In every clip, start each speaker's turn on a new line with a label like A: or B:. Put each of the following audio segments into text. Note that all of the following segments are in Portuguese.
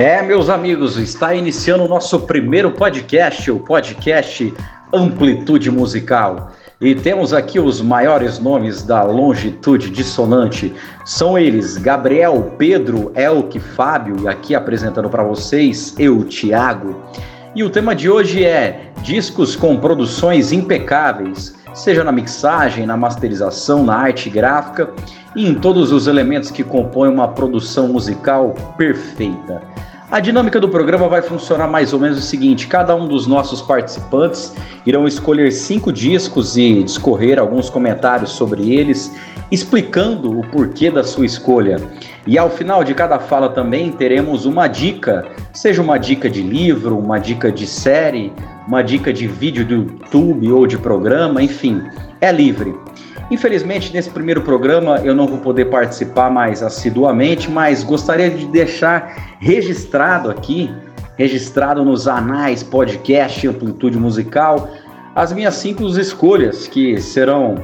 A: É, meus amigos, está iniciando o nosso primeiro podcast, o podcast Amplitude Musical. E temos aqui os maiores nomes da longitude dissonante. São eles Gabriel, Pedro, Elke, Fábio, e aqui apresentando para vocês, eu, Thiago. E o tema de hoje é discos com produções impecáveis, seja na mixagem, na masterização, na arte gráfica e em todos os elementos que compõem uma produção musical perfeita. A dinâmica do programa vai funcionar mais ou menos o seguinte: cada um dos nossos participantes irão escolher cinco discos e discorrer alguns comentários sobre eles, explicando o porquê da sua escolha. E ao final de cada fala também teremos uma dica, seja uma dica de livro, uma dica de série, uma dica de vídeo do YouTube ou de programa, enfim, é livre. Infelizmente, nesse primeiro programa eu não vou poder participar mais assiduamente, mas gostaria de deixar registrado aqui, registrado nos anais podcast Amplitude Musical, as minhas cinco escolhas, que serão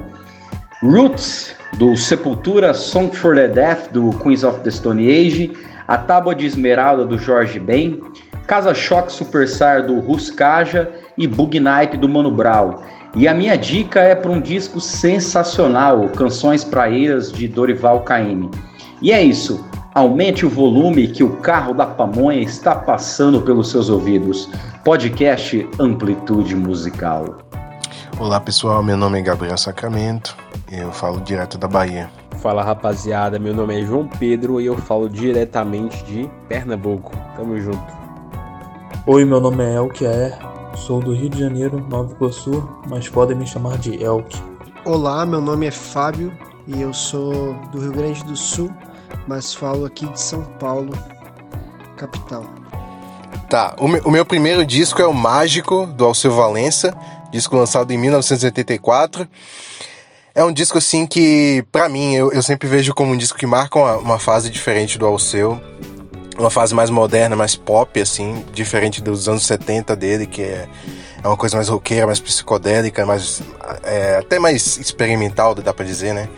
A: Roots, do Sepultura, Song for the Death, do Queens of the Stone Age, A Tábua de Esmeralda, do Jorge Ben, Casa Choque Superstar, do Ruscaja e Bug Night, do Mano Brown. E a minha dica é para um disco sensacional, Canções Praeiras de Dorival Caymmi. E é isso, aumente o volume que o carro da pamonha está passando pelos seus ouvidos. Podcast Amplitude Musical.
B: Olá pessoal, meu nome é Gabriel Sacramento, eu falo direto da Bahia.
C: Fala rapaziada, meu nome é João Pedro e eu falo diretamente de Pernambuco. Tamo junto.
D: Oi, meu nome é Elkier, Sou do Rio de Janeiro, Nova Iguaçu, mas podem me chamar de Elk.
E: Olá, meu nome é Fábio e eu sou do Rio Grande do Sul, mas falo aqui de São Paulo, capital.
B: Tá, o meu, o meu primeiro disco é o Mágico, do Alceu Valença, disco lançado em 1984. É um disco assim que, para mim, eu, eu, sempre vejo como um disco que marca uma, uma fase diferente do Alceu uma fase mais moderna, mais pop, assim, diferente dos anos 70 dele, que é, é uma coisa mais roqueira, mais psicodélica, mais, é, até mais experimental, dá pra dizer, né?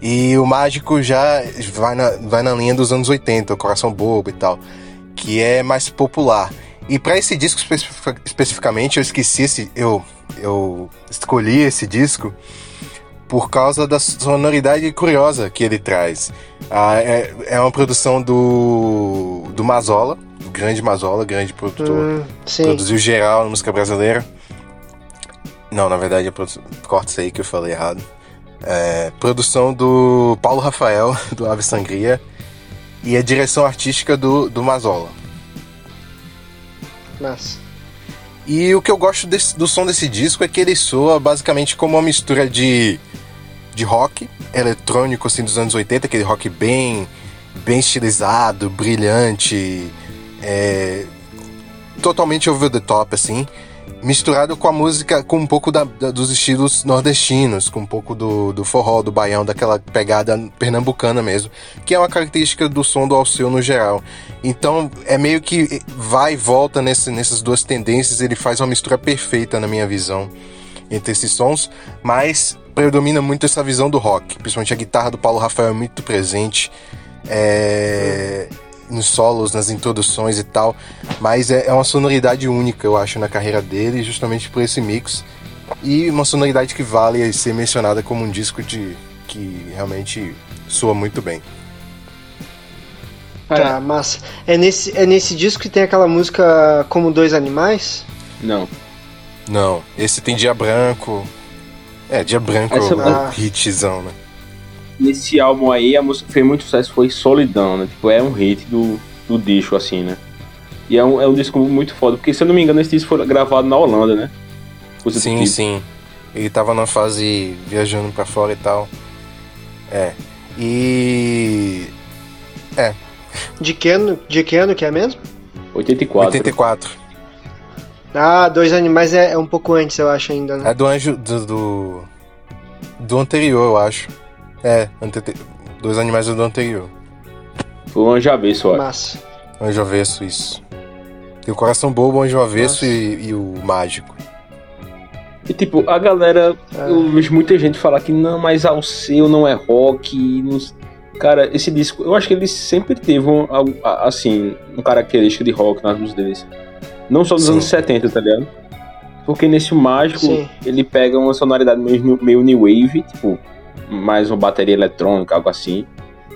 B: E o Mágico já vai na, vai na linha dos anos 80, o Coração Bobo e tal, que é mais popular. E para esse disco especificamente, eu esqueci esse. Eu, eu escolhi esse disco por causa da sonoridade curiosa que ele traz. Ah, é, é uma produção do, do Mazola, do grande Mazola, grande produtor. Hum, produziu geral na música brasileira. Não, na verdade, é corta isso aí que eu falei errado. É, produção do Paulo Rafael, do Ave Sangria. E a direção artística do, do Mazola.
E: Nossa.
B: E o que eu gosto desse, do som desse disco é que ele soa basicamente como uma mistura de, de rock eletrônico assim dos anos 80, aquele rock bem bem estilizado, brilhante, é, totalmente over the top assim, misturado com a música com um pouco da, da, dos estilos nordestinos, com um pouco do, do forró, do baião, daquela pegada pernambucana mesmo, que é uma característica do som do Alceu no geral. Então é meio que vai e volta nesse, nessas duas tendências, ele faz uma mistura perfeita na minha visão entre esses sons, mas predomina muito essa visão do rock, principalmente a guitarra do Paulo Rafael é muito presente. É, nos solos, nas introduções e tal, mas é, é uma sonoridade única, eu acho, na carreira dele, justamente por esse mix. E uma sonoridade que vale ser mencionada como um disco de que realmente soa muito bem.
E: Tá, mas é nesse, é nesse disco que tem aquela música Como Dois Animais?
C: Não.
B: Não, esse tem Dia Branco. É, Dia Branco Essa, é um hitzão, né?
C: Nesse álbum aí, a música que fez muito sucesso foi Solidão, né? Tipo, é um hit do, do disco, assim, né? E é um, é um disco muito foda, porque se eu não me engano, esse disco foi gravado na Holanda, né?
B: Coisa sim, sim. Ele tava na fase viajando pra fora e tal. É. E. É.
E: De que ano, de que, ano que é mesmo?
C: 84.
B: 84.
E: Ah, Dois Animais é, é um pouco antes, eu acho, ainda, né?
B: É do anjo. Do, do, do anterior, eu acho. É, dois animais do anterior.
C: Foi o anjo avesso, olha.
E: Massa.
B: Anjo avesso, isso. Tem o coração bobo, o anjo avesso e, e, o mágico.
C: E tipo, a galera, é. eu vejo muita gente falar que não, mas ao seu não é rock. Não... Cara, esse disco, eu acho que ele sempre teve um, assim, um característica de rock nas músicas deles. Não só dos Sim. anos 70, tá ligado? Porque nesse Mágico, Sim. ele pega uma sonoridade meio, meio new wave, tipo, mais uma bateria eletrônica, algo assim.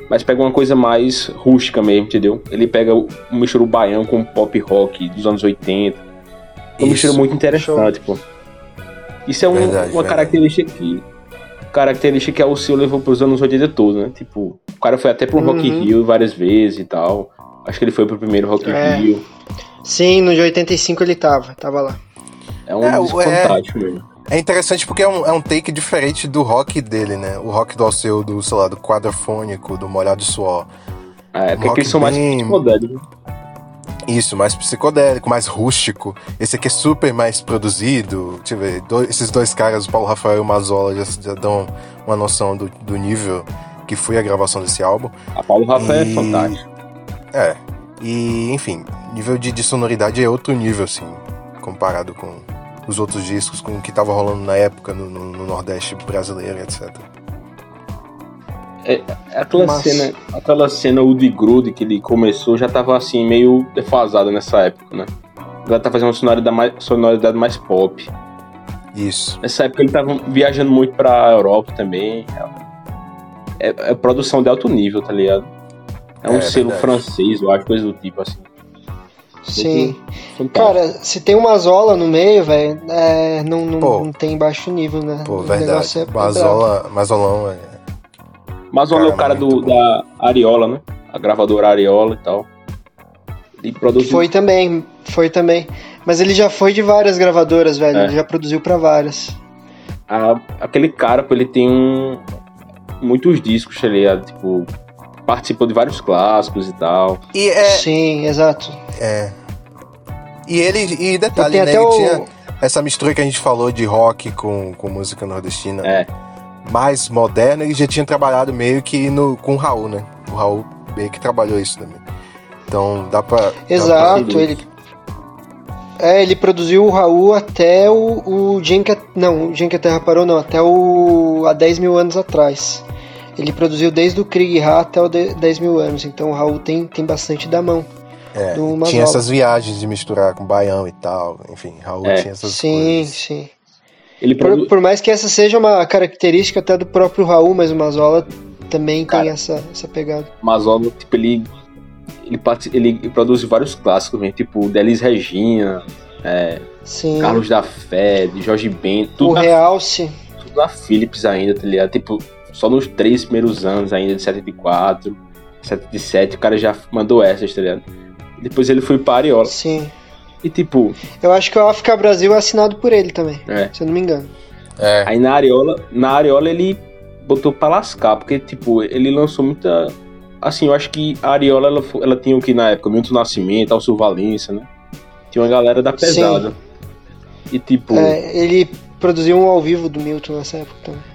C: Mas pega uma coisa mais rústica mesmo, entendeu? Ele pega um mistura baião com pop rock dos anos 80. Um mistura muito interessante, pô. Isso é um, verdade, uma verdade. característica que característica que a Alceu levou pros anos 80 todos, né? Tipo, o cara foi até pro uhum. Rock Rio várias vezes e tal. Acho que ele foi pro primeiro Rock é. Rio.
E: Sim, no de 85 ele tava, tava lá.
C: É um é, disco é... fantástico mesmo.
B: É interessante porque é um, é um take diferente do rock dele, né? O rock do Alceu, do, sei lá, do quadrafônico, do molhado suor.
C: É, porque eles são bem... mais psicodélicos.
B: Isso, mais psicodélico, mais rústico. Esse aqui é super mais produzido. Deixa eu ver, dois, esses dois caras, o Paulo Rafael e o Mazola, já, já dão uma noção do, do nível que foi a gravação desse álbum.
C: A Paulo Rafael é e... é fantástico.
B: É. E, enfim, nível de, de sonoridade é outro nível, assim, comparado com os outros discos, com o que tava rolando na época no, no, no Nordeste brasileiro, etc.
C: É, aquela Mas... cena, aquela cena Woody Grude que ele começou já tava assim meio defasada nessa época, né? Ela tá fazendo uma sonoridade mais, sonoridade mais pop.
B: Isso.
C: Nessa época ele tava viajando muito pra Europa também. É, é produção de alto nível, tá ligado? É um é, selo verdade. francês, eu acho, coisa do tipo assim.
E: Sim. Cara, se tem uma Zola no meio, velho, é, não, não, não, tem baixo nível, né?
B: Pô, verdade. É Mazola, Mazolão é.
C: Mazola é o cara do, da Ariola, né? A gravadora Ariola e tal.
E: Ele produziu... Foi também, foi também. Mas ele já foi de várias gravadoras, velho. É. Ele já produziu para várias.
C: aquele cara, ele tem um, muitos discos, tá ligado? Tipo, participou de vários clássicos e tal.
E: E é... Sim, exato.
B: É. E ele, e detalhe, né? Ele o... tinha essa mistura que a gente falou de rock com, com música nordestina.
C: É.
B: Mais moderna, ele já tinha trabalhado meio que no, com o Raul, né? O Raul meio que trabalhou isso também. Então dá pra.
E: Exato, dá pra ele. É, ele produziu o Raul até o, o Dia que, Não, o Dia que a Terra Parou, não, até o. há 10 mil anos atrás. Ele produziu desde o Krieg Ra até o 10 mil anos, então o Raul tem, tem bastante da mão.
B: É, tinha essas viagens de misturar com baião e tal, enfim, Raul é. tinha essas
E: sim,
B: coisas.
E: Sim, sim. Ele produ... por, por, mais que essa seja uma característica até do próprio Raul, mas o Mazola também Cara, tem essa, essa pegada.
C: Mazola, tipo, ele, ele, ele produz vários clássicos, mesmo, tipo Delis Regina, é, Carlos da Fé, de Jorge Ben, tudo
E: o Realce.
C: Tudo da Philips ainda, tá ligado? Tipo, só nos três primeiros anos ainda, de 74, 77, o cara já mandou essas, tá ligado? Depois ele foi para Ariola.
E: Sim.
C: E tipo.
E: Eu acho que o África Brasil é assinado por ele também, é. se eu não me engano.
C: É. Aí na Ariola, na Ariola ele botou pra lascar, porque tipo, ele lançou muita. Assim, eu acho que a Ariola ela, ela tinha o que na época? Milton Nascimento, Alcio Valença, né? Tinha uma galera da pesada. Sim. E tipo.
E: É, ele produziu um ao vivo do Milton nessa época também.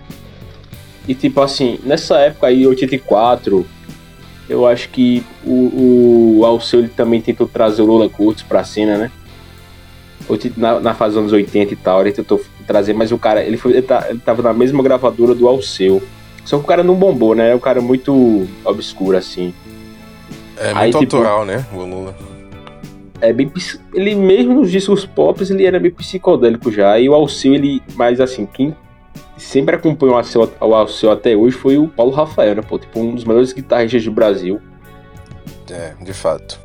C: E tipo assim, nessa época aí, 84, eu acho que o, o Alceu ele também tentou trazer o Lula Curtis pra cena, né? Na, na fase dos anos 80 e tal, ele tentou trazer, mas o cara, ele, foi, ele, tá, ele tava na mesma gravadora do Alceu. Só que o cara não bombou, né? É um cara muito obscuro, assim.
B: É muito Aí, tipo, autoral, né? O Lula.
C: É bem. Ele mesmo nos discos pop, ele era meio psicodélico já. E o Alceu, ele. Mas assim, quem sempre acompanhou o Alceu até hoje foi o Paulo Rafael, né? Pô, tipo, um dos melhores guitarristas do Brasil.
B: É, de fato.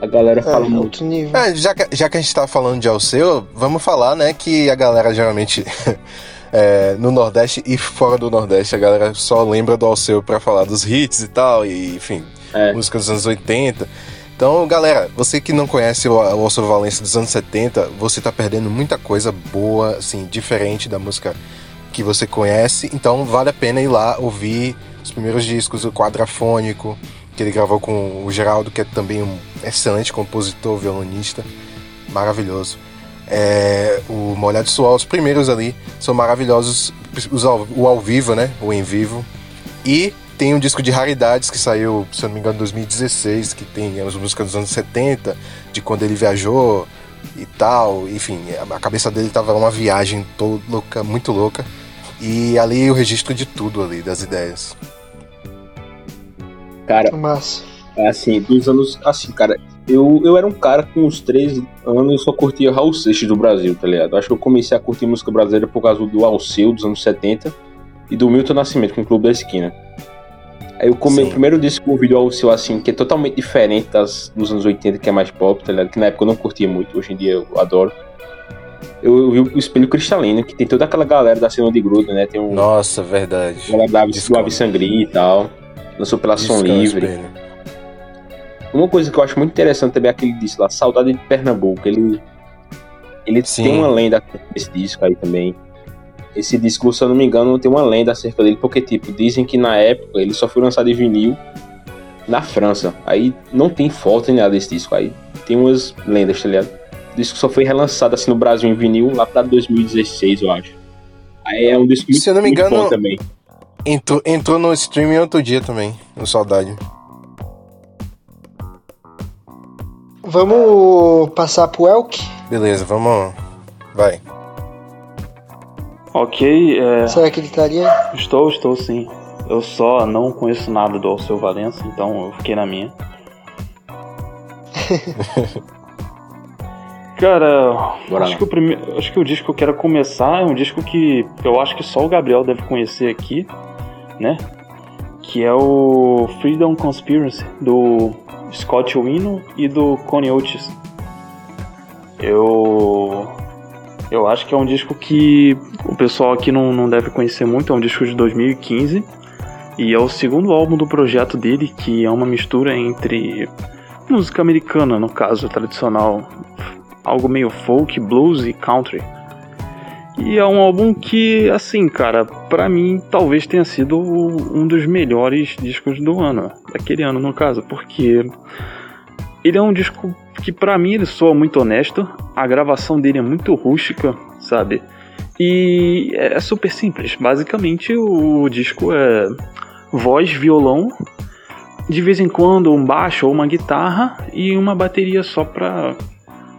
C: A galera é, fala muito.
B: Nível. É, já, que, já que a gente tá falando de Alceu, vamos falar, né, que a galera geralmente. É, no Nordeste e fora do Nordeste, a galera só lembra do Alceu para falar dos hits e tal, e enfim, é. música dos anos 80. Então, galera, você que não conhece o Alceu Valença dos anos 70, você tá perdendo muita coisa boa, assim, diferente da música que você conhece, então vale a pena ir lá ouvir os primeiros discos, o Quadrafônico, que ele gravou com o Geraldo, que é também um excelente compositor, violonista, maravilhoso. É, o Molhado Suor, os primeiros ali são maravilhosos, os ao, o ao vivo, né? O em vivo. E tem um disco de raridades que saiu, se eu não me engano, em 2016, que tem as músicas dos anos 70, de quando ele viajou e tal. Enfim, a cabeça dele tava uma viagem toda louca, muito louca. E ali o registro de tudo ali, das ideias.
C: Cara,
E: Massa.
C: assim, dos anos. Assim, cara, eu, eu era um cara com uns 13 anos e só curtia Raul Seixas do Brasil, tá ligado? Acho que eu comecei a curtir música brasileira por causa do Alceu dos anos 70 e do Milton Nascimento com o Clube da Esquina. Aí eu come, o primeiro disco que eu ouvi do Alceu, assim, que é totalmente diferente das, dos anos 80, que é mais pop, tá ligado? Que na época eu não curtia muito, hoje em dia eu adoro. Eu vi o Espelho Cristalino, que tem toda aquela galera da cena de gruda, né? Tem um.
B: Nossa, verdade.
C: Ela da Ave Sangria e tal. Lançou pela Som Livre. Uma coisa que eu acho muito interessante também é aquele disco lá, Saudade de Pernambuco. Ele, ele tem uma lenda desse disco aí também. Esse disco, se eu não me engano, tem uma lenda acerca dele, porque, tipo, dizem que na época ele só foi lançado em vinil na França. Aí não tem foto nem nada desse disco. Aí tem umas lendas, tá ligado? O disco só foi relançado assim no Brasil em vinil lá pra 2016, eu acho. Aí é um disco
B: muito, Se eu não me engano, também. Entrou, entrou no streaming outro dia também, no Saudade.
E: Vamos passar pro Elk?
B: Beleza, vamos. Vai.
D: Ok. É...
E: Será que ele estaria?
D: Estou, estou sim. Eu só não conheço nada do Alceu Valença, então eu fiquei na minha. Cara, acho que, o primeiro, acho que o disco que eu quero começar é um disco que eu acho que só o Gabriel deve conhecer aqui, né? Que é o Freedom Conspiracy, do Scott Wino e do Connie Oates. Eu eu acho que é um disco que o pessoal aqui não, não deve conhecer muito, é um disco de 2015 e é o segundo álbum do projeto dele, que é uma mistura entre música americana, no caso, tradicional, algo meio folk, blues e country. E é um álbum que, assim, cara, para mim talvez tenha sido um dos melhores discos do ano, daquele ano no caso, porque ele é um disco que para mim ele soa muito honesto, a gravação dele é muito rústica, sabe? E é super simples. Basicamente o disco é voz, violão, de vez em quando um baixo ou uma guitarra e uma bateria só pra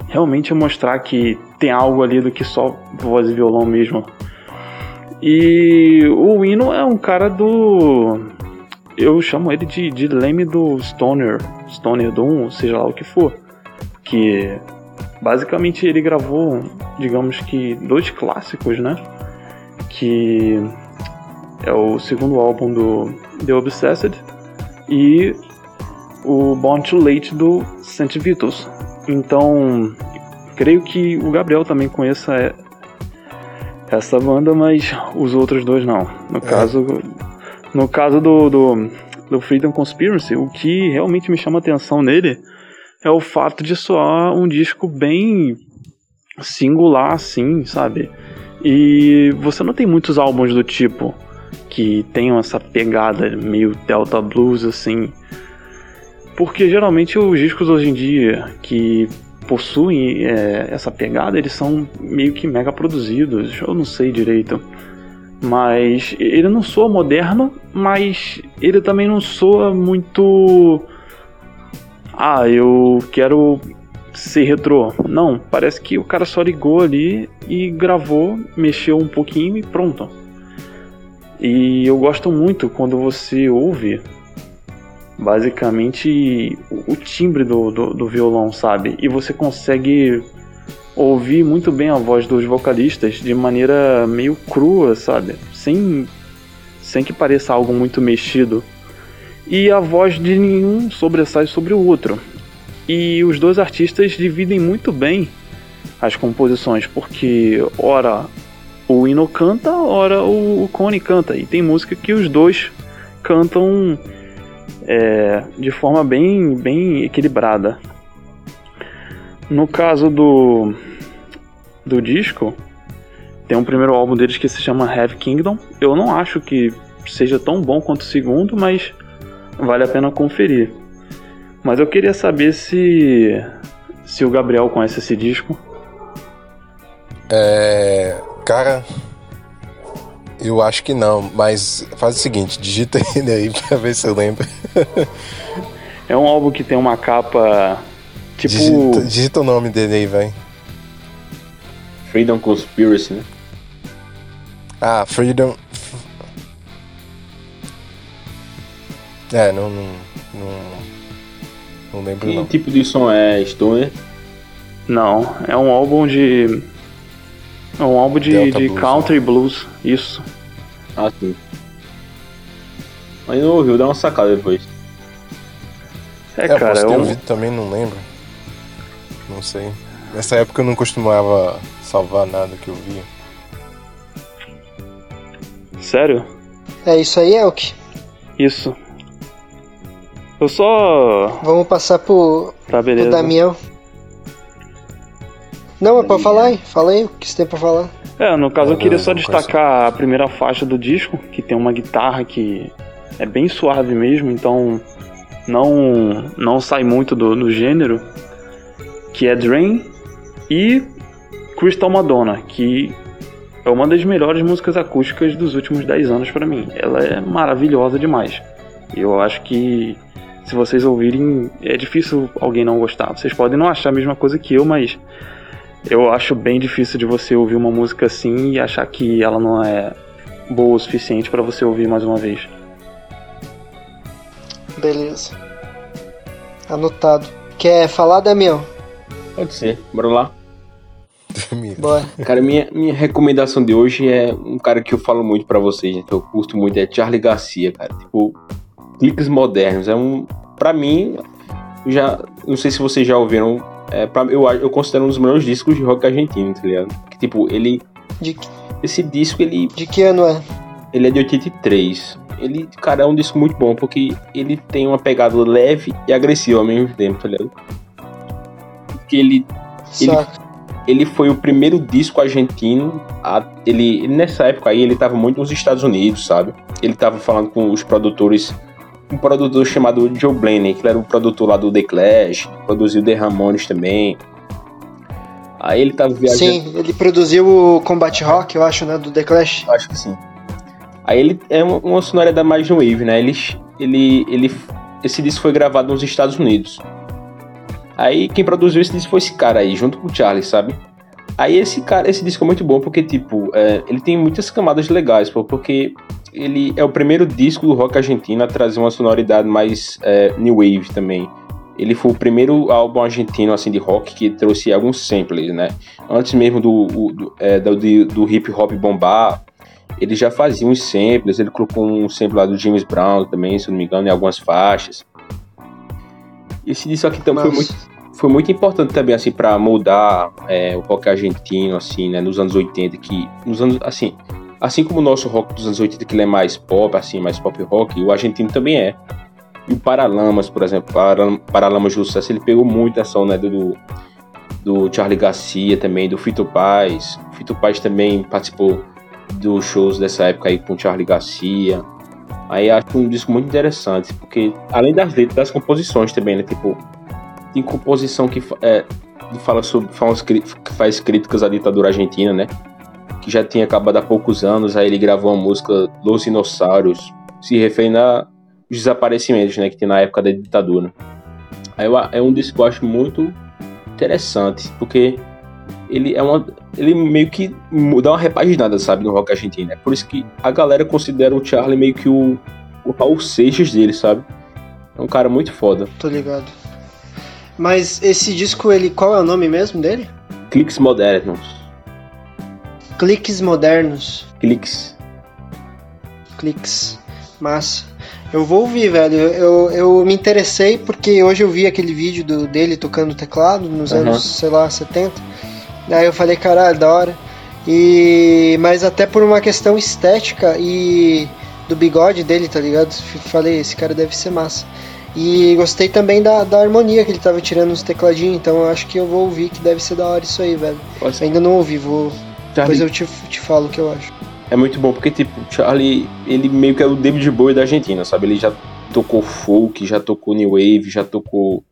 D: realmente mostrar que tem algo ali do que só voz e violão mesmo. E o Wino é um cara do. Eu chamo ele de, de Leme do Stoner, Stoner Doom, seja lá o que for. Que basicamente ele gravou, digamos que, dois clássicos, né? Que é o segundo álbum do The Obsessed e o Born Too Late do St. Vitus. Então, creio que o Gabriel também conheça essa banda, mas os outros dois não. No é. caso, no caso do, do, do, Freedom Conspiracy, o que realmente me chama atenção nele é o fato de soar um disco bem singular, assim, sabe? E você não tem muitos álbuns do tipo que tenham essa pegada meio Delta Blues, assim. Porque geralmente os discos hoje em dia que possuem é, essa pegada, eles são meio que mega produzidos, eu não sei direito. Mas ele não soa moderno, mas ele também não soa muito. Ah, eu quero ser retrô. Não, parece que o cara só ligou ali e gravou, mexeu um pouquinho e pronto. E eu gosto muito quando você ouve basicamente o timbre do, do, do, violão, sabe? E você consegue ouvir muito bem a voz dos vocalistas de maneira meio crua, sabe? Sem, sem que pareça algo muito mexido. E a voz de nenhum sobressai sobre o outro. E os dois artistas dividem muito bem as composições, porque ora o Ino canta, ora o Cone canta. E tem música que os dois cantam é, de forma bem, bem equilibrada. No caso do, do disco, tem um primeiro álbum deles que se chama Have Kingdom. Eu não acho que seja tão bom quanto o segundo, mas vale a pena conferir. Mas eu queria saber se se o Gabriel conhece esse disco.
B: É, cara, eu acho que não, mas faz o seguinte, digita ele aí pra ver se eu lembro.
D: é um álbum que tem uma capa tipo.
B: Digita, digita o nome dele aí, vai.
C: Freedom Conspiracy, né?
B: Ah, Freedom. É, não, não, Não, não lembro
C: Que
B: não.
C: tipo de som é Stoner?
D: Não, é um álbum de. É um álbum de,
B: Delta
D: de
B: Blues,
D: country blues. Isso.
C: Ah, sim. Mas não ouviu, dá uma sacada depois.
D: É,
B: É, eu
D: cara, é
B: ter
D: um,
B: também, não lembro. Não sei. Nessa época eu não costumava salvar nada que eu via.
D: Sério?
E: É isso aí, Elk.
D: Isso. Eu só.
E: Vamos passar pro,
D: Tá,
E: pro
D: beleza.
E: Damião. Não, mas pode falar aí. Fala aí o que você tem pra falar.
D: É, no caso eu
B: Não,
D: queria
B: não,
D: só
B: não
D: destacar a primeira faixa do disco, que tem uma guitarra que é bem suave mesmo, então não não sai muito do, do gênero, que é Drain e Crystal Madonna, que é uma das melhores músicas acústicas dos últimos 10 anos pra mim. Ela é maravilhosa demais. Eu acho que se vocês ouvirem, é difícil alguém não gostar. Vocês podem não achar a mesma coisa que eu, mas eu acho bem difícil de você ouvir uma música assim e achar que ela não é boa o suficiente pra você ouvir mais uma vez.
E: Beleza. Anotado. Quer falar, Damião?
C: Pode ser, bora lá.
E: Bora.
C: Cara, minha, minha recomendação de hoje é um cara que eu falo muito pra vocês, que eu curto muito, é Charlie Garcia, cara. Tipo, cliques modernos. É um. Pra mim, já. Não sei se vocês já ouviram. É, pra, eu, eu considero um dos melhores discos de rock argentino, tá ligado? Que, tipo, ele.
E: De, que-
C: Esse disco, ele,
E: de que ano é?
C: ele é de 83. Ele, cara, é um disco muito bom, porque ele tem uma pegada leve e agressiva ao mesmo tempo, tá ligado? Porque ele Ele- ele foi o primeiro disco argentino. A, ele nessa época aí ele estava muito nos Estados Unidos, sabe? Ele estava falando com os produtores, um produtor chamado Joe Blaney, que era o produtor lá do The Clash, produziu The Ramones também. Aí ele tava viajando.
E: Sim, ele produziu o Combat Rock, eu acho, né? Do The Clash.
C: Acho que sim. Aí ele é uma, uma sonoridade mais new wave, né? Ele, ele, ele, esse disco foi gravado nos Estados Unidos. Aí quem produziu esse disco foi esse cara aí, junto com o Charlie, sabe? Aí esse cara, esse disco é muito bom porque, tipo, é, ele tem muitas camadas legais, pô, porque ele é o primeiro disco do rock argentino a trazer uma sonoridade mais é, new wave também. Ele foi o primeiro álbum argentino assim de rock que trouxe alguns samples, né? Antes mesmo do, do, é, do, do hip hop bombar, ele já fazia uns samples, ele colocou um sample lá do James Brown também, se não me engano, em algumas faixas. Esse disco aqui também foi
E: Massa.
C: muito, foi muito importante também, assim, para moldar é, o rock argentino, assim, né, nos anos 80, que, nos anos, assim, assim como o nosso rock dos anos 80, que ele é mais pop, assim, mais pop rock, o argentino também é. E o Paralamas, por exemplo, Para- Paralamas do Sucesso, ele pegou muito essa onda do, do Charlie Garcia também, do Fito Paz. O Fito Paz também participou dos shows dessa época aí com o Charlie Garcia. Aí acho um disco muito interessante, porque além das letras, das composições também, né? Tipo, tem composição que, é, fala sobre, que faz críticas à ditadura argentina, né? Que já tinha acabado há poucos anos, aí ele gravou uma música Los Dinossauros, se referindo aos desaparecimentos, né? Que tem na época da ditadura. Aí a- é um disco que eu acho muito interessante, porque ele é uma. Ele meio que dá uma repaginada, sabe, no rock argentino. É por isso que a galera considera o Charlie meio que o, o Raul Seixas dele, sabe? É um cara muito foda.
E: Tô ligado. Mas esse disco, ele. Qual é o nome mesmo dele?
C: Cliques modernos.
E: Cliques Modernos.
C: Cliques.
E: Cliques. Massa. Eu vou ouvir, velho. Eu, eu me interessei porque hoje eu vi aquele vídeo do, dele tocando teclado nos
C: Aham.
E: anos, sei lá, 70. Daí eu falei, caralho, da hora. E mas até por uma questão estética e do bigode dele, tá ligado? Falei, esse cara deve ser massa. E gostei também da, da harmonia que ele tava tirando nos tecladinhos, então eu acho que eu vou ouvir que deve ser da hora isso aí, velho.
C: Nossa,
E: Ainda não ouvi, vou. Depois
C: Charlie
E: eu te, te falo o que eu acho.
C: é muito bom, porque, tipo, o Charlie, ele meio que é o David Bowie da Argentina, sabe? Ele já tocou folk, já tocou new wave, já tocou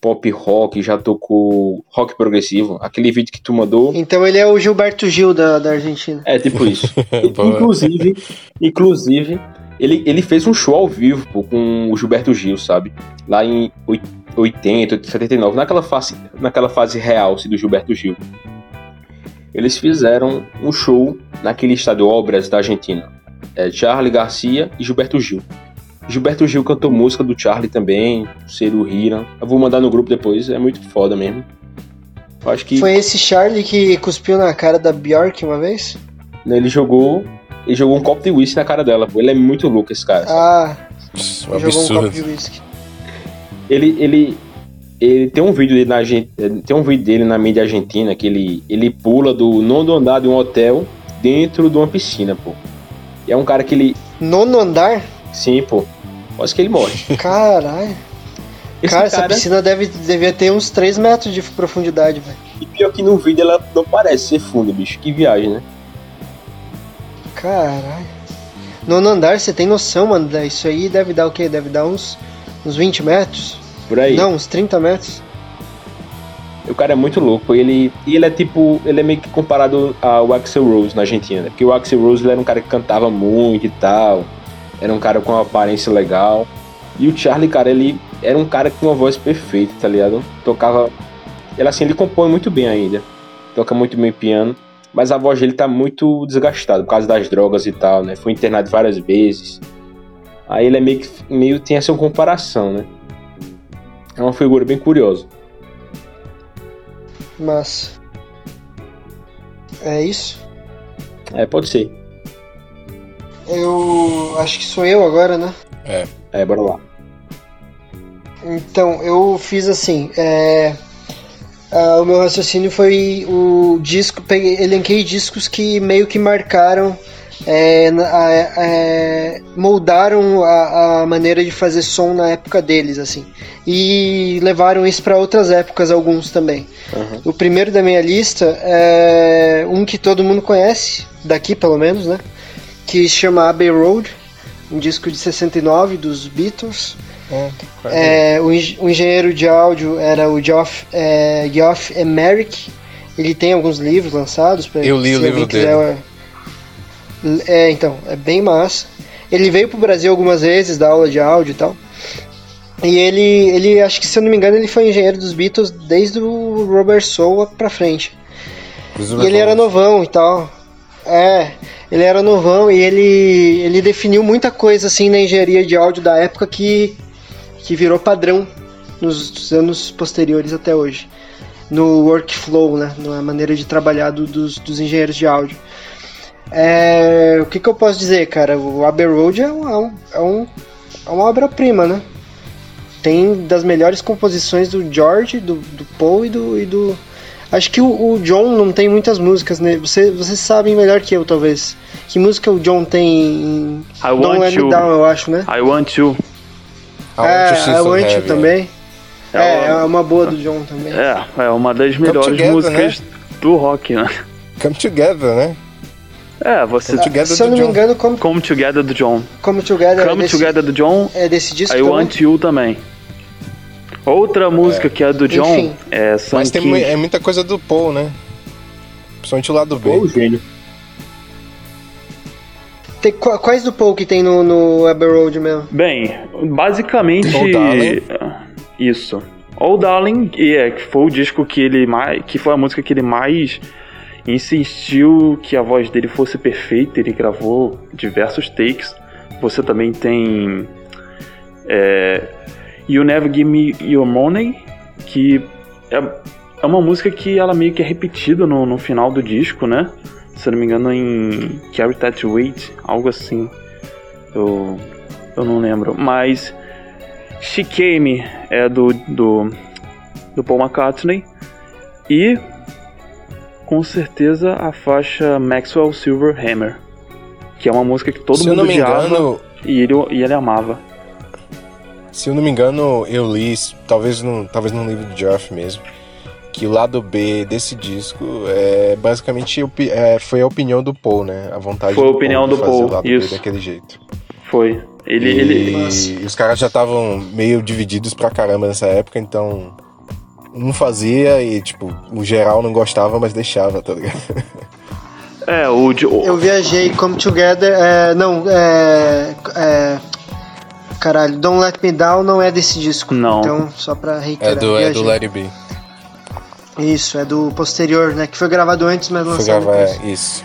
C: pop rock, já tocou rock progressivo. Aquele vídeo que tu mandou,
E: Então ele é o Gilberto Gil da, da Argentina.
C: É, tipo isso. Inclusive, inclusive ele, ele fez um show ao vivo pô, com o Gilberto Gil, sabe? Lá em oit- 80, 79, naquela fase, naquela fase real assim, do Gilberto Gil. Eles fizeram um show naquele estádio Obras da Argentina. É, Charlie Garcia e Gilberto Gil. Gilberto Gil cantou música do Charlie também, Ciro Hira. Eu vou mandar no grupo depois, é muito foda mesmo. Eu acho que.
E: Foi esse Charlie que cuspiu na cara da Bjork uma vez?
C: Ele jogou. Ele jogou um copo de whisky na cara dela, pô. Ele é muito louco, esse cara.
E: Ah,
B: Um
E: jogou um copo
B: absurdo.
E: de whisky.
C: Ele, ele, ele tem um vídeo dele na tem um vídeo dele na mídia argentina que ele, ele pula do nono andar de um hotel dentro de uma piscina, pô. E é um cara que ele,
E: Nono andar?
C: sim, pô. Quase que ele morre.
E: Caralho.
C: Esse
E: cara, essa
C: cara,
E: piscina deve, devia ter uns 3 metros de profundidade, velho.
C: e pior que no vídeo ela não parece ser funda, bicho. Que viagem, né?
E: Caralho. Nono andar, você tem noção, mano? Isso aí deve dar o quê? Deve dar uns, uns 20 metros?
C: Por aí.
E: Não, uns 30 metros.
C: O cara é muito louco. Ele, e ele é tipo. Ele é meio que comparado ao Axel Rose na Argentina. né? Porque o Axel Rose ele era um cara que cantava muito e tal. Era um cara com uma aparência legal. E o Charlie, cara, ele era um cara com uma voz perfeita, tá ligado? Tocava. Ele assim, ele compõe muito bem ainda. Toca muito bem piano. Mas a voz dele tá muito desgastada por causa das drogas e tal, né? Foi internado várias vezes. Aí ele é meio que meio tem essa comparação, né? É uma figura bem curiosa.
E: Massa. É isso?
C: É, pode ser.
E: Eu acho que sou eu agora, né?
C: É, bora lá.
E: Então, eu fiz assim. é, ah, o meu raciocínio foi o disco. Peguei, elenquei discos que meio que marcaram. é, a- é, moldaram a, a maneira de fazer som na época deles, assim. E levaram isso para outras épocas, alguns também.
C: Uhum.
E: O primeiro da minha lista é um que todo mundo conhece, daqui pelo menos, né? Que se chama Abbey Road, um disco de 69 dos Beatles. É, o, o engenheiro de áudio era o Geoff, é, Geoff Emerick. Ele tem alguns livros lançados. Pra,
B: Eu li
E: se
B: o livro
E: alguém quiser, É, então, é bem massa. Ele veio pro Brasil algumas vezes, dar aula de áudio e tal. E ele, ele, acho que se eu não me engano, ele foi engenheiro dos Beatles desde o Robert Soul pra frente. E ele era novão e tal. É, ele era novão e ele, ele definiu muita coisa assim na engenharia de áudio da época que, que virou padrão nos anos posteriores até hoje. No workflow, né? Na maneira de trabalhar do- dos, dos engenheiros de áudio. É, o que, que eu posso dizer, cara? O Abbey Road é, é, um, é, um- é uma obra-prima, né? Tem das melhores composições do George, do, do Paul e do, e do, Acho que o, o John não tem muitas músicas, né? Você, vocês sabem melhor que eu, talvez. Que música o John tem em
D: I
E: Don't
D: Want
E: Let Me
D: You.
E: Down, eu acho, né?
D: I Want You.
E: é, I Want You também.
D: É
E: É, é
D: uma-
E: uma boa do John também.
D: É, é uma das melhores
B: Together,
D: músicas do rock, né?
B: Come Together, né?
D: É, você.
B: Come Together
E: Se eu não me
B: John.
E: engano, Come,
D: Come Together do John.
E: Come Together, é
D: Come
E: desse,
D: Together do John,
E: é desse disco
D: I
E: também?
D: Want You também. Outra música que é do John
E: Enfim.
D: é Sun
B: Mas tem
D: King.
B: é muita coisa do Paul, né? Principalmente o lado B.
C: Ô, gênio.
E: Tem, qua- quais do Paul que tem no, no Abbey Road mesmo?
D: Bem, basicamente.
B: Darling.
D: Isso. Old Darling, e é, que foi o disco que ele mais. que foi a música que ele mais insistiu que a voz dele fosse perfeita. Ele gravou diversos takes. Você também tem. É, You Never Give Me Your Money, que é, é uma música que ela meio que é repetida no, no final do disco, né? Se não me engano, em Carry That Weight, algo assim. Eu, eu não lembro. Mas She Came é do, do, do Paul McCartney. E com certeza a faixa Maxwell Silver Hammer. Que é uma música que todo
B: Se
D: mundo odiava
B: engano,
D: e, ele, e ele amava.
B: Se eu não me engano, eu li, talvez num, talvez num livro de Geoff mesmo, que o lado B desse disco é basicamente é, foi a opinião do Paul, né? A vontade
D: Foi a
B: do
D: opinião
B: Paul de
D: do
B: fazer
D: Paul,
B: o lado
D: isso.
B: B daquele jeito.
D: Foi. Ele,
B: e,
D: ele,
B: e os caras já estavam meio divididos pra caramba nessa época, então um fazia e, tipo, o geral não gostava, mas deixava, tá ligado?
D: É, o-
E: Eu viajei Come Together. É, não, é, é. Caralho, Don't Let Me Down não é desse disco.
D: Não.
E: Então, só pra reiterar.
B: É do, é do. Let It Be.
E: Isso, é do posterior, né? Que foi gravado antes, mas
B: Foi
E: lançado
B: gravar,
E: depois.
B: é, isso.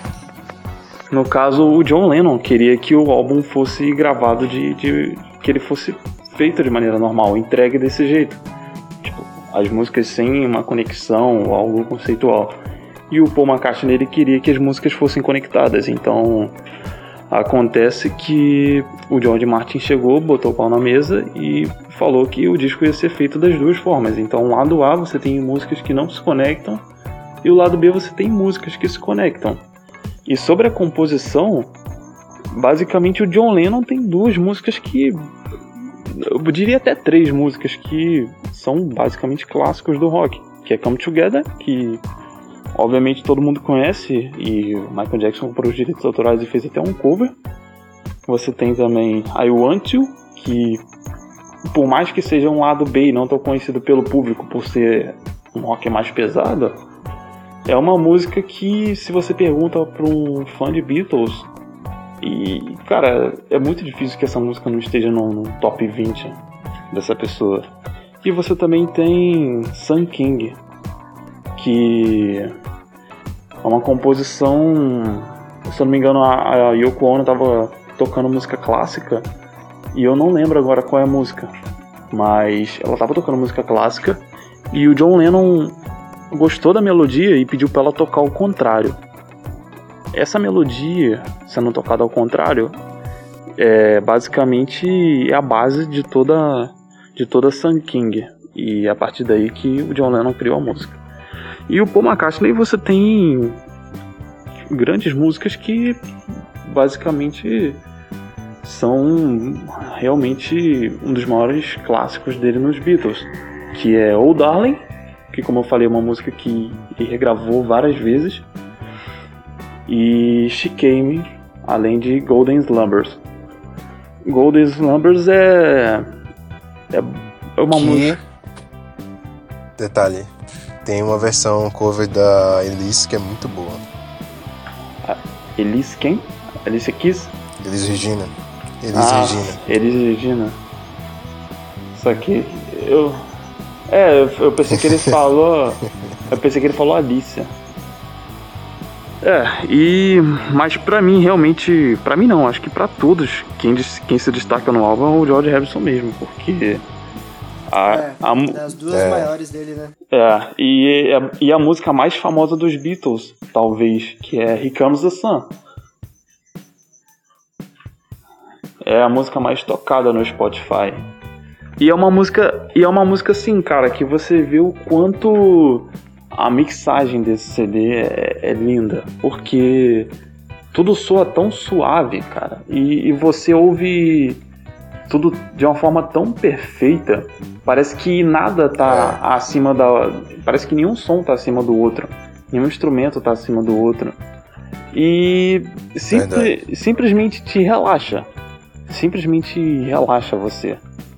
D: no caso, o John Lennon queria que o álbum fosse gravado de, de, que ele fosse feito de maneira normal, entregue desse jeito. Tipo, as músicas sem uma conexão ou algo conceitual. E o Paul McCartney ele queria que as músicas fossem conectadas, então acontece que o George Martin chegou, botou o pau na mesa e falou que o disco ia ser feito das duas formas. Então, lado A você tem músicas que não se conectam e o lado B você tem músicas que se conectam. E sobre a composição, basicamente o John Lennon tem duas músicas que eu diria até três músicas que são basicamente clássicos do rock, que é Come Together, que obviamente todo mundo conhece e Michael Jackson comprou os direitos autorais e fez até um cover. Você tem também I Want You, que por mais que seja um lado B e não tão conhecido pelo público por ser um rock mais pesado, é uma música que se você pergunta para um fã de Beatles, e, cara, é muito difícil que essa música não esteja no, no top 20 dessa pessoa. E você também tem Sun King, que é uma composição. Se eu não me engano, a, Yoko Ono estava tocando música clássica e eu não lembro agora qual é a música, mas ela estava tocando música clássica e o John Lennon gostou da melodia e pediu para ela tocar o contrário. Essa melodia, sendo tocada ao contrário, é basicamente é a base de toda de toda Sun King e é a partir daí que o John Lennon criou a música. E o Paul McCartney você tem grandes músicas que basicamente são realmente um dos maiores clássicos dele nos Beatles, que é Oh Darling, que como eu falei é uma música que ele regravou várias vezes e She Came, além de Golden Slumbers. Golden Slumbers é. É uma
B: que...
D: música.
B: Detalhe: tem uma versão cover da Elise que é muito boa.
D: Elise quem? Elise Kiss?
B: Elise Regina. Elise
D: ah,
B: Regina.
D: Elise Regina. Só que eu. É, eu pensei que ele falou. eu pensei que ele falou Alicia. É, e mas para mim realmente, para mim não, acho que para todos quem, quem se destaca no álbum é o George Harrison mesmo, porque
E: a, é, a, das duas é. maiores dele, né?
D: É, e, e a música mais famosa dos Beatles, talvez, que é Here Comes the Sun. É a música mais tocada no Spotify. E é uma música, e é uma música assim, cara, que você vê o quanto a mixagem desse CD é, é linda, porque tudo soa tão suave, cara, e, e, você ouve tudo de uma forma tão perfeita, parece que nada tá é. acima da. Parece que nenhum som tá acima do outro, nenhum instrumento tá acima do outro. E simples, simplesmente te relaxa. Simplesmente relaxa você.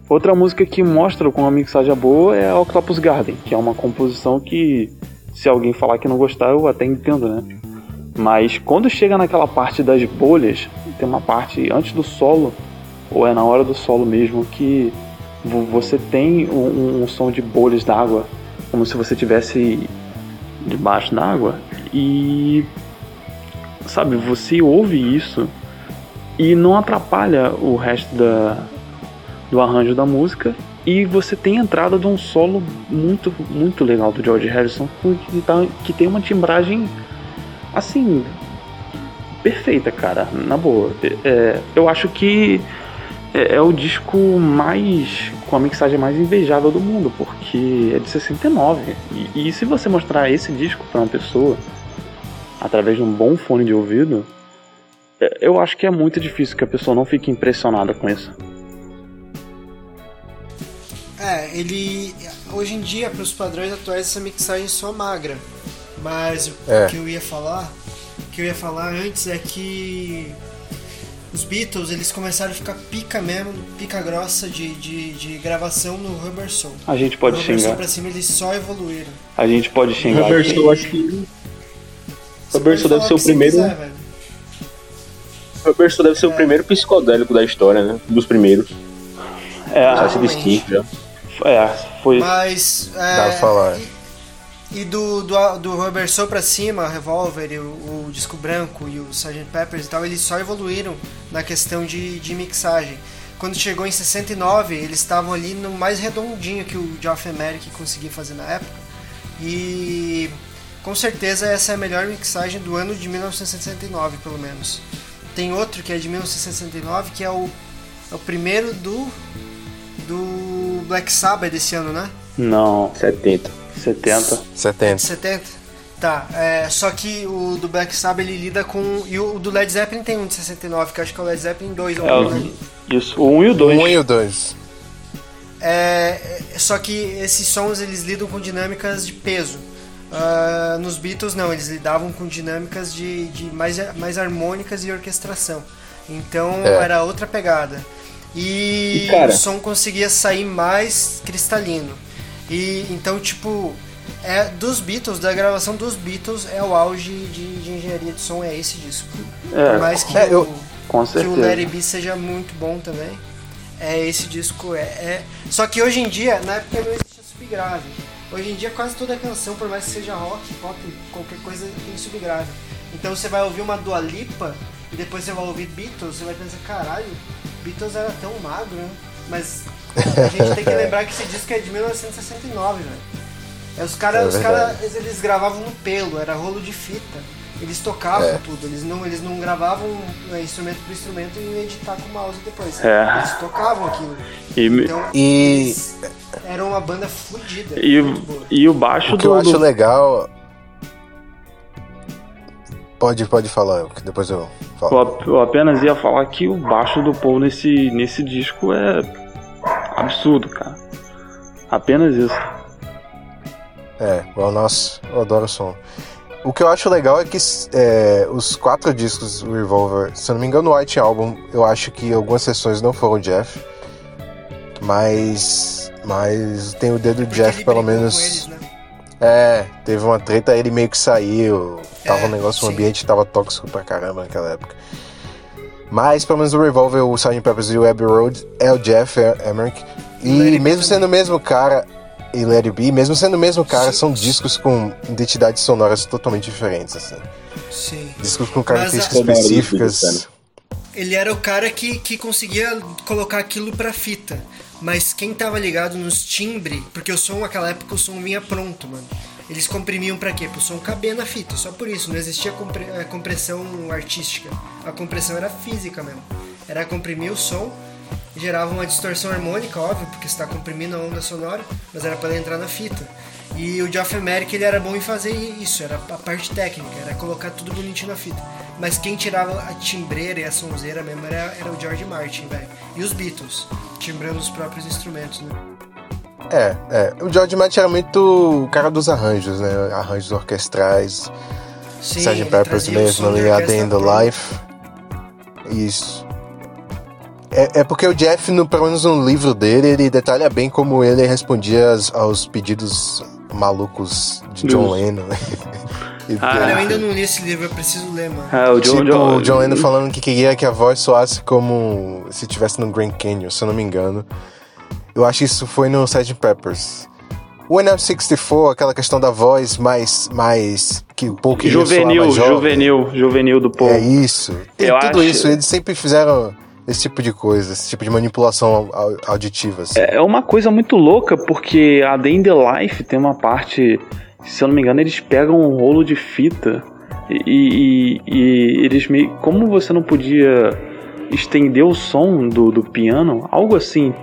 D: Outra música que mostra como a mixagem é boa é Octopus Garden, que é uma composição que, se alguém falar que não gostar, eu até entendo, né? Mas quando chega naquela parte das bolhas, tem uma parte antes do solo, ou é na hora do solo mesmo, que você tem um, um som de bolhas d'água, como se você tivesse debaixo d'água, e sabe, você ouve isso e não atrapalha o resto da, do arranjo da música e você tem a entrada de um solo muito, muito legal do George Harrison que, tá, que tem uma timbragem assim perfeita, cara, na boa. É, eu acho que é, é, o disco mais com a mixagem mais invejável do mundo, porque é de 69. E, e se você mostrar esse disco para uma pessoa através de um bom fone de ouvido, é, eu acho que é muito difícil que a pessoa não fique impressionada com isso.
E: É, ele. Hoje em dia, para os padrões atuais, essa mixagem só magra. Mas é. o que eu ia falar. O que eu ia falar antes é que os Beatles eles começaram a ficar pica mesmo, pica grossa de, de, de gravação no Rubber Soul.
D: A gente pode
E: no
D: xingar. Rubber
E: Soul pra cima eles só evoluíram.
D: A gente pode xingar.
C: Rubber Soul acho que. Rubber Soul deve ser o primeiro. Quiser, Rubber Soul deve ser é. o primeiro psicodélico da história, né? Um dos primeiros.
D: É,
C: se Stick já.
D: É, foi.
E: Mas. É,
B: Dá pra falar.
E: E, e do, do, do Rubber Soul pra cima, Revolver, o, o, Disco Branco e o Sgt. Peppers e tal, eles só evoluíram na questão de, de mixagem. quando chegou em 69, eles estavam ali no mais redondinho que o Geoff Emerick conseguia fazer na época. E com certeza essa é a melhor mixagem do ano de 1969, pelo menos. Tem outro que é de 1969, que é o, é o primeiro do do Black Sabbath desse ano, né?
D: Não.
C: 70.
D: 70.
B: 70.
E: 70? Tá, é, só que o do Black Sabbath ele lida com. E o do Led Zeppelin tem um de 69, que eu acho que é o Led Zeppelin 2 ou
D: É,
E: um, né?
D: isso, o 1 e o 2.
B: Um e o dois.
E: É, é, só que esses sons eles lidam com dinâmicas de peso. Ah, nos Beatles não, eles lidavam com dinâmicas de, de mais, mais harmônicas e orquestração. Então
B: É.
E: era outra pegada. E,
C: E, cara-
E: o som conseguia sair mais cristalino. E então tipo é dos Beatles, da gravação dos Beatles é o auge de, de engenharia de som é esse disco. Por
D: É,
E: mais que
B: é, eu-
E: o, que o
D: certeza.
E: Be seja muito bom também. É esse disco é, é- Só que hoje em dia, na época não existia subgrave. Hoje em dia quase toda canção, por mais que seja rock, pop, qualquer coisa tem subgrave. Então você vai ouvir uma Dua Lipa e depois você vai ouvir Beatles, você vai pensar, caralho, Beatles era tão magro, né? Mas a gente tem que lembrar que esse disco é de 1969, velho. É, os caras,
B: É
E: caras, eles gravavam no pelo, era rolo de fita. Eles tocavam
B: É.
E: tudo, eles não, eles não gravavam né, instrumento por instrumento e iam editar com o mouse depois.
D: É.
E: Eles tocavam aquilo.
D: E,
E: Então,
B: E-
E: eles eram uma banda fodida.
D: e, e o baixo
B: O que eu
D: do,
B: acho
D: do-
B: legal. Pode, pode falar, que depois eu falo.
D: Eu, eu apenas ia falar que o baixo do Paul nesse, nesse disco é absurdo, cara. Apenas isso.
B: É, o nosso, eu adoro o som. O que eu acho legal é que é, os quatro discos do Revolver, se eu não me engano, o White Album, eu acho que algumas sessões não foram Jeff, mas, mas tem o dedo do Jeff
E: ele
B: pelo menos.
E: com eles, né?
B: É, teve uma treta, ele meio que saiu. Tava
E: É,
B: um negócio, o
E: sim.
B: ambiente tava tóxico pra caramba naquela época. Mas, pelo menos o Revolver, o Sgt. Peppers e o Abbey Road é o Jeff Emmerich. E mesmo sendo o mesmo cara, e Let It Be, mesmo sendo o mesmo cara,
E: Sim.
B: são discos com identidades sonoras totalmente diferentes, assim.
E: Sim.
B: Discos com
E: a-
B: características
C: isso,
B: específicas.
E: Ele era o cara que, que conseguia colocar aquilo pra fita. Mas quem tava ligado nos timbre, porque o som naquela época o som vinha pronto, mano. Eles comprimiam pra quê? Pro som caber na fita, só por isso, não existia compre- eh, compressão artística. A compressão era física mesmo. Era comprimir o som, gerava uma distorção harmônica, óbvio, porque você tá comprimindo a onda sonora, mas era pra ela entrar na fita. E o Geoff Emerick ele era bom em fazer isso, era a parte técnica, era colocar tudo bonitinho na fita. Mas quem tirava a timbreira e a sonzeira mesmo era, era o George Martin, velho. E os Beatles, timbrando os próprios instrumentos, né?
B: É, é. O George Martin era muito o cara dos arranjos, né? Arranjos orquestrais.
E: Sim,
B: Sgt. Peppers mesmo, ali, A
E: orquestra
B: Day in the. Life. Isso. É, é porque o Jeff, no, pelo menos no livro dele, ele detalha bem como ele respondia aos, aos pedidos malucos de John
D: Isso.
B: Lennon.
D: Ah,
E: Cara, eu ainda não li esse livro, eu preciso ler, mano.
D: É, o John,
B: tipo,
D: John,
B: o John Lennon falando que queria que a voz soasse como se estivesse no Grand Canyon, se eu não me engano. Eu acho que isso foi no Sgt. Peppers. O NL64, aquela questão da voz mais. mais que o pouco
D: Juvenil, juvenil, juvenil do Paul.
B: É isso. Tem
D: Eu
B: tudo
D: acho-
B: isso. Eles sempre fizeram esse tipo de coisa, esse tipo de manipulação au- au- auditiva. assim.
D: É uma coisa muito louca, porque a Day in the Life tem uma parte, se eu não me engano, eles pegam um rolo de fita e, e- e eles meio. Como você não podia estender o som do, do piano, algo assim.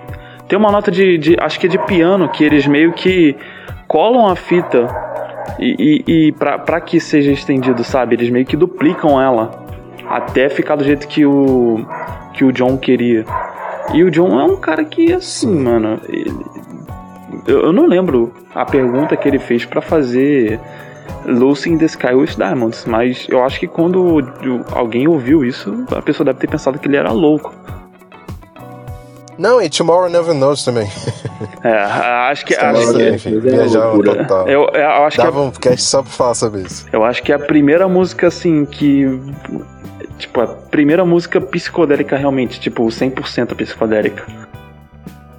D: Tem uma nota de, de- Acho que é de piano, que eles meio que colam a fita e, e, e pra, pra que seja estendido, sabe? Eles meio que duplicam ela até ficar do jeito que o, que o John queria. E o John é um cara que, assim, mano. ele- eu, eu não lembro a pergunta que ele fez pra fazer Lucy in the Sky with Diamonds, mas eu acho que quando alguém ouviu isso, a pessoa deve ter pensado que ele era louco.
B: Não, e Tomorrow Never Knows também.
D: É, acho que.
B: Tomorrow
D: Acho que
B: enfim,
C: é
B: total.
D: eu, eu acho que
B: Dava um cast só pra falar sobre isso.
D: Eu acho que é a primeira música, assim, que. Tipo, a primeira música psicodélica realmente, tipo, 100% psicodélica.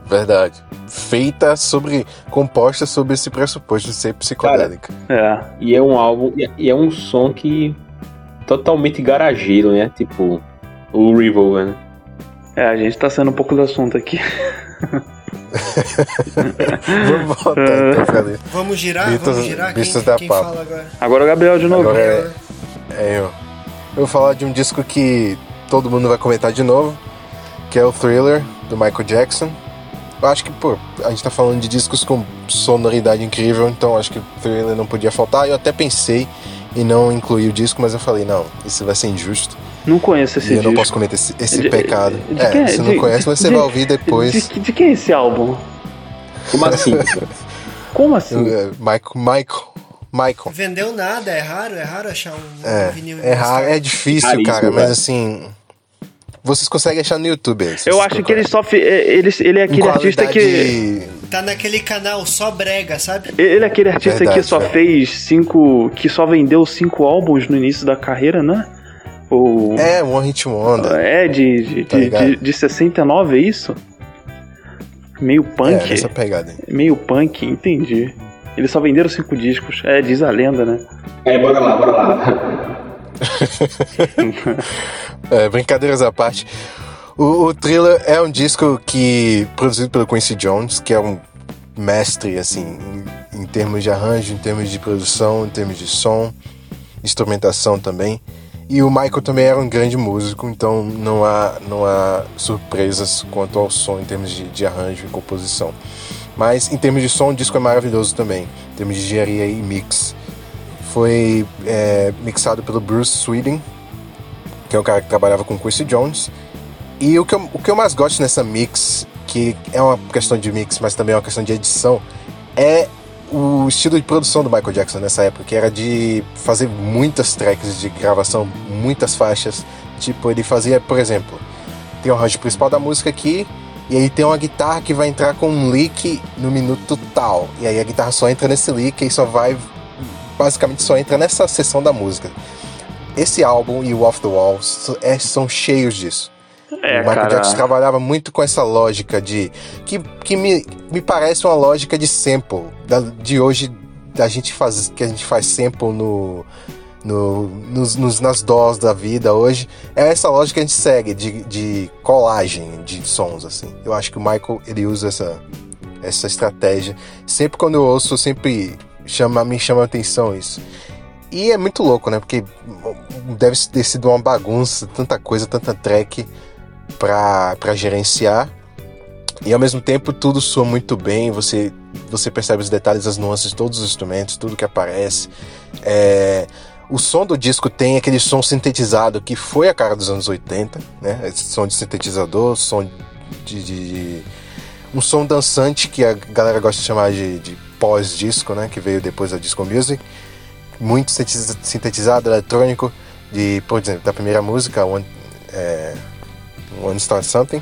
B: Verdade. Feita sobre. composta sobre esse pressuposto de ser psicodélica.
D: É.
C: E é um álbum, e é- e é um som que totalmente garageiro, né? Tipo, o Revolver, né?
D: É, a gente tá sendo um pouco do assunto aqui.
B: vamos voltar então,
E: Vamos girar? Vamos girar?
B: Vistos quem,
E: quem fala agora?
D: Agora o Gabriel de novo.
B: Agora é, é eu. Eu vou falar de um disco que todo mundo vai comentar de novo, que é o Thriller, do Michael Jackson. Eu acho que, pô, a gente tá falando de discos com sonoridade incrível, então acho que o Thriller não podia faltar. Eu até pensei em não incluir o disco, mas eu falei, não, isso vai ser injusto.
D: Não conheço esse
B: e
D: disco.
B: Eu não posso cometer esse, esse
D: de,
B: pecado.
D: De,
B: é,
D: se
B: não conhece, mas você vai ouvir depois.
D: De, de, quem é esse álbum?
C: Como assim?
D: Como assim?
B: É, Michael, Michael. Michael.
E: Vendeu nada, é raro, é raro achar um,
B: é,
E: vinil.
B: É raro, é difícil, Raríssimo, cara, mas assim. Vocês conseguem achar no YouTube.
D: Eu acho que ele só. Ele, ele é aquele artista que.
E: Tá naquele canal só brega, sabe?
D: Ele é aquele artista Verdade, que só fez cinco. que só vendeu cinco álbuns no início da carreira, né?
B: O... É, One Hit Wonder.
D: É, de, de, tá de, de, de 69, é isso? Meio punk.
B: É, essa pegada.
D: Meio punk, entendi. Eles só venderam cinco discos. É, diz a lenda, né?
C: É, bora lá, bora lá.
B: é, brincadeiras à parte. O, o Thriller é um disco que produzido pelo Quincy Jones, que é um mestre assim em, em termos de arranjo, em termos de produção, em termos de som, instrumentação também. E o Michael também era um grande músico, então não há, não há surpresas quanto ao som em termos de, de arranjo e composição. Mas em termos de som, o disco é maravilhoso também, em termos de engenharia e mix. Foi é, mixado pelo Bruce Sweden, que é um cara que trabalhava com Quincy Jones. E o que, eu, o que eu mais gosto nessa mix, que é uma questão de mix, mas também é uma questão de edição, é o estilo de produção do Michael Jackson nessa época, que era de fazer muitas tracks de gravação, muitas faixas. Tipo, ele fazia, por exemplo, tem o arranjo principal da música aqui, e aí tem uma guitarra que vai entrar com um lick no minuto tal. E aí a guitarra só entra nesse lick e só vai. Basicamente só entra nessa seção da música. Esse álbum e o Off the Walls é, são cheios disso.
D: É,
B: o Michael
D: cara...
B: Jackson trabalhava muito com essa lógica de. que, que me, me parece uma lógica de sample. Da, de hoje, da gente faz, que a gente faz sample no, no, nos, nos, nas dós da vida hoje. É essa lógica que a gente segue de, de colagem de sons, assim. Eu acho que o Michael ele usa essa, essa estratégia. Sempre quando eu ouço, sempre chama, me chama a atenção isso. E é muito louco, né? Porque deve ter sido uma bagunça, tanta coisa, tanta track para gerenciar. E ao mesmo tempo tudo soa muito bem, você, você percebe os detalhes, as nuances de todos os instrumentos, tudo que aparece. É, o som do disco tem aquele som sintetizado que foi a cara dos anos 80, né? Esse som de sintetizador, som de, de, um som dançante que a galera gosta de chamar de, de pós-disco, né? Que veio depois da disco music, muito sintetizado, eletrônico, de, por exemplo, da primeira música, One, é, One Star Something.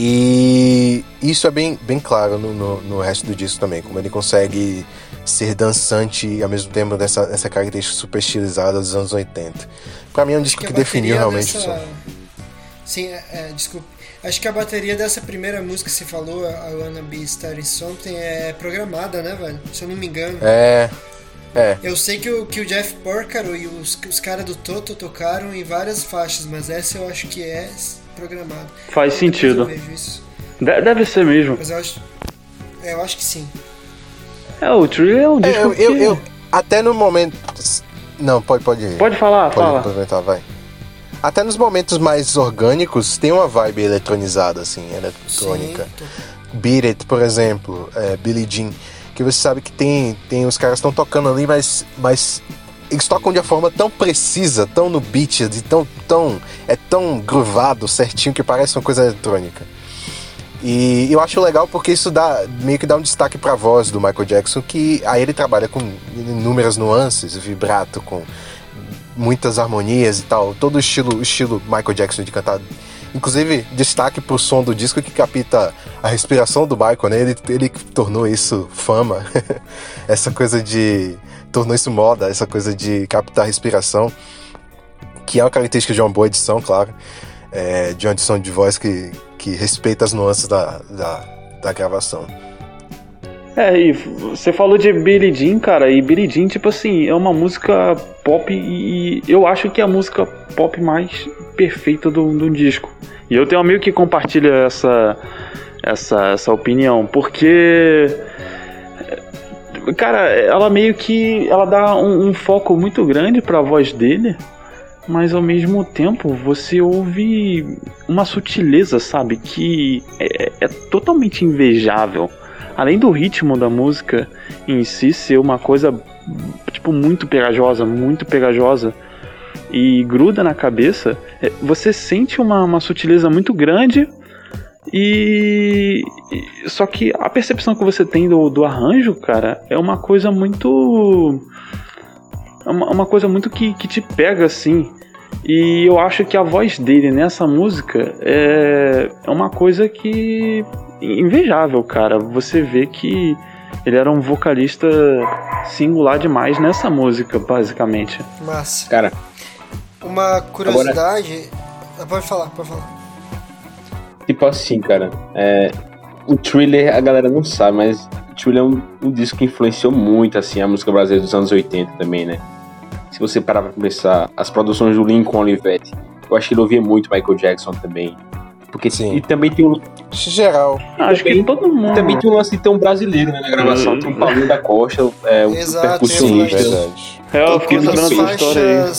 B: E isso é bem, bem claro no, no, no, resto do disco também, como ele consegue ser dançante e ao mesmo tempo dessa, dessa característica super estilizada dos anos 80. Para mim é um disco que, definiu realmente dessa... o som.
E: Sim, é, é, desculpa. Acho que a bateria dessa primeira música que você falou, a Wanna Be Starting Something, é programada, né, velho? Se eu não me engano.
B: É, é.
E: Eu sei que o, que o Jeff Porcaro e os, os caras do Toto tocaram em várias faixas, mas essa eu acho que é programado.
D: Faz sentido. Deve ser mesmo.
E: Mas eu acho, é, eu acho que sim.
D: É, o Tree é um disco
B: é, eu,
D: que...
B: eu, eu, até no momento... Não, pode, pode ir.
D: Pode falar,
B: pode
D: fala.
B: aproveitar, vai. Até nos momentos mais orgânicos tem uma vibe eletronizada, assim, eletrônica. Sim, tô... Beat It, por exemplo, é, Billie Jean que você sabe que tem, tem os caras estão tocando ali, mas, mas eles tocam de uma forma tão precisa, tão no beat, de tão, tão é tão groovado, certinho que parece uma coisa eletrônica. E eu acho legal porque isso dá meio que dá um destaque para a voz do Michael Jackson, que aí ele trabalha com inúmeras nuances, vibrato, com muitas harmonias e tal, todo o estilo, o estilo Michael Jackson de cantar Inclusive, destaque pro som do disco que capta a respiração do Michael, né? Ele, ele tornou isso fama. essa coisa de. tornou isso moda, essa coisa de captar a respiração, que é uma característica de uma boa edição, claro. É, de uma edição de voz que, que respeita as nuances da, da, da gravação.
D: É, e você falou de Billie Jean, cara, e Billie Jean, tipo assim, é uma música pop e eu acho que é a música pop mais perfeita do, do disco. E eu tenho um amigo que compartilha essa, essa, essa opinião, porque cara, ela meio que ela dá um, um foco muito grande para a voz dele, mas ao mesmo tempo você ouve uma sutileza, sabe, que é, é totalmente invejável. Além do ritmo da música em si ser uma coisa tipo muito pegajosa, muito pegajosa e gruda na cabeça, é, você sente uma, uma sutileza muito grande e, só que a percepção que você tem do, do arranjo, cara, é uma coisa muito é uma, uma coisa muito que, que te pega assim. E eu acho que a voz dele nessa música é, é uma coisa que invejável, cara. Você vê que ele era um vocalista singular demais nessa música, basicamente.
E: Massa.
C: Cara,
E: uma curiosidade. Agora... Pode falar, pode falar.
C: Tipo assim, cara, é, o Thriller a galera não sabe, mas o Thriller é um, um, disco que influenciou muito, assim, a música brasileira dos anos 80 também, né? Se você parar pra pensar, as produções do Lincoln Olivetti, eu acho que ele ouvia muito Michael Jackson também. Porque Sim. E também tem um.
B: Geral.
C: acho que todo mundo. Também tem um lance um brasileiro né, na gravação. Uhum. Tem um Paulinho da Costa, é, um
E: Exato, percussionista.
B: Verdade.
E: É, eu fiquei lembrando história aí.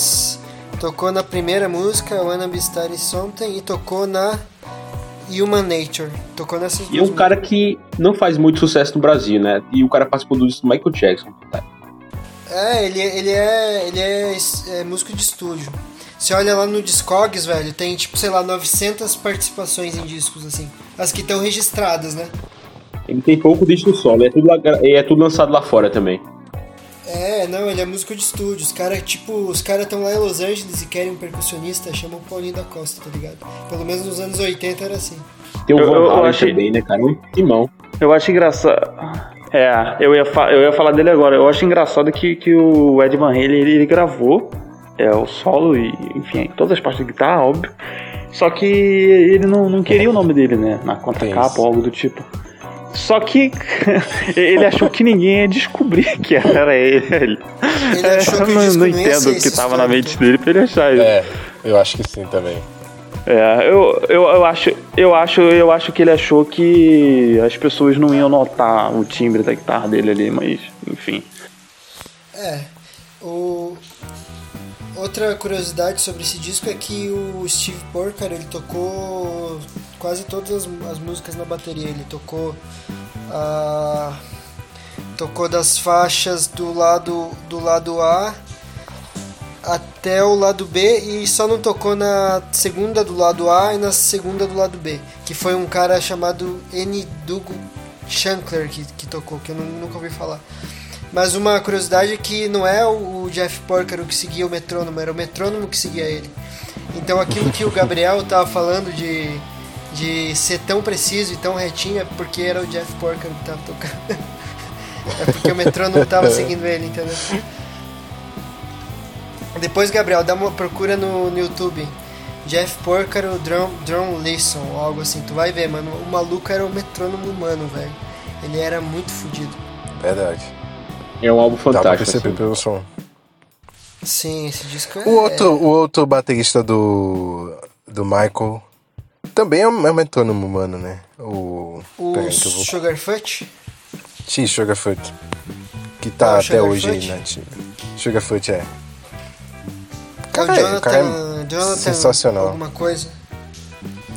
E: Tocou na primeira música, Wanna Be Starry Something, e tocou na Human Nature. Tocou nessas
C: E é um cara que não faz muito sucesso no Brasil, né? E o cara participou do disco do Michael Jackson. Tá?
E: É, ele, ele, é, ele é, é músico de estúdio. Você olha lá no Discogs, velho, tem tipo, sei lá, 900 participações em discos, assim. As que estão registradas, né?
C: Ele tem pouco disco solo, é tudo, é tudo lançado lá fora também.
E: É, não, ele é músico de estúdio. Os caras, tipo, os caras estão lá em Los Angeles e querem um percussionista, chamam o Paulinho da Costa, tá ligado? Pelo menos nos anos 80 era assim.
C: Tem o Van Halen achei... também, né, cara? Um timão.
D: Eu acho engraçado. É, eu ia, eu ia falar dele agora. Eu acho engraçado que, que o Ed Van Halen ele, ele gravou é, o solo e, enfim, todas as partes da guitarra, óbvio. Só que ele não, não queria o nome dele, né? Na contracapa ou algo do tipo. Só que ele achou que ninguém ia descobrir que era ele.
E: Ele achou que
D: eu não, não entendo o que tava na mente dele pra ele achar isso.
B: É, eu acho que sim também.
D: É, eu, eu, eu, acho, eu, acho, eu acho que ele achou que as pessoas não iam notar o timbre da guitarra dele ali, mas enfim.
E: É, o, Outra curiosidade sobre esse disco é que o Steve Porker ele tocou quase todas as, as músicas na bateria. Ele tocou a tocou das faixas do lado do lado A até o lado B e só não tocou na segunda do lado A e na segunda do lado B, que foi um cara chamado N. Dugo Shankler que, que tocou, que eu nunca ouvi falar. Mas uma curiosidade é que não é o Jeff Porcaro que seguia o metrônomo, era o metrônomo que seguia ele. Então aquilo que o Gabriel estava falando de, de ser tão preciso e tão retinho é porque era o Jeff Porcaro que estava tocando. é porque o metrônomo estava seguindo ele, entendeu? Depois, Gabriel, dá uma procura no, no YouTube. Jeff Porcaro Drum, Drum Listen, ou algo assim. Tu vai ver, mano. O maluco era o metrônomo humano, velho. Ele era muito fodido.
B: Verdade.
C: É um álbum fantástico. Dá pra
B: perceber
C: assim.
B: pelo som.
E: Sim, esse disco é.
B: O outro, o outro baterista do, do Michael também é um, é um metrônomo humano, né? O.
E: O vou... Sugarfoot?
B: Sim, Sugarfoot. Que tá ah, até hoje aí na ativa. Sugarfoot é.
E: Cara, é o Jonathan, cara é Jonathan
B: sensacional.
E: Alguma coisa.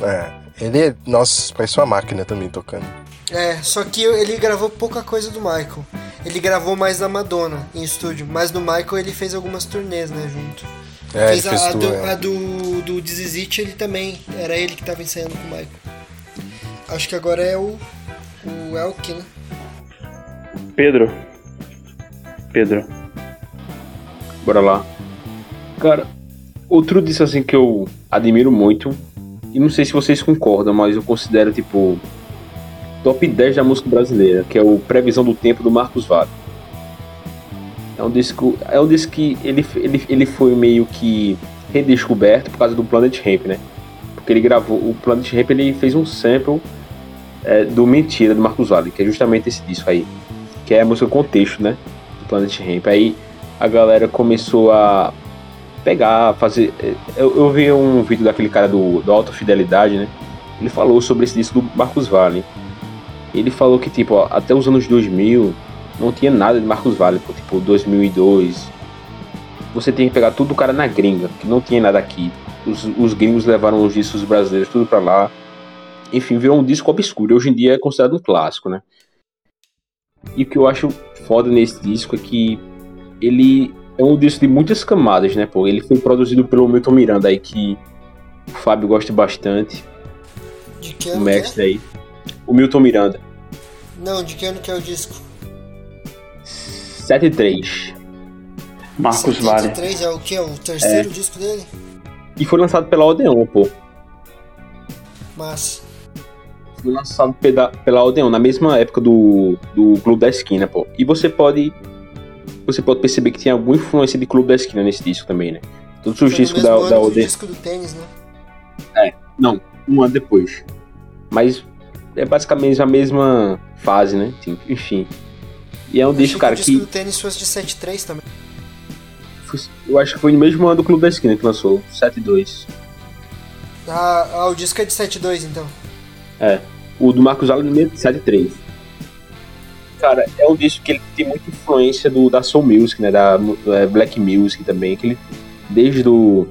B: É. Ele é. Nossa, parece uma máquina também tocando.
E: É, só que ele gravou pouca coisa do Michael. Ele gravou mais da Madonna em estúdio, mas no Michael ele fez algumas turnês, né, junto.
B: É,
E: fez
B: a,
E: a,
B: do,
E: é. a do, do This It, ele também, era ele que tava ensaiando com o Michael. Acho que agora é o, o Elk, né?
D: Pedro. Pedro.
C: Bora lá. Cara, outro disso assim que eu admiro muito, e não sei se vocês concordam, mas eu considero tipo top 10 da música brasileira, que é o Previsão do Tempo do Marcos Vale. É um disco, é um disco que ele, ele, ele foi meio que redescoberto por causa do Planet Ramp, né? Porque ele gravou, o Planet Ramp ele fez um sample é, do Mentira do Marcos Vale, que é justamente esse disco aí, que é a música Contexto, né? Do Planet Ramp. Aí a galera começou a pegar, fazer. É, eu, eu vi um vídeo daquele cara do, do Alta Fidelidade, né? Ele falou sobre esse disco do Marcos Valle. Ele falou que, tipo, ó, até os anos 2000 não tinha nada de Marcos Valle, tipo, 2002. Você tem que pegar tudo do cara na gringa, que não tinha nada aqui. Os, os gringos levaram os discos brasileiros tudo para lá. Enfim, virou um disco obscuro. Hoje em dia é considerado um clássico, né? E o que eu acho foda nesse disco é que ele é um disco de muitas camadas, né, pô? Ele foi produzido pelo Milton Miranda aí, que o Fábio gosta bastante.
E: De que
C: O
E: ano
C: mestre
E: que é?
C: aí. O Milton Miranda.
E: Não, de que ano que é o disco?
C: 73.
D: Marcos Vale.
E: 73 é o que? É o terceiro disco dele?
C: E foi lançado pela Odeon, pô.
E: Massa.
C: Foi lançado pela, pela Odeon, na mesma época do, do Clube da Esquina, pô. E você pode. Você pode perceber que tem alguma influência de Clube da Esquina nesse disco também, né? Todos os
E: Foi
C: discos da, da Odeon.
E: disco do tênis, né?
C: Não, um ano depois. Mas é basicamente a mesma fase, né? Enfim. E é um disco, cara,
E: que o disco
C: que
E: do tênis fosse de 73 também.
C: eu acho que foi no mesmo ano do Clube da Esquina que lançou, 7-2.
E: Ah, ah, o disco é de 72 então.
C: O do Marcos Allen é 7-3. Cara, é um disco que ele tem muita influência do, da Soul Music, né? Da é, Black Music também. Que ele, desde o.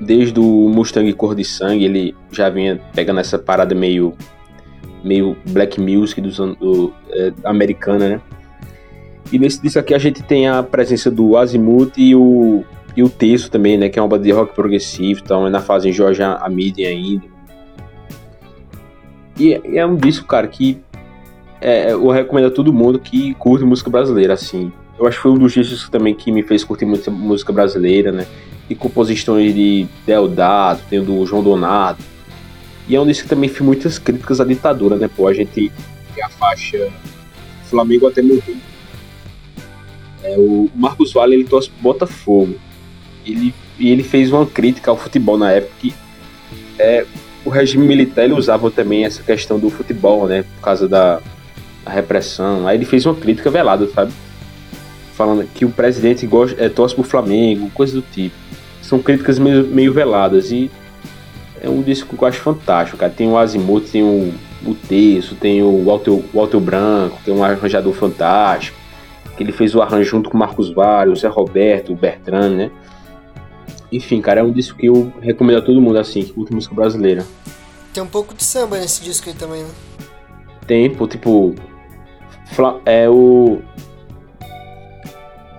C: Desde o Mustang Cor de Sangue, ele já vinha pegando essa parada meio. meio Black Music dos do, é, americana, né? E nesse disco aqui a gente tem a presença do Azimuth e o. E o Texto também, né? Que é uma banda de rock progressivo, então é na fase em George Amidem ainda. E e é um disco, cara, que é, eu recomendo a todo mundo que curte música brasileira, assim. Eu acho que foi um dos discos também que me fez curtir muita música brasileira, né? E composições de Deodato, tem do João Donato. E é um disco que também fez muitas críticas à ditadura, né? Pô, a gente tem a faixa Flamengo até morrer. É, o Marcos Vale, ele torce pro Botafogo. Ele, e ele fez uma crítica ao futebol na época que é, o regime militar ele usava também essa questão do futebol, né? Por causa da, da repressão. Aí ele fez uma crítica velada, sabe? Falando que o presidente gosta, é, torce pro Flamengo, coisa do tipo. São críticas meio, meio veladas e é um disco que eu acho fantástico, cara. Tem o Azimuth, tem o, o Terço, tem o Walter, o Walter Branco, tem um arranjador fantástico. Que ele fez o arranjo junto com o Marcos Vale, o Zé Roberto, o Bertrand, né? Enfim, cara, é um disco que eu recomendo a todo mundo, assim, que curte música brasileira.
E: Tem um pouco de samba nesse disco aí também, né?
C: tempo, tipo. É o.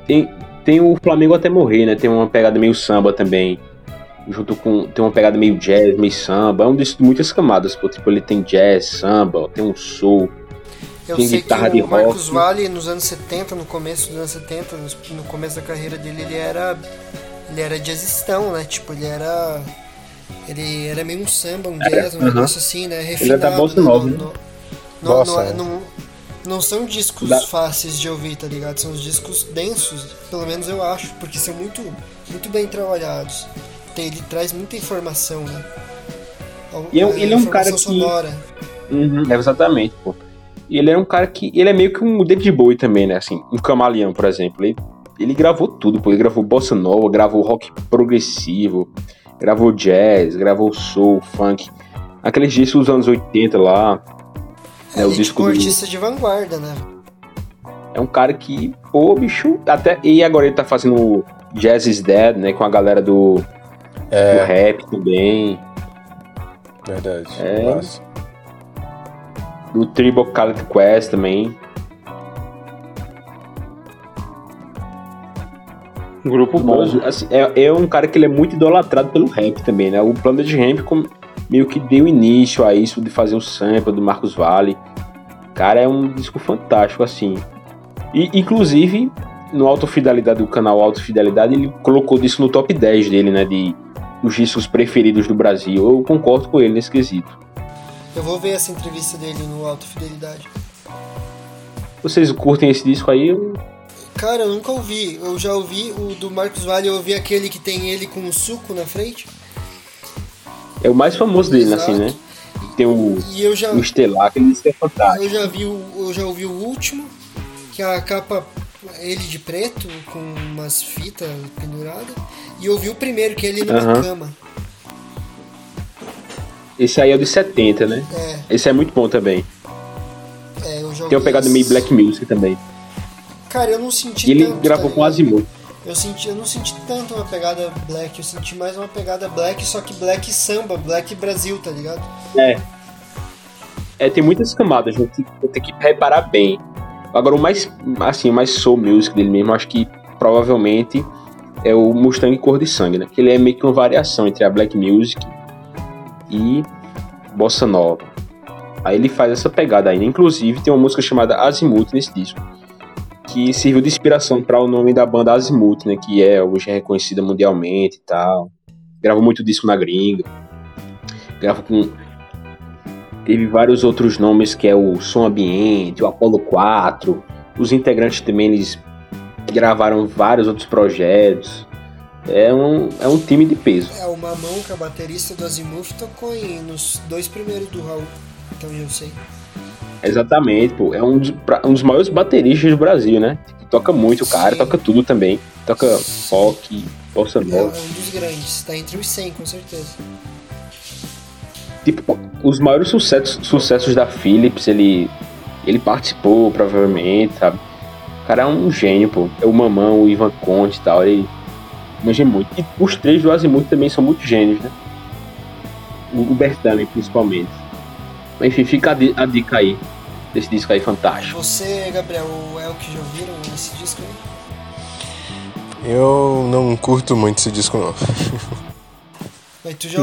C: Tem, tem o Flamengo até morrer, né? Tem uma pegada meio samba também. Junto com. Tem uma pegada meio jazz, meio samba. É um disco de muitas camadas, pô. Tipo, ele tem jazz, samba, tem um soul.
E: Eu
C: Tem
E: sei que o Marcos
C: rock.
E: Vale, nos anos 70, no começo dos anos 70, nos- no começo da carreira dele, ele era. Ele era jazzistão, né? Tipo, ele era. Ele era meio um samba, um jazz, um
C: aham.
E: negócio assim, né?
C: Ele é
E: Refinado,
C: da bossa
E: né?
C: nova,
E: Não-
C: né?
E: não- não-
B: Bossa,
E: não é-
B: é.
E: não- não são discos
C: Da-
E: fáceis de ouvir, tá ligado? São os discos densos, pelo menos eu acho, porque são muito, muito bem trabalhados. Tem- ele traz muita informação, né?
C: E é um-
E: É,
C: ele é um cara que-
E: sonora.
C: Uhum, é exatamente, pô. E ele é um cara que. Ele é meio que um David Bowie também, né? Assim, um camaleão, por exemplo. Ele, ele gravou tudo, pô. Ele gravou bossa nova, gravou rock progressivo, gravou jazz, gravou soul, funk. Aqueles discos dos anos 80 lá. É, o
E: ele é
C: disco
E: tipo um
C: do-
E: artista de vanguarda, né?
C: É um cara que, pô, bicho, até. E agora ele tá fazendo Jazz is Dead, né? Com a galera do, do
B: É,
C: rap também.
B: verdade.
C: É.
B: Massa.
C: Do Tribocality Quest também.
D: Grupo bom.
C: Assim, é, é um cara que ele é muito idolatrado pelo rap também, né? O Planet Ramp com- meio que deu início a isso de fazer o sample do Marcos Vale. Cara, é um disco fantástico, assim. E, inclusive, no Auto Fidelidade, do canal Auto Fidelidade, ele colocou isso no top 10 dele, né? De os discos preferidos do Brasil. Eu concordo com ele nesse quesito.
E: Eu vou ver essa entrevista dele no Alto Fidelidade.
C: Vocês curtem esse disco aí?
E: Cara, eu nunca ouvi. Eu já ouvi o do Marcos Vale, eu ouvi aquele que tem ele com o suco na frente.
C: É o mais famoso dele,
E: Exato.
C: assim, né? Tem o,
E: E eu já,
C: o Estelar, que ele disse que é fantástico.
E: eu já vi o, eu já ouvi o último, que a capa ele de preto, com umas fitas penduradas, e eu vi o primeiro, que é ele numa uhum. cama.
C: Esse aí é o de 70, né? É. Esse é muito bom também. É, eu já Tem uma pegada meio black music também.
E: Cara, eu não senti
C: e ele tanto, gravou tá com Azimuth.
E: Eu, senti, eu não senti tanto uma pegada black, eu senti mais uma pegada black, só que black samba, black Brasil, tá ligado?
C: É. É, tem muitas camadas, gente tem que reparar bem. Agora, o mais, assim, mais soul music dele mesmo, acho que provavelmente é o Mustang Cor de Sangue, né? Que ele é meio que uma variação entre a black music e bossa nova. Aí ele faz essa pegada. Né? Inclusive, tem uma música chamada Azimuth nesse disco, que serviu de inspiração para o nome da banda Azimuth, né? Que é hoje é reconhecida mundialmente e tal. Gravou muito disco na gringa. Grava com Teve vários outros nomes, que é o Som Ambiente, o Apollo 4. Os integrantes também eles gravaram vários outros projetos. É um, é um time de peso.
E: É, o Mamão, que é baterista do Azimuth, tocou em, nos dois primeiros do Raul, então eu sei.
C: Exatamente, pô. É um dos, um dos maiores bateristas do Brasil, né? Toca muito, o cara, Sim. toca tudo também. Toca rock, bossa nova. É,
E: é um dos grandes, tá entre os 100, com certeza.
C: Tipo, os maiores sucessos, sucessos da Philips, ele, ele participou, provavelmente, sabe? O cara é um gênio, pô. É o Mamão, o Ivan Conte e tal, ele manja muito. E os três do Azimuth também são muito gênios, né? O, Bertami, principalmente. Enfim, fica a, dica aí, desse disco aí fantástico.
E: Você, Gabriel, o Elk já ouviram esse disco aí?
B: Eu não curto muito esse disco, não.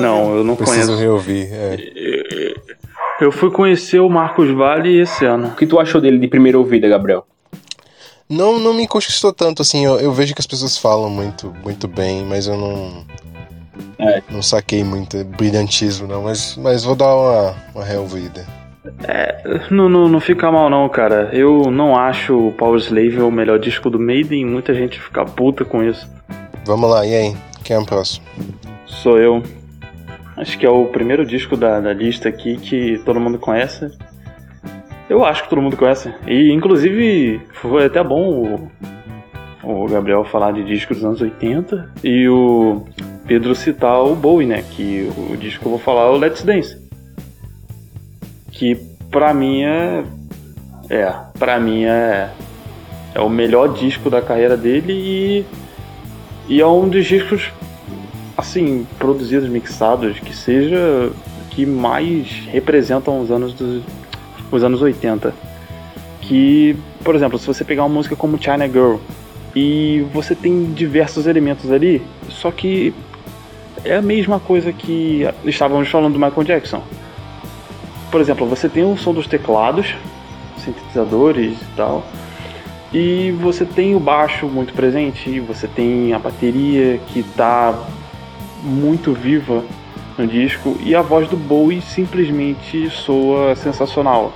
D: não, eu não
B: Preciso
D: conheço.
B: reouvir. É.
D: Eu fui conhecer o Marcos Vale esse ano.
C: O que tu achou dele de primeira ouvida, Gabriel?
B: Não, não me conquistou tanto, assim, eu, eu vejo que as pessoas falam muito, muito bem, mas eu não... É. Não saquei muito brilhantismo, não, mas, mas vou dar uma, uma reouvida.
D: É, não, não, não fica mal não, cara. Eu não acho o Power Slave o melhor disco do Maiden, muita gente fica puta com isso.
B: Vamos lá, e aí? Quem é o próximo?
D: Sou eu. Acho que é o primeiro disco da, da lista aqui que todo mundo conhece. Eu acho que todo mundo conhece. E inclusive foi até bom o, o Gabriel falar de discos dos anos 80 e o Pedro citar o Bowie, né? Que o disco que eu vou falar é o Let's Dance. Que pra mim é. É, pra mim é. É o melhor disco da carreira dele e. E é um dos discos assim, produzidos, mixados, que seja que mais representam os anos dos os anos 80. Que, por exemplo, se você pegar uma música como China Girl e você tem diversos elementos ali, só que é a mesma coisa que estávamos falando do Michael Jackson. Por exemplo, você tem o som dos teclados, sintetizadores e tal, e você tem o baixo muito presente, você tem a bateria que está muito viva no disco e a voz do Bowie simplesmente soa sensacional.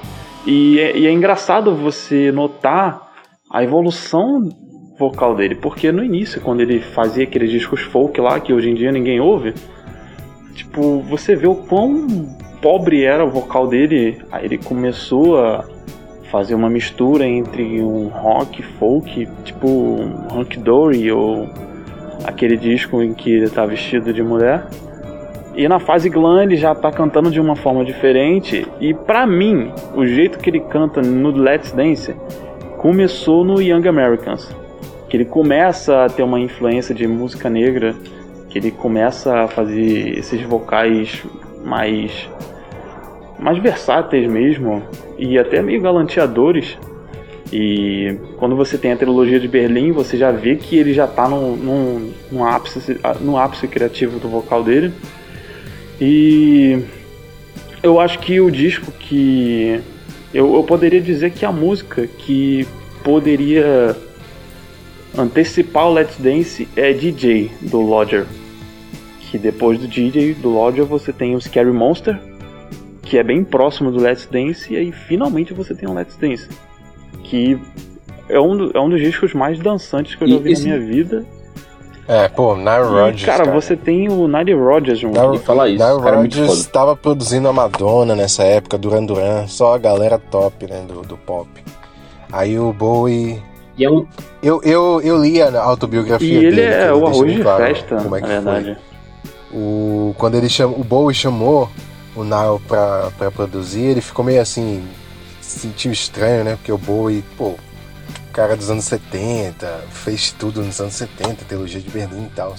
D: E é, e é engraçado você notar a evolução vocal dele, porque no início, quando ele fazia aqueles discos folk lá, que hoje em dia ninguém ouve, tipo, você vê o quão pobre era o vocal dele, aí ele começou a fazer uma mistura entre um rock folk, tipo um Dory ou aquele disco em que ele tá vestido de mulher. E na fase glam ele já tá cantando de uma forma diferente. E para mim, o jeito que ele canta no Let's Dance começou no Young Americans. Que ele começa a ter uma influência de música negra, que ele começa a fazer esses vocais mais mais versáteis mesmo e até meio galanteadores e quando você tem a trilogia de Berlim, você já vê que ele já está no, no, no, ápice, no ápice criativo do vocal dele. E eu acho que o disco que. Eu, eu poderia dizer que a música que poderia antecipar o Let's Dance é DJ do Lodger. Que depois do DJ do Lodger você tem o Scary Monster, que é bem próximo do Let's Dance, e aí finalmente você tem o Let's Dance que é um, do, é um dos discos mais dançantes que eu já vi esse... na minha vida.
B: É, pô, Nile Rodgers.
D: Cara, cara, você tem o Nile Rodgers junto. Nile,
C: falar isso. Nile
B: cara, Rodgers estava produzindo a Madonna nessa época, Duran Duran, só a galera top, né, do, do pop. Aí o Bowie E é um... eu, eu, eu li a autobiografia
D: e
B: dele.
D: E ele é o arroz de claro festa, como é que na verdade.
B: Foi. O, quando ele chamou, o Bowie chamou o Nile pra, pra produzir, ele ficou meio assim, sentiu estranho, né? Porque o Bowie, pô, cara dos anos 70, fez tudo nos anos 70, teologia de Berlim e tal.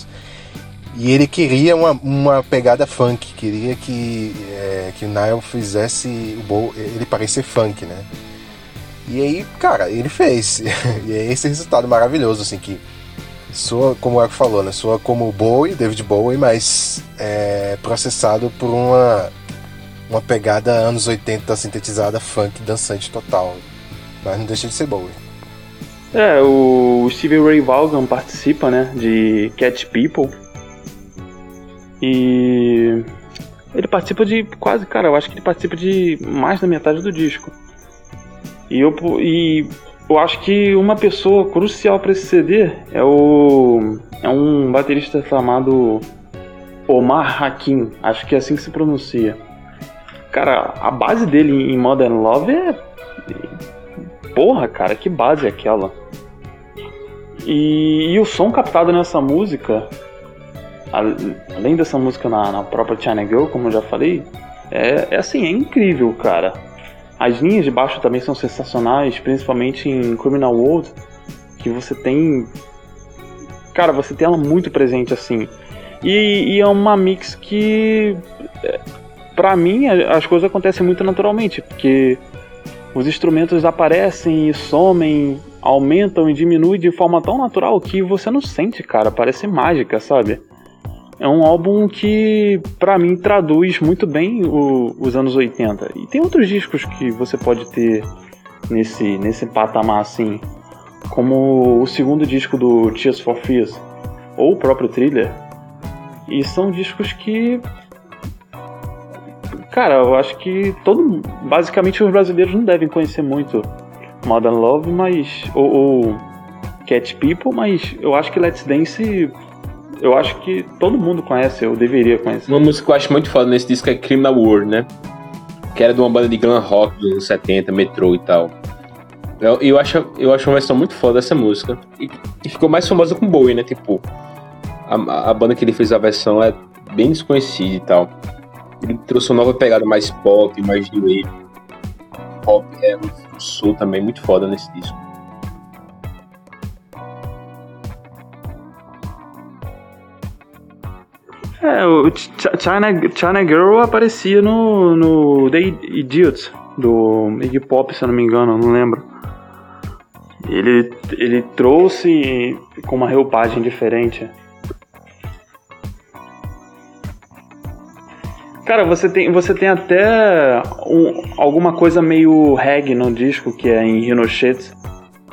B: E ele queria uma, uma pegada funk, queria que, é, que o Nile fizesse o ele parecer funk, né? E aí, cara, ele fez. e é esse resultado maravilhoso, assim, que soa, como o Eric falou, né? Soa como Bowie, David Bowie, mas é processado por uma, uma pegada anos 80 sintetizada funk dançante total. Mas não deixa de ser Bowie.
D: É, o Steve Ray Vaughan participa, né, de Cat People. E ele participa de quase, cara, eu acho que ele participa de mais da metade do disco. E eu, e eu acho que uma pessoa crucial para esse CD é o é um baterista chamado Omar Hakim, acho que é assim que se pronuncia. Cara, a base dele em Modern Love é porra, cara, que base é aquela? E, e o som captado nessa música, além dessa música na, na própria China Girl, como eu já falei, é, é assim, é incrível, cara. As linhas de baixo também são sensacionais, principalmente em Criminal World, que você tem. Cara, você tem ela muito presente assim. E, e é uma mix que. É, pra mim, as coisas acontecem muito naturalmente, porque os instrumentos aparecem e somem, aumentam e diminuem de forma tão natural que você não sente, cara. Parece mágica, sabe? é um álbum que, para mim, traduz muito bem o, os anos 80. E tem outros discos que você pode ter nesse, nesse patamar assim, como o segundo disco do Tears for Fears, ou o próprio Thriller. E são discos que. Cara, eu acho que todo. Basicamente, os brasileiros não devem conhecer muito Modern Love, mas. Ou, ou Cat People, mas eu acho que Let's Dance eu acho que todo mundo conhece, eu deveria conhecer.
C: Uma música que eu acho muito foda nesse disco é Criminal World, né? Que era de uma banda de glam rock dos anos 70, metrô e tal. Eu, eu, acho, eu acho uma versão muito foda dessa música. E, e ficou mais famosa com Bowie, né? Tipo, a, a, banda que ele fez a versão é bem desconhecida e tal. Ele trouxe uma nova pegada mais pop, mais new wave. Pop é um sul também muito foda nesse disco.
D: É, o China, China Girl aparecia no, no The Idiot, do Iggy Pop, se eu não me engano, não lembro. Ele, ele trouxe com uma reupagem diferente. Cara, você tem, você tem até um, alguma coisa meio reggae no disco, que é em Ricochet.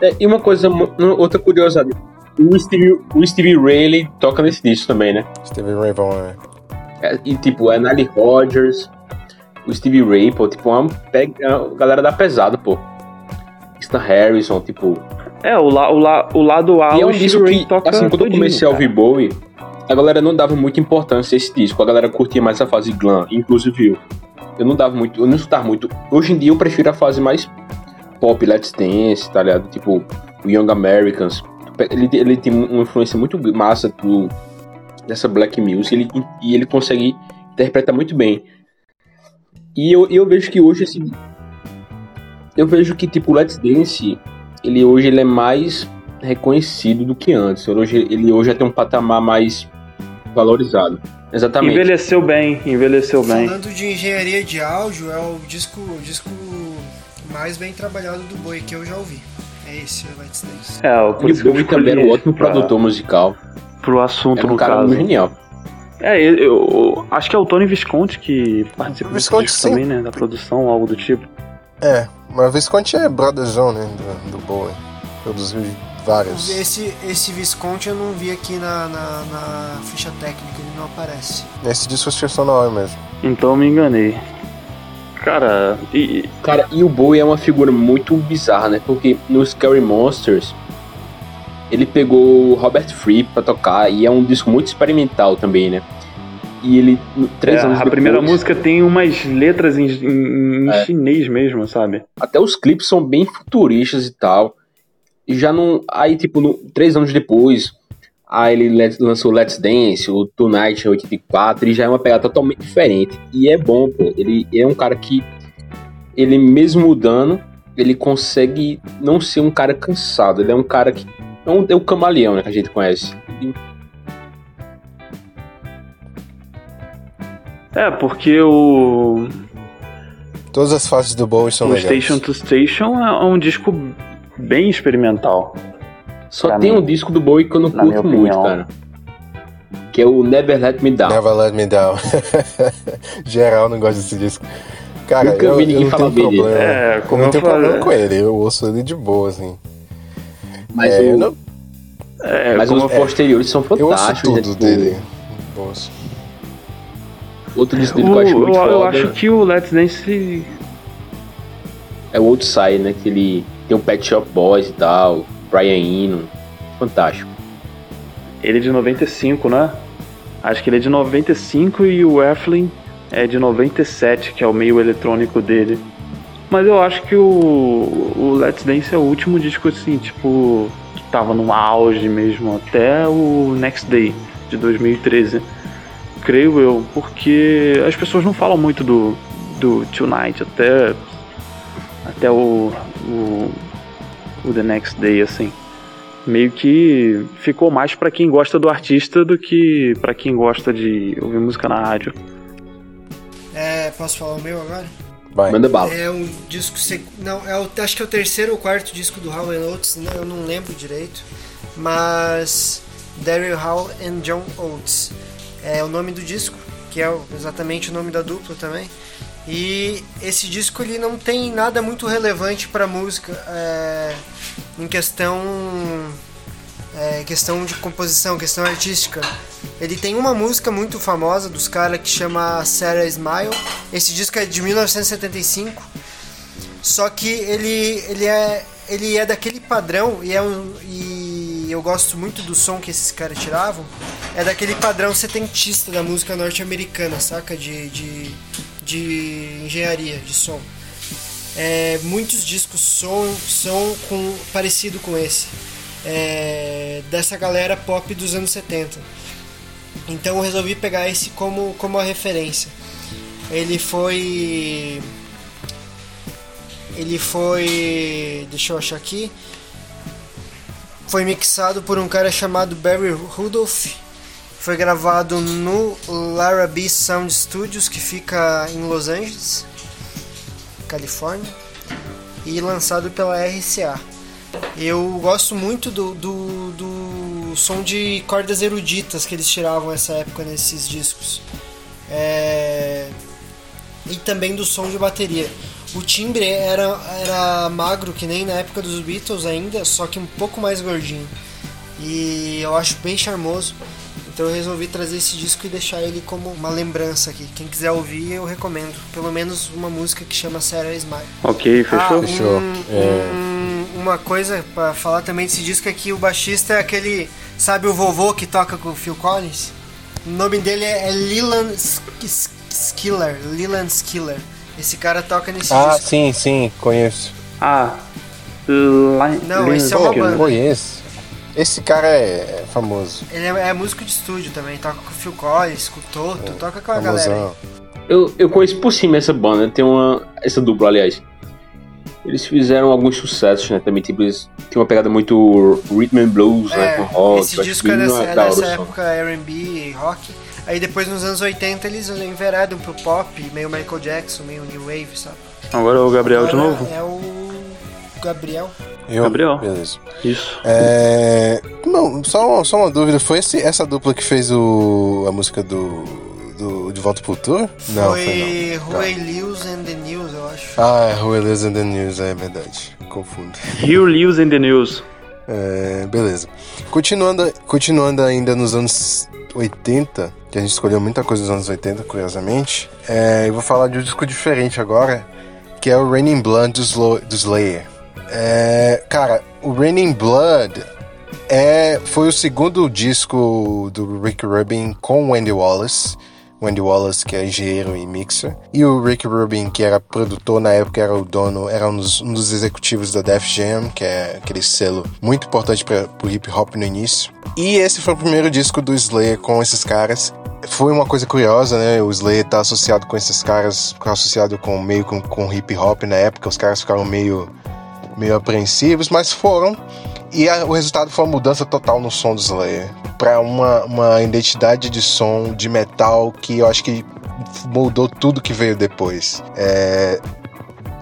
C: É, e uma coisa, outra curiosidade o Steve, o Steve Ray toca nesse disco também, né?
B: Steve Ray Vaughan,
C: né? É, e tipo, é Nile Rodgers, o Steve Ray, pô, tipo, uma, é uma galera da pesada, pô. Stan Harrison, tipo.
D: É, o, la, o, la, o lado A,
C: e é um disco que, assim, quando eu comecei a ouvir Bowie, a galera não dava muita importância a esse disco, a galera curtia mais a fase glam, inclusive eu. Eu não dava muito, eu não escutava muito. Hoje em dia eu prefiro a fase mais pop, let's dance, tá ligado? Tipo, Young Americans ele, ele tem uma influência muito massa do, dessa black music ele, e ele consegue interpretar muito bem. E eu, eu vejo que hoje, assim, eu vejo que, tipo, Let's Dance, ele hoje ele é mais reconhecido do que antes. Hoje, ele hoje já tem um patamar mais valorizado. Exatamente.
D: Envelheceu bem, envelheceu bem.
E: Falando de engenharia de áudio, é o disco, o disco mais bem trabalhado do Boi que eu já ouvi. É esse, o Dance. É,
C: o por isso que também era um ótimo pra, produtor musical.
D: Pro assunto,
C: era um
D: no
C: cara
D: caso.
C: genial.
D: É, eu, eu, acho que é o Tony Visconti que participa Visconti, também, né? Da produção, algo do tipo.
B: É, mas o Visconti é brotherzão, né? Do, do Bowie. Produziu vários.
E: Esse, esse Visconti eu não vi aqui na, na, na ficha técnica, ele não aparece.
B: Esse disco é sonoro mesmo.
D: Então eu me enganei. Cara, e.
C: Cara, e o Bowie é uma figura muito bizarra, né? Porque no Scary Monsters ele pegou o Robert Fripp pra tocar e é um disco muito experimental também, né? E ele, três
D: é,
C: anos
D: A depois, primeira música tem umas letras em, em, em é. chinês mesmo, sabe?
C: Até os clipes são bem futuristas e tal. Já não. Aí, tipo, no, três anos depois, aí ele lançou Let's Dance, o Tonight 84, e já é uma pegada totalmente diferente. E é bom, pô. Ele é um cara que. Ele mesmo mudando, ele consegue não ser um cara cansado. Ele é um cara que. É, um, é o camaleão, né, que a gente conhece.
D: É, porque o.
B: Todas as fases do Bowie são
D: o
B: legais.
D: Station to Station é um disco bem experimental.
C: Só pra tem mim, um disco do Bowie que eu não curto muito, cara. Que é o Never Let Me Down.
B: Never Let Me Down. Geral não gosta desse disco. Cara,
C: Nunca
B: eu,
C: vi ninguém
B: eu não
C: falar
B: tenho
C: dele.
B: problema.
D: É, como
B: eu não
D: eu
B: tenho
D: falei-
B: problema com ele, eu ouço ele de boa, assim.
C: Mas,
B: É,
C: o-
B: eu, não,
D: É,
C: mas
D: como
C: os
D: eu-
C: posteriores são
B: eu ouço
C: fantásticos. né?
B: tudo
C: Tipo,
B: dele. Ouço.
C: Outro disco dele
D: o-
C: que eu acho muito
D: eu, eu
C: foda
D: acho que o Let's Dance
C: é o Outside, né? Que ele tem o Pet Shop Boys e tal, Brian Eno. Fantástico.
D: ele é de 95, né? Acho que ele é de 95 e o Eflin é de 97, que é o meio eletrônico dele. Mas eu acho que o, o Let's Dance é o último disco assim, tipo, que tava no auge mesmo, até o Next Day de 2013. Creio eu, porque as pessoas não falam muito do, do Tonight até, até o, o, o The Next Day, assim meio que ficou mais pra quem gosta do artista do que pra quem gosta de ouvir música na rádio.
E: É, posso falar o meu agora?
B: Vai.
C: Manda bala.
E: É um disco. sec- Não, é o, acho que é o terceiro ou quarto disco do Howell Oates, né? eu não lembro direito. Mas. Daryl Hall and John Oates. É o nome do disco, que é exatamente o nome da dupla também. E esse disco ele não tem nada muito relevante para música é, em questão é, questão de composição, questão artística. Ele tem uma música muito famosa dos caras que chama Sarah Smile. Esse disco é de 1975. Só que ele, ele, é, ele é daquele padrão e, é um, e eu gosto muito do som que esses caras tiravam. É daquele padrão setentista da música norte-americana, saca? De, de, de engenharia, de som. É, muitos discos são, são com, parecido com esse. É, dessa galera pop dos anos 70. Então eu resolvi pegar esse como, como a referência. Ele foi. Ele foi. Deixa eu achar aqui. Foi mixado por um cara chamado Barry Rudolph. Foi gravado no Larrabee Sound Studios, que fica em Los Angeles, Califórnia. E lançado pela RCA. Eu gosto muito do, do, do som de cordas eruditas que eles tiravam nessa época nesses discos. É, E também do som de bateria. O timbre era, era magro, que nem na época dos Beatles ainda, só que um pouco mais gordinho. E eu acho bem charmoso. Então eu resolvi trazer esse disco e deixar ele como uma lembrança aqui. Quem quiser ouvir, eu recomendo. Pelo menos uma música que chama Sarah Smile.
D: Ok, fechou?
E: Ah,
B: Fechou.
E: um-
B: É.
E: um- uma coisa pra falar também desse disco é que o baixista é aquele. Sabe o vovô que toca com o Phil Collins? O nome dele é, é Leland Sk- Sk- Skiller. Leland Skiller. Esse cara toca nesse
B: Ah,
E: disco.
B: sim, sim, conheço.
D: Ah,
E: Não,
D: Lin-
E: esse é uma banda.
B: conheço. Esse cara é famoso.
E: Ele é, é músico de estúdio também. Toca com o Phil Collins, com o Toto. toca com a galera. aí.
B: Famosão.
C: Eu, eu conheço por cima essa banda, tem uma. Essa dupla, aliás. Eles fizeram alguns sucessos, né? Também, tipo, eles tinham uma pegada muito rhythm and blues, né?
E: É,
C: Com rock.
E: esse disco é dessa, é dessa época R&B, rock. Aí depois nos anos 80 eles enveredam pro pop, meio Michael Jackson, meio New Wave, sabe?
D: Agora é o Gabriel de
E: Agora
D: novo?
E: É o Gabriel.
B: Eu,
D: Gabriel.
B: Beleza.
D: Isso.
B: É, não, só uma, só uma dúvida. Foi esse, essa dupla que fez o, a música do, do De Volta pro Futuro? Não,
E: foi
B: foi não.
E: Huey Lewis and the News, eu acho.
B: Ah, é Who Lives in the News, é verdade. Confundo.
D: Here News in the News.
B: É, beleza. Continuando, continuando ainda nos anos 80, que a gente escolheu muita coisa dos anos 80, curiosamente, é, eu vou falar de um disco diferente agora, que é o Raining Blood do, Slo- do Slayer. É, cara, o Raining Blood é, foi o segundo disco do Rick Rubin com o Wallace. Wendy Wallace, que é engenheiro e mixer, e o Rick Rubin, que era produtor na época, era o dono, era um dos, um dos executivos da Def Jam, que é aquele selo muito importante para o hip hop no início. E esse foi o primeiro disco do Slayer com esses caras. Foi uma coisa curiosa, né? O Slayer tá associado com esses caras, associado com meio com, com hip hop na época, os caras ficaram meio meio apreensivos, mas foram. E a, o resultado foi uma mudança total no som do Slayer. Para uma, uma identidade de som de metal que eu acho que mudou tudo que veio depois. É,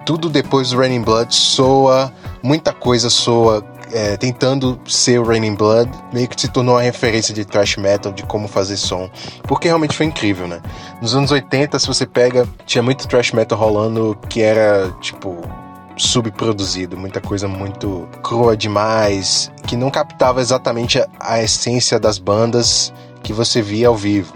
B: tudo depois do Raining Blood soa, muita coisa soa é, tentando ser o Raining Blood, meio que se tornou uma referência de thrash metal, de como fazer som, porque realmente foi incrível, né? Nos anos 80, se você pega, tinha muito thrash metal rolando que era tipo subproduzido, muita coisa muito crua demais, que não captava exatamente a, a essência das bandas que você via ao vivo.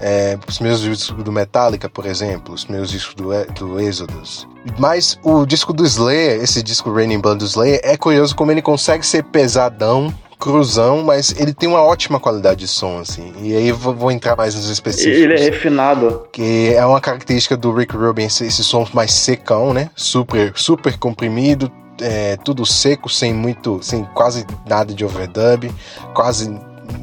B: É, os meus discos do Metallica, por exemplo, os meus discos do, do Exodus. Mas o disco do Slayer, esse disco Raining Blood do Slayer, é curioso como ele consegue ser pesadão, cruzão, mas ele tem uma ótima qualidade de som, assim. E aí vou, vou entrar mais nos específicos.
D: Ele é refinado.
B: Que é uma característica do Rick Rubin, esse, esse som mais secão, né? Super, super comprimido, é, tudo seco, sem muito, sem quase nada de overdub, quase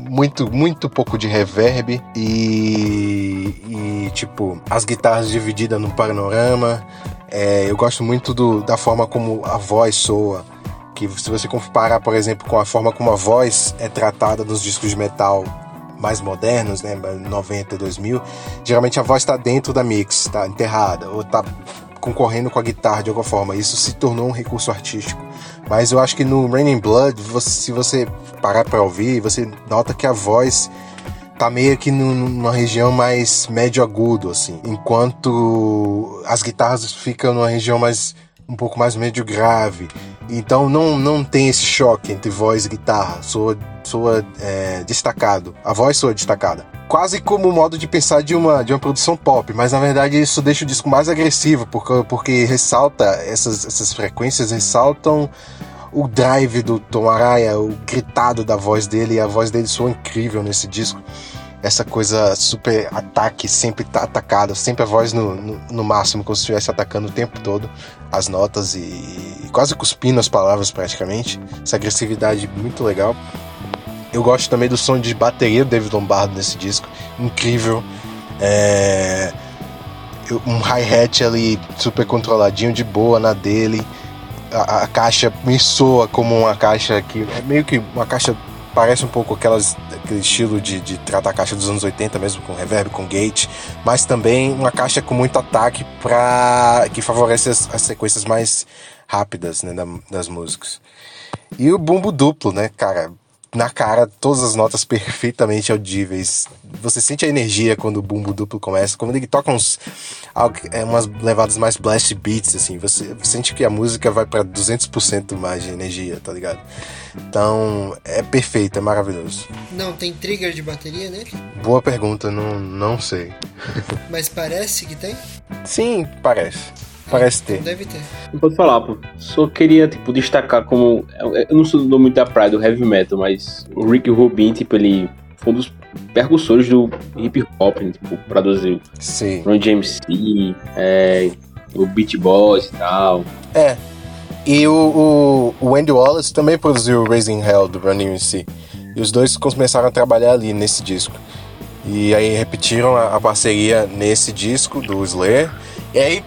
B: muito, muito pouco de reverb e, e tipo, as guitarras divididas no panorama. É, eu gosto muito do, da forma como a voz soa que se você comparar, por exemplo, com a forma como a voz é tratada nos discos de metal mais modernos, né, 90, 2000, geralmente a voz está dentro da mix, está enterrada ou está concorrendo com a guitarra de alguma forma. Isso se tornou um recurso artístico. Mas eu acho que no Raining Blood, você, se você parar para ouvir, você nota que a voz tá meio que numa região mais médio agudo assim, enquanto as guitarras ficam numa região mais um pouco mais médio grave. Então não, não tem esse choque entre voz e guitarra, soa, soa é, destacado. A voz soa destacada. Quase como o modo de pensar de uma, de uma produção pop, mas na verdade isso deixa o disco mais agressivo, porque, porque ressalta essas, essas frequências, ressaltam o drive do Tom Araya, o gritado da voz dele, e a voz dele soa incrível nesse disco essa coisa super ataque, sempre tá atacado, sempre a voz no, no, no, máximo, como se estivesse atacando o tempo todo as notas e, e, quase cuspindo as palavras praticamente. Essa agressividade muito legal. Eu gosto também do som de bateria do David Lombardo nesse disco, incrível. É, um hi-hat ali super controladinho, de boa na dele. A, a, caixa me soa como uma caixa que é meio que uma caixa parece um pouco aquelas, aquele estilo de, de tratar a caixa dos anos 80 mesmo, com reverb, com gate, mas também uma caixa com muito ataque para que favorece as, as, sequências mais rápidas né, da, das músicas. E o bumbo duplo, né, cara? Na cara, todas as notas perfeitamente audíveis. Você sente a energia quando o bumbo duplo começa, quando ele toca uns é, umas levadas mais blast beats assim, você sente que a música vai para 200% mais de energia, tá ligado? Então, é perfeito, é maravilhoso.
E: Não tem trigger de bateria nele?
B: Boa pergunta, não não sei.
E: Mas parece que tem?
B: Sim, parece. Parece ter.
E: Deve ter.
C: Não pode falar, pô. Só queria, tipo, destacar como. Eu não sou muito da praia do heavy metal, mas o Rick Rubin, tipo, ele foi um dos percussores do hip hop, né? Tipo, produziu.
B: Sim.
C: Ron James C, é, o Beat Boys e tal.
B: É. E o, o, o Andy Wallace também produziu Raising Hell do Run DMC. E os dois começaram a trabalhar ali nesse disco. E aí repetiram a, a parceria nesse disco do Slayer. E aí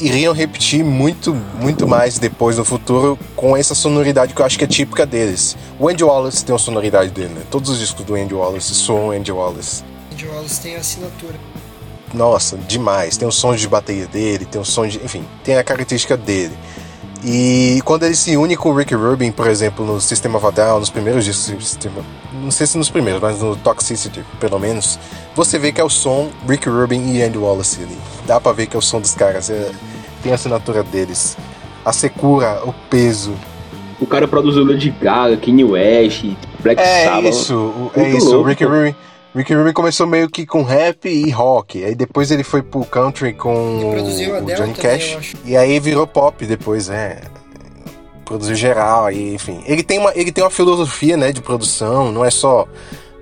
B: iriam repetir muito, muito mais depois no futuro com essa sonoridade que eu acho que é típica deles. O Andy Wallace tem uma sonoridade dele, né? Todos os discos do Andy Wallace são Andy Wallace.
E: Andy Wallace tem a assinatura.
B: Nossa, demais. Tem o som de bateria dele, tem o som de. Enfim, tem a característica dele. E quando ele se une com o Rick Rubin, por exemplo, no System of a Down, nos primeiros discos, não sei se nos primeiros, mas no Toxicity, pelo menos, você vê que é o som Rick Rubin e Andy Wallace ali. Dá pra ver que é o som dos caras, é, tem a assinatura deles. A secura, o peso.
C: O cara produziu Lady Gaga, Kanye West, Black
B: é
C: Sabbath.
B: Isso, é isso, louco, o Rick Rubin. Rick Rubin começou meio que com rap e rock, aí depois ele foi pro country com o Johnny Cash, e aí virou pop depois, é. Produziu geral, aí, enfim. Ele tem uma, ele tem uma filosofia, né, de produção, não é só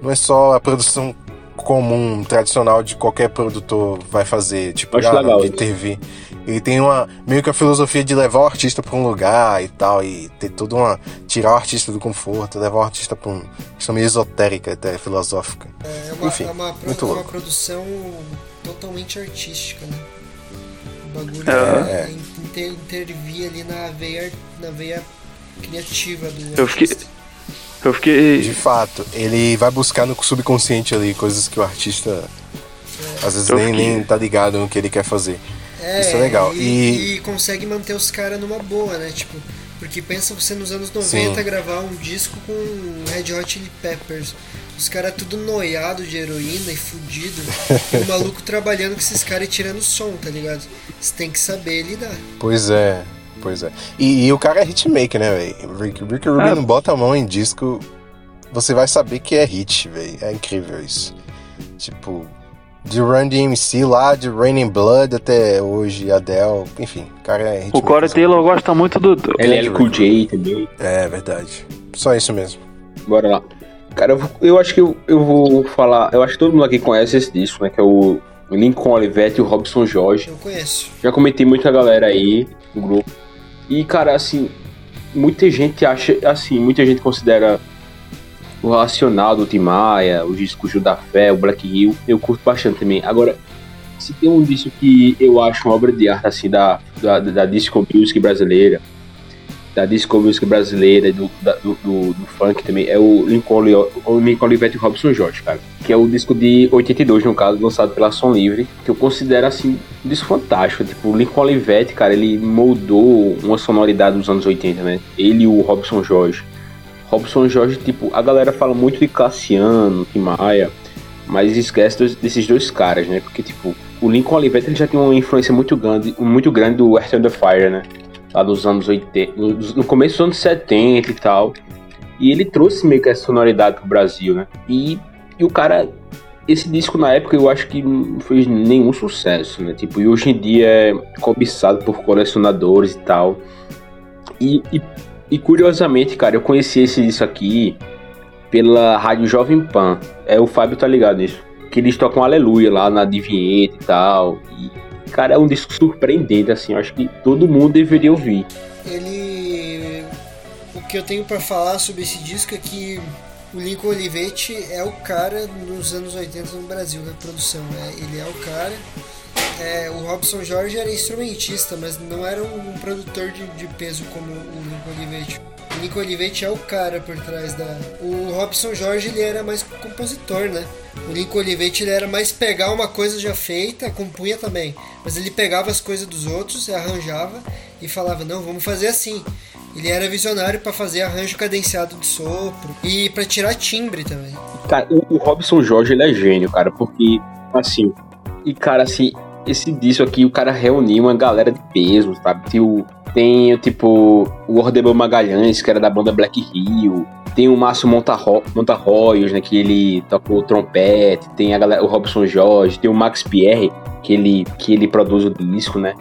B: não é só a produção comum, tradicional de qualquer produtor vai fazer. Tipo,
C: Acho
B: ah,
C: legal.
B: TV. Ele tem uma meio que a filosofia de levar o artista pra um lugar e tal, e ter toda uma. tirar o artista do conforto, levar o artista pra um. questão meio esotérica, até filosófica.
E: É uma,
B: Enfim,
E: é uma, pro-
B: muito
E: é uma
B: louco.
E: produção totalmente artística, né? O bagulho
D: É.
E: é, inter- intervir ali na veia, na veia criativa do
D: Eu fiquei- Eu
B: De
D: fiquei.
B: fato, ele vai buscar no subconsciente ali coisas que o artista às vezes
D: Eu
B: nem,
D: fiquei-
B: nem tá ligado no que ele quer fazer. Isso é legal.
E: E,
B: E-
E: e consegue manter os caras numa boa, né? Tipo, porque pensa você nos anos 90
B: Sim.
E: gravar um disco com Red Hot Chili Peppers. Os caras tudo noiado de heroína e fudido. e o maluco trabalhando com esses caras e tirando som, tá ligado? Você tem que saber lidar.
B: Pois é, pois é. E, e o cara é hitmaker, né, velho? Rick, Rick Rubin
D: Ah.
B: não bota a mão em disco, você vai saber que é hit, velho. É incrível isso. Tipo, de Run DMC lá, de Raining Blood até hoje, Adele, enfim, o cara é hitmaker.
D: O Corey Taylor gosta muito do. do-
C: LL Cool J também.
B: É verdade. Só isso mesmo.
C: Bora lá. Cara, eu, eu acho que eu, eu vou falar. Eu acho que todo mundo aqui conhece esse disco, né? Que é o Lincoln Olivetti e o Robson Jorge.
E: Eu conheço.
C: Já comentei muita galera aí no grupo. E, cara, assim, muita gente acha, assim, muita gente considera o Racional do Tim Maia, o disco Gil da Fé, o Black Hill, eu curto bastante também. Agora, se tem um disco que eu acho uma obra de arte, assim, da, da, da disco music brasileira, da disco music brasileira do, do, do, do funk também, é o Lincoln, Olivetti e Robson Jorge, cara. Que é o disco de 82, no caso, lançado pela Som Livre, que eu considero, assim, um disco fantástico. Tipo, o Lincoln Olivetti, cara, ele moldou uma sonoridade dos anos 80, né? Ele e o Robson Jorge. Robson Jorge, tipo, a galera fala muito de Cassiano, Tim Maia, mas esquece dos- desses dois caras, né? Porque, tipo, o Lincoln Olivetti já tem uma influência muito grande, muito grande do Earth and the Fire, né? Lá dos anos 80, no, começo dos anos 70 e tal. E ele trouxe meio que essa sonoridade pro Brasil, né? E, e o cara, esse disco na época eu acho que não fez nenhum sucesso, né? Tipo, e hoje em dia é cobiçado por colecionadores e tal. E, e, e curiosamente, cara, eu conheci esse disco aqui pela Rádio Jovem Pan. É, o Fábio tá ligado nisso. Que eles tocam Aleluia lá na Divinheta e tal. E, cara, é um disco surpreendente, assim. Eu acho que todo mundo deveria ouvir.
E: Ele. O que eu tenho pra falar sobre esse disco é que o Lincoln Olivetti é o cara nos anos 80 no Brasil, na produção. né? Ele é o cara. É, o Robson Jorge era instrumentista, mas não era um produtor de, de peso como o Lincoln Olivetti. O Lincoln Olivetti é o cara por trás da. O Robson Jorge ele era mais compositor, né? O Lincoln Olivetti ele era mais pegar uma coisa já feita, compunha também. Mas ele pegava as coisas dos outros, arranjava e falava: não, vamos fazer assim. Ele era visionário para fazer arranjo cadenciado de sopro e para tirar timbre também.
C: Cara, o, o Robson Jorge, ele é gênio, cara, porque, assim, e cara, assim, esse disco aqui, o cara reuniu uma galera de peso, sabe? Tem, o, tem tipo, o Ordebel Magalhães, que era da banda Black Hill, tem o Márcio Montarro, Montarroios, né, que ele tocou trompete, tem a galera, o Robson Jorge, tem o Max Pierre, que ele, que ele produz o disco, né?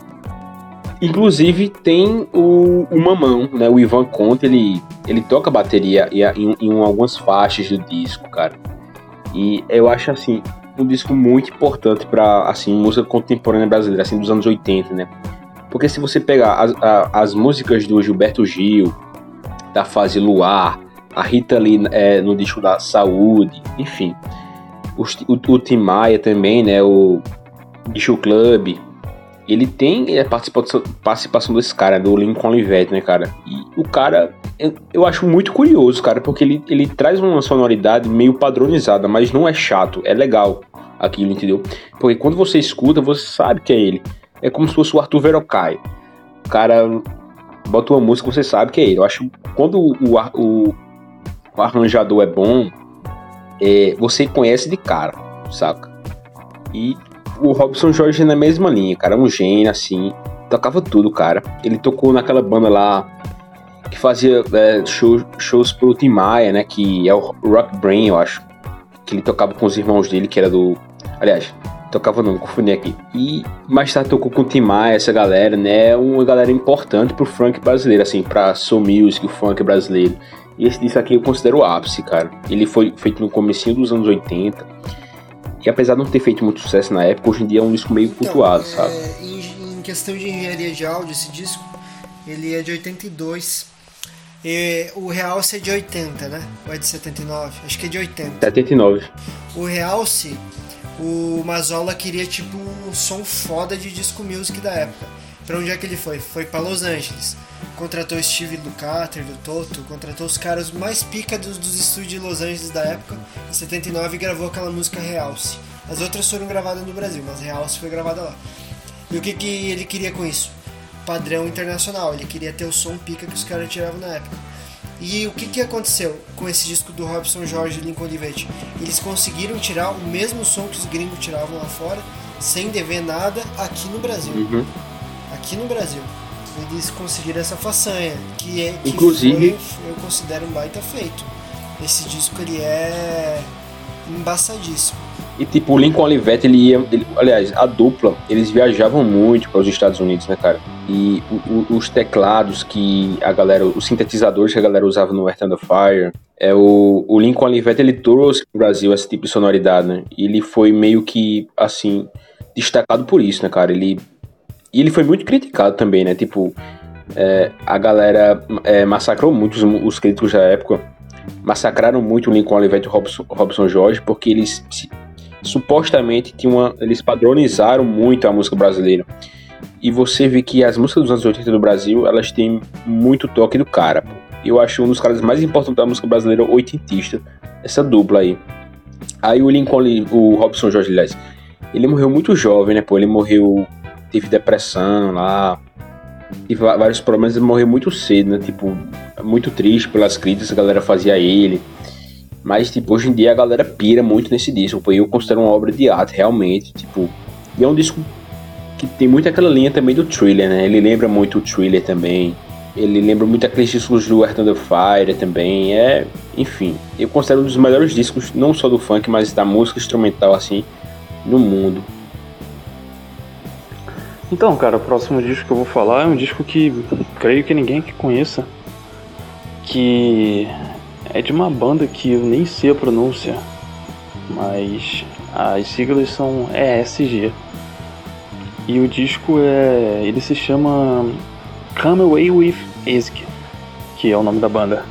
C: Inclusive tem o, o Mamão, né? O Ivan Conte, ele, ele toca bateria em, em, em algumas faixas do disco, cara. E eu acho assim um disco muito importante para assim música contemporânea brasileira, assim dos anos 80, né? Porque se você pegar as, a- as músicas do Gilberto Gil, da fase Luar, a Rita Lee é, no disco da Saúde, enfim, os- o, o Tim Maia também, né? O Disco Club, ele tem a participação, participação desse cara, do Lincoln Olivetti, né, cara? E o cara, eu, eu acho muito curioso, cara, porque ele, ele traz uma sonoridade meio padronizada, mas não é chato, é legal aquilo, entendeu? Porque quando você escuta, você sabe que é ele. É como se fosse o Arthur Verocai. O cara bota uma música, você sabe que é ele. Eu acho quando o, o, o arranjador é bom, é, você conhece de cara, saca? E o Robson Jorge na mesma linha, cara, um gênio assim, tocava tudo, cara. Ele tocou naquela banda lá que fazia é, show- shows pro Tim Maia, né? Que é o Rock Brain, eu acho. Que ele tocava com os irmãos dele, que era do. Aliás, tocava não, confundi aqui. E mais tarde tocou com o Tim Maia, essa galera, né? Uma galera importante pro funk brasileiro, assim, pra soul music, o funk brasileiro. E esse disco aqui eu considero o ápice, cara. Ele foi feito no comecinho dos anos 80. E apesar de não ter feito muito sucesso na época, hoje em dia é um disco meio então, cultuado,
E: é,
C: sabe?
E: Em, em, questão de engenharia de áudio, esse disco, ele é de 82. E o Realce é de 80, né? Ou é de 79? Acho que é de 80.
C: 79.
E: O Realce, o Mazola queria tipo um som foda de disco music da época. Pra onde é que ele foi? Foi para Los Angeles. Contratou Steve Lukather, do Toto, contratou os caras mais pica dos, dos estúdios de Los Angeles da época. Em 79 gravou aquela música Realce. As outras foram gravadas no Brasil, mas Realce foi gravada lá. E o que, que ele queria com isso? Padrão internacional. Ele queria ter o som pica que os caras tiravam na época. E o que, que aconteceu com esse disco do Robson Jorge e Lincoln Olivetti? Eles conseguiram tirar o mesmo som que os gringos tiravam lá fora, sem dever nada, aqui no Brasil.
C: Uhum
E: aqui no Brasil. Eles conseguiram essa façanha, que é que
C: Inclusive,
E: foi, eu considero um baita feito. Esse disco ele é embaçadíssimo.
C: E tipo, o Lincoln Olivetti, ele ia. Ele, aliás, a dupla, eles viajavam muito para os Estados Unidos, né, cara? E o, o, os teclados que a galera. Os sintetizadores que a galera usava no Earth and Fire. É, o, o Lincoln Olivetti, ele trouxe pro Brasil esse tipo de sonoridade, né? E ele foi meio que, assim, destacado por isso, né, cara? Ele e ele foi muito criticado também, né? Tipo, é, a galera é, massacrou muito os, os, críticos da época. Massacraram muito o Lincoln Olivetti e Robson, Robson Jorge, porque eles supostamente tinham uma, eles padronizaram muito a música brasileira. E você vê que as músicas dos anos 80 do Brasil, elas têm muito toque do cara. Pô. Eu acho um dos caras mais importantes da música brasileira oitentista, essa dupla aí. Aí o Lincoln, o Robson Jorge, aliás, ele morreu muito jovem, né, pô? Ele morreu teve depressão lá, teve vários problemas, ele morreu muito cedo, né? Tipo, muito triste pelas críticas que a galera fazia a ele. Mas, tipo, hoje em dia a galera pira muito nesse disco. Eu considero uma obra de arte, realmente. Tipo, e é um disco que tem muito aquela linha também do thriller, né? Ele lembra muito o thriller também. Ele lembra muito aqueles discos do Earth the Fire também. É, enfim, eu considero um dos melhores discos, não só do funk, mas da música instrumental, assim, no mundo.
D: Então, cara, o próximo disco que eu vou falar é um disco que creio que ninguém aqui conheça. Que é de uma banda que eu nem sei a pronúncia, mas as siglas são ESG. E o disco é. ele se chama Come Away with Esk, que é o nome da banda.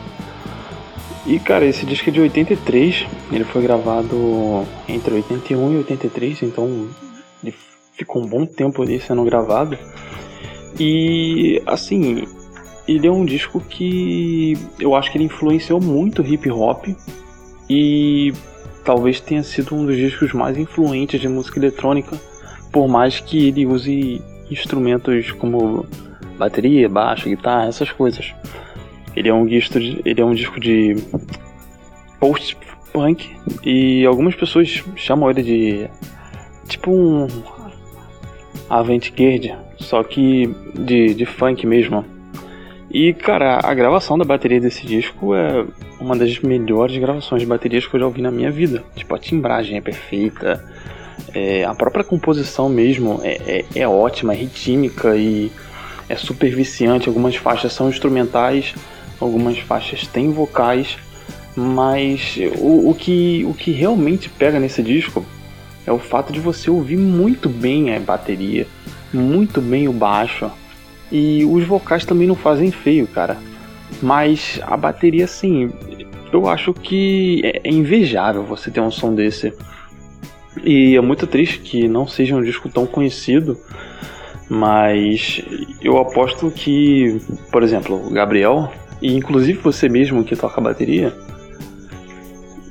D: E cara, esse disco é de 83, ele foi gravado entre 81 e 83, então ficou um bom tempo ali sendo gravado. E assim, ele é um disco que eu acho que ele influenciou muito hip hop e talvez tenha sido um dos discos mais influentes de música eletrônica, por mais que ele use instrumentos como bateria, baixo, guitarra, essas coisas. Ele é um disco de, ele é um disco de post punk e algumas pessoas chamam ele de tipo um avant-garde, só que de, de funk mesmo. E, cara, a gravação da bateria desse disco é uma das melhores gravações de baterias que eu já ouvi na minha vida. Tipo, a timbragem é perfeita, é, a própria composição mesmo é, é, é, ótima, é ritmica e é super viciante. Algumas faixas são instrumentais, algumas faixas têm vocais, mas o, o, que, o que realmente pega nesse disco é o fato de você ouvir muito bem a bateria, muito bem o baixo. E os vocais também não fazem feio, cara. Mas a bateria, assim, eu acho que é invejável você ter um som desse. E é muito triste que não seja um disco tão conhecido. Mas eu aposto que, por exemplo, o Gabriel, e inclusive você mesmo que toca bateria,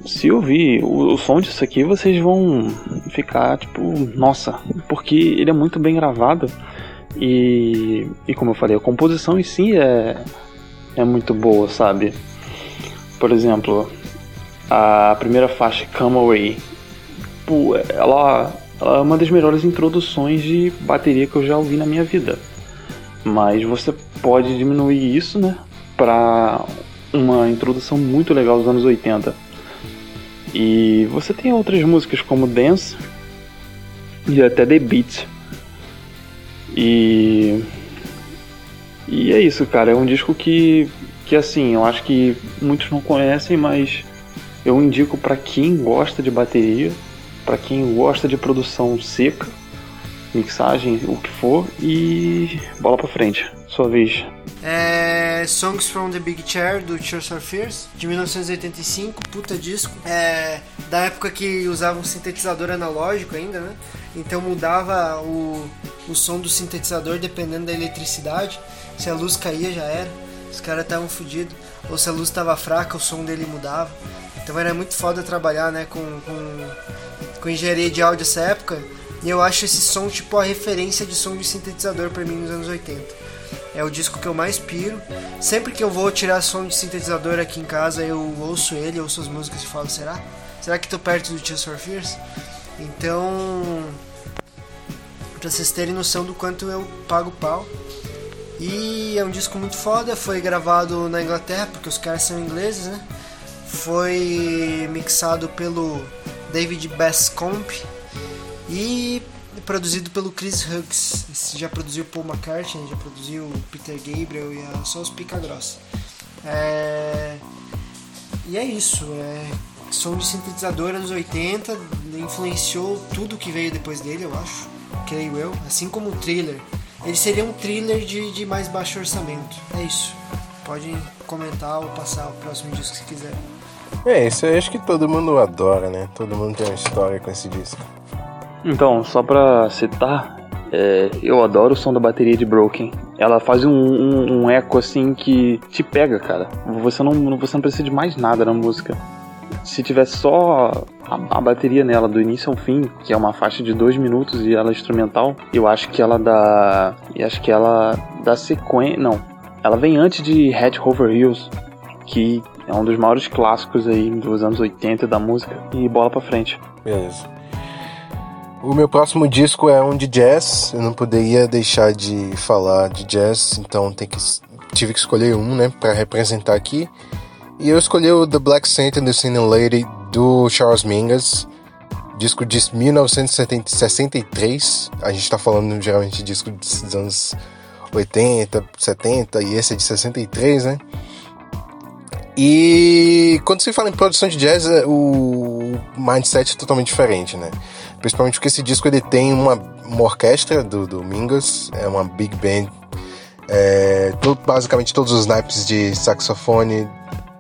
D: se ouvir o, o som disso aqui, vocês vão ficar tipo, nossa, porque ele é muito bem gravado e, e como eu falei, a composição em si é, é muito boa, sabe? Por exemplo, a primeira faixa, Come Away, ela, ela é uma das melhores introduções de bateria que eu já ouvi na minha vida. Mas você pode diminuir isso, né? Pra uma introdução muito legal dos anos 80 e você tem outras músicas como Dance e até The Beat. E. E é isso, cara. É um disco que, que assim, eu acho que muitos não conhecem, mas eu indico para quem gosta de bateria para quem gosta de produção seca, mixagem, o que for, e bola pra frente. Sua vez.
E: É, Songs from the Big Chair do Tears for Fears de 1985, puta disco. É, da época que usava um sintetizador analógico ainda, né? Então mudava o, o som do sintetizador dependendo da eletricidade. Se a luz caía já era, os caras estavam fodidos. Ou se a luz estava fraca, o som dele mudava. Então era muito foda trabalhar né, com, com, com engenharia de áudio nessa época. E eu acho esse som tipo a referência de som de sintetizador para mim nos anos 80. É o disco que eu mais piro. Sempre que eu vou tirar som de sintetizador aqui em casa, eu ouço ele, ouço as músicas e falo: será? Será que tô perto do Tears for Fears? Então, pra vocês terem noção do quanto eu pago pau. E é um disco muito foda, foi gravado na Inglaterra, porque os caras são ingleses, né? Foi mixado pelo David Basscomp e produzido pelo Chris Hughes. Esse já produziu Paul McCartney, já produziu Peter Gabriel e a, só os pica grossa. É... E é isso, é som de sintetizador anos 80, influenciou tudo que veio depois dele, eu acho, creio eu, assim como o thriller. Ele seria um thriller de, de mais baixo orçamento. É isso. Pode comentar ou passar o próximo disco se quiser.
B: É, isso eu acho que todo mundo adora, né? Todo mundo tem uma história com esse disco.
D: Então, só pra citar, é, eu adoro o som da bateria de Broken. Ela faz um, um, um, eco assim que te pega, cara. Você não, você não precisa de mais nada na música. Se tivesse só a, a, bateria nela do início ao fim, que é uma faixa de dois minutos e ela é instrumental, eu acho que ela dá. E acho que ela dá sequência. Não. Ela vem antes de Head Over Heels, que é um dos maiores clássicos aí dos anos 80 da música. E bola pra frente.
B: Beleza. O meu próximo disco é um de jazz. Eu não poderia deixar de falar de jazz, então que, tive que escolher um, né, para representar aqui. E eu escolhi o The Black Saint and the Sinning Lady do Charles Mingus, disco de 1963. A gente tá falando geralmente de disco dos anos 80, 70 e esse é de 63, né? E quando se fala em produção de jazz, é, o mindset é totalmente diferente, né? Principalmente porque esse disco ele tem uma, uma orquestra do, do Mingus, é uma big band, é, basicamente todos os naipes de saxofone,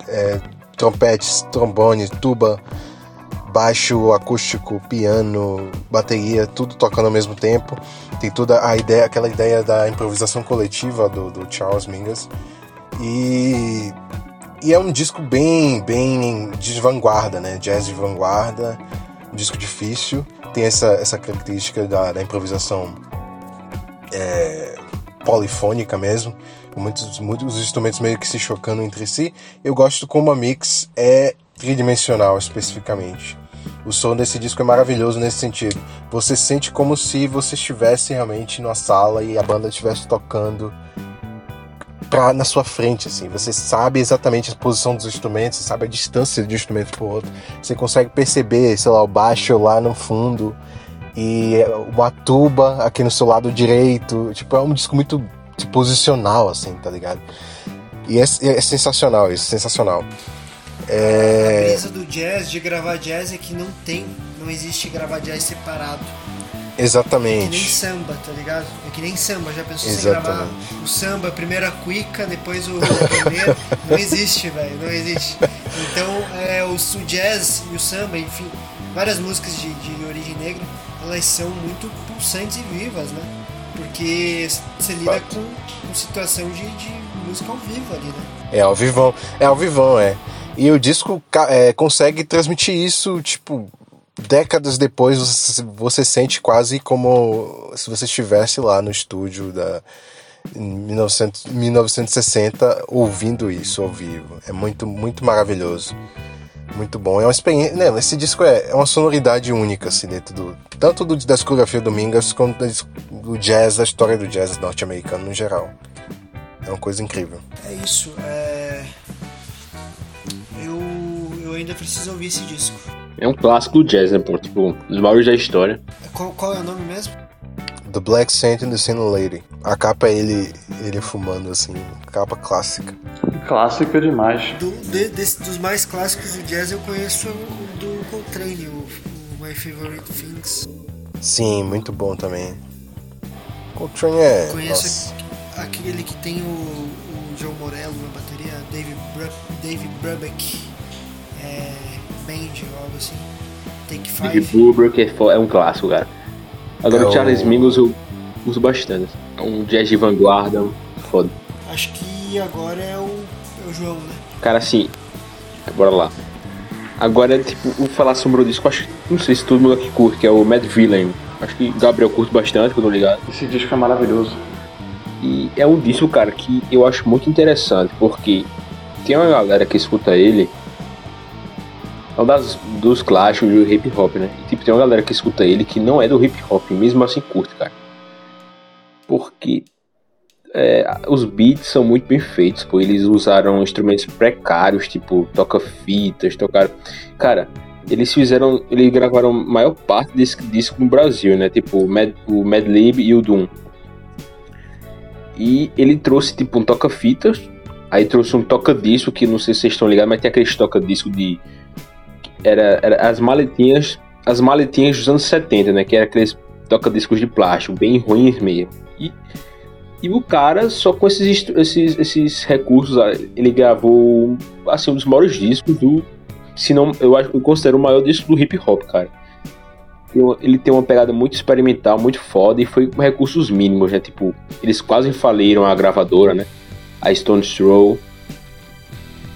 B: é, trompetes, trombone, tuba, baixo, acústico, piano, bateria, tudo tocando ao mesmo tempo. Tem toda a ideia, aquela ideia da improvisação coletiva do, do Charles Mingus. E, e é um disco bem, bem de vanguarda, né? Jazz de vanguarda, disco difícil tem essa, essa característica da, da improvisação é, polifônica mesmo, muitos, muitos instrumentos meio que se chocando entre si. Eu gosto como a mix é tridimensional especificamente. O som desse disco é maravilhoso nesse sentido. Você sente como se você estivesse realmente numa sala e a banda estivesse tocando pra, na sua frente, assim. Você sabe exatamente a posição dos instrumentos, você sabe a distância de um instrumento pro outro. Você consegue perceber, sei lá, o baixo lá no fundo e uma tuba aqui no seu lado direito. Tipo, é um disco muito posicional, assim, tá ligado? E é, é sensacional isso, sensacional.
E: É... A beleza do jazz, de gravar jazz, é que não tem, não existe gravar jazz separado.
B: Exatamente.
E: É que nem samba, tá ligado? É que nem samba, já pensou você gravar o samba, primeiro a cuica, depois o primeiro. não existe, velho, não existe. Então, é, o, o, jazz e o samba, enfim, várias músicas de, de origem negra, elas são muito pulsantes e vivas, né? Porque você lida com, com situação de, de música ao vivo ali, né?
B: É ao vivão, é ao vivão, é. E o disco é, consegue transmitir isso, tipo, décadas depois você, sente quase como se você estivesse lá no estúdio da em 1900, 1960 ouvindo isso ao vivo. É muito, muito maravilhoso. Muito bom. É uma experiência. Né, esse disco é, é uma sonoridade única, assim, dentro do. Tanto do, da discografia do Mingus quanto do jazz, da história do jazz norte-americano no geral. É uma coisa incrível.
E: É isso. É... Eu, eu ainda preciso ouvir esse disco.
C: É um clássico do jazz, né, pô? Tipo, os maiores da história.
E: Qual, qual é o nome mesmo?
B: The Black Saint and the Sin Lady. A capa é ele, ele fumando, assim, capa clássica.
D: Clássica demais.
E: Do, de, desse, dos mais clássicos do jazz eu conheço o do Coltrane, o, o My Favorite Things.
B: Sim, muito bom também. Coltrane é.
E: Conheço aquele que tem o, o João Morello na bateria, David, Bru David Brubeck, é, Band ou algo assim. Take Five.
C: Brubeck é, é um clássico, cara. Agora é o Charles Mingus eu uso bastante. É um jazz de vanguarda, foda.
E: Acho que agora é o, é o João, né?
C: Cara, assim, bora lá. Agora, tipo, vou falar sobre o disco, acho não sei se todo mundo aqui curte, que é o Mad Villain. Acho que Gabriel curte bastante, quando ligado.
D: Esse disco é maravilhoso.
C: E é um disco, cara, que eu acho muito interessante, porque tem uma galera que escuta ele. É um das, dos clássicos do hip hop, né? E, tipo, tem uma galera que escuta ele que não é do hip hop, mesmo assim curte, cara. Porque é, os beats são muito bem feitos, pô. Eles usaram instrumentos precários, tipo toca-fitas, tocaram. Cara, eles fizeram. Eles gravaram a maior parte desse disco no Brasil, né? Tipo o Mad, o Mad Lib e o Doom. E ele trouxe tipo um toca-fitas, aí trouxe um toca-disco, que não sei se vocês estão ligados, mas tem aqueles toca-disco de. Era, era as maletinhas. As maletinhas dos anos 70, né? Que era aqueles toca-discos de plástico, bem ruins mesmo. E e o cara, só com esses, esses, esses recursos, ah, ele gravou assim, um dos maiores discos do. Se não, eu acho eu considero o maior disco do hip hop, cara. Ele tem uma pegada muito experimental, muito foda, e foi com recursos mínimos, né? Tipo, eles quase faliram a gravadora, né? A Stone Throw.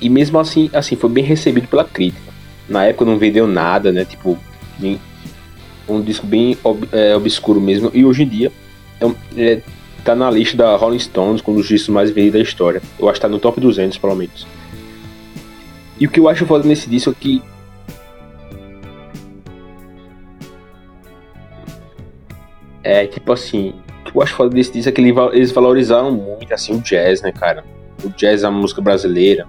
C: E mesmo assim, assim, foi bem recebido pela crítica. Na época não vendeu nada, né? Tipo, um disco bem ob, é, obscuro mesmo. E hoje em dia é, é tá na lista da Rolling Stones com um dos discos mais vendidos da história. Eu acho que tá no top 200, pelo menos. E o que eu acho foda nesse disco é que. É, tipo assim. O que eu acho foda desse disco é que eles valorizaram muito, assim, o jazz, né, cara? O jazz é a música brasileira.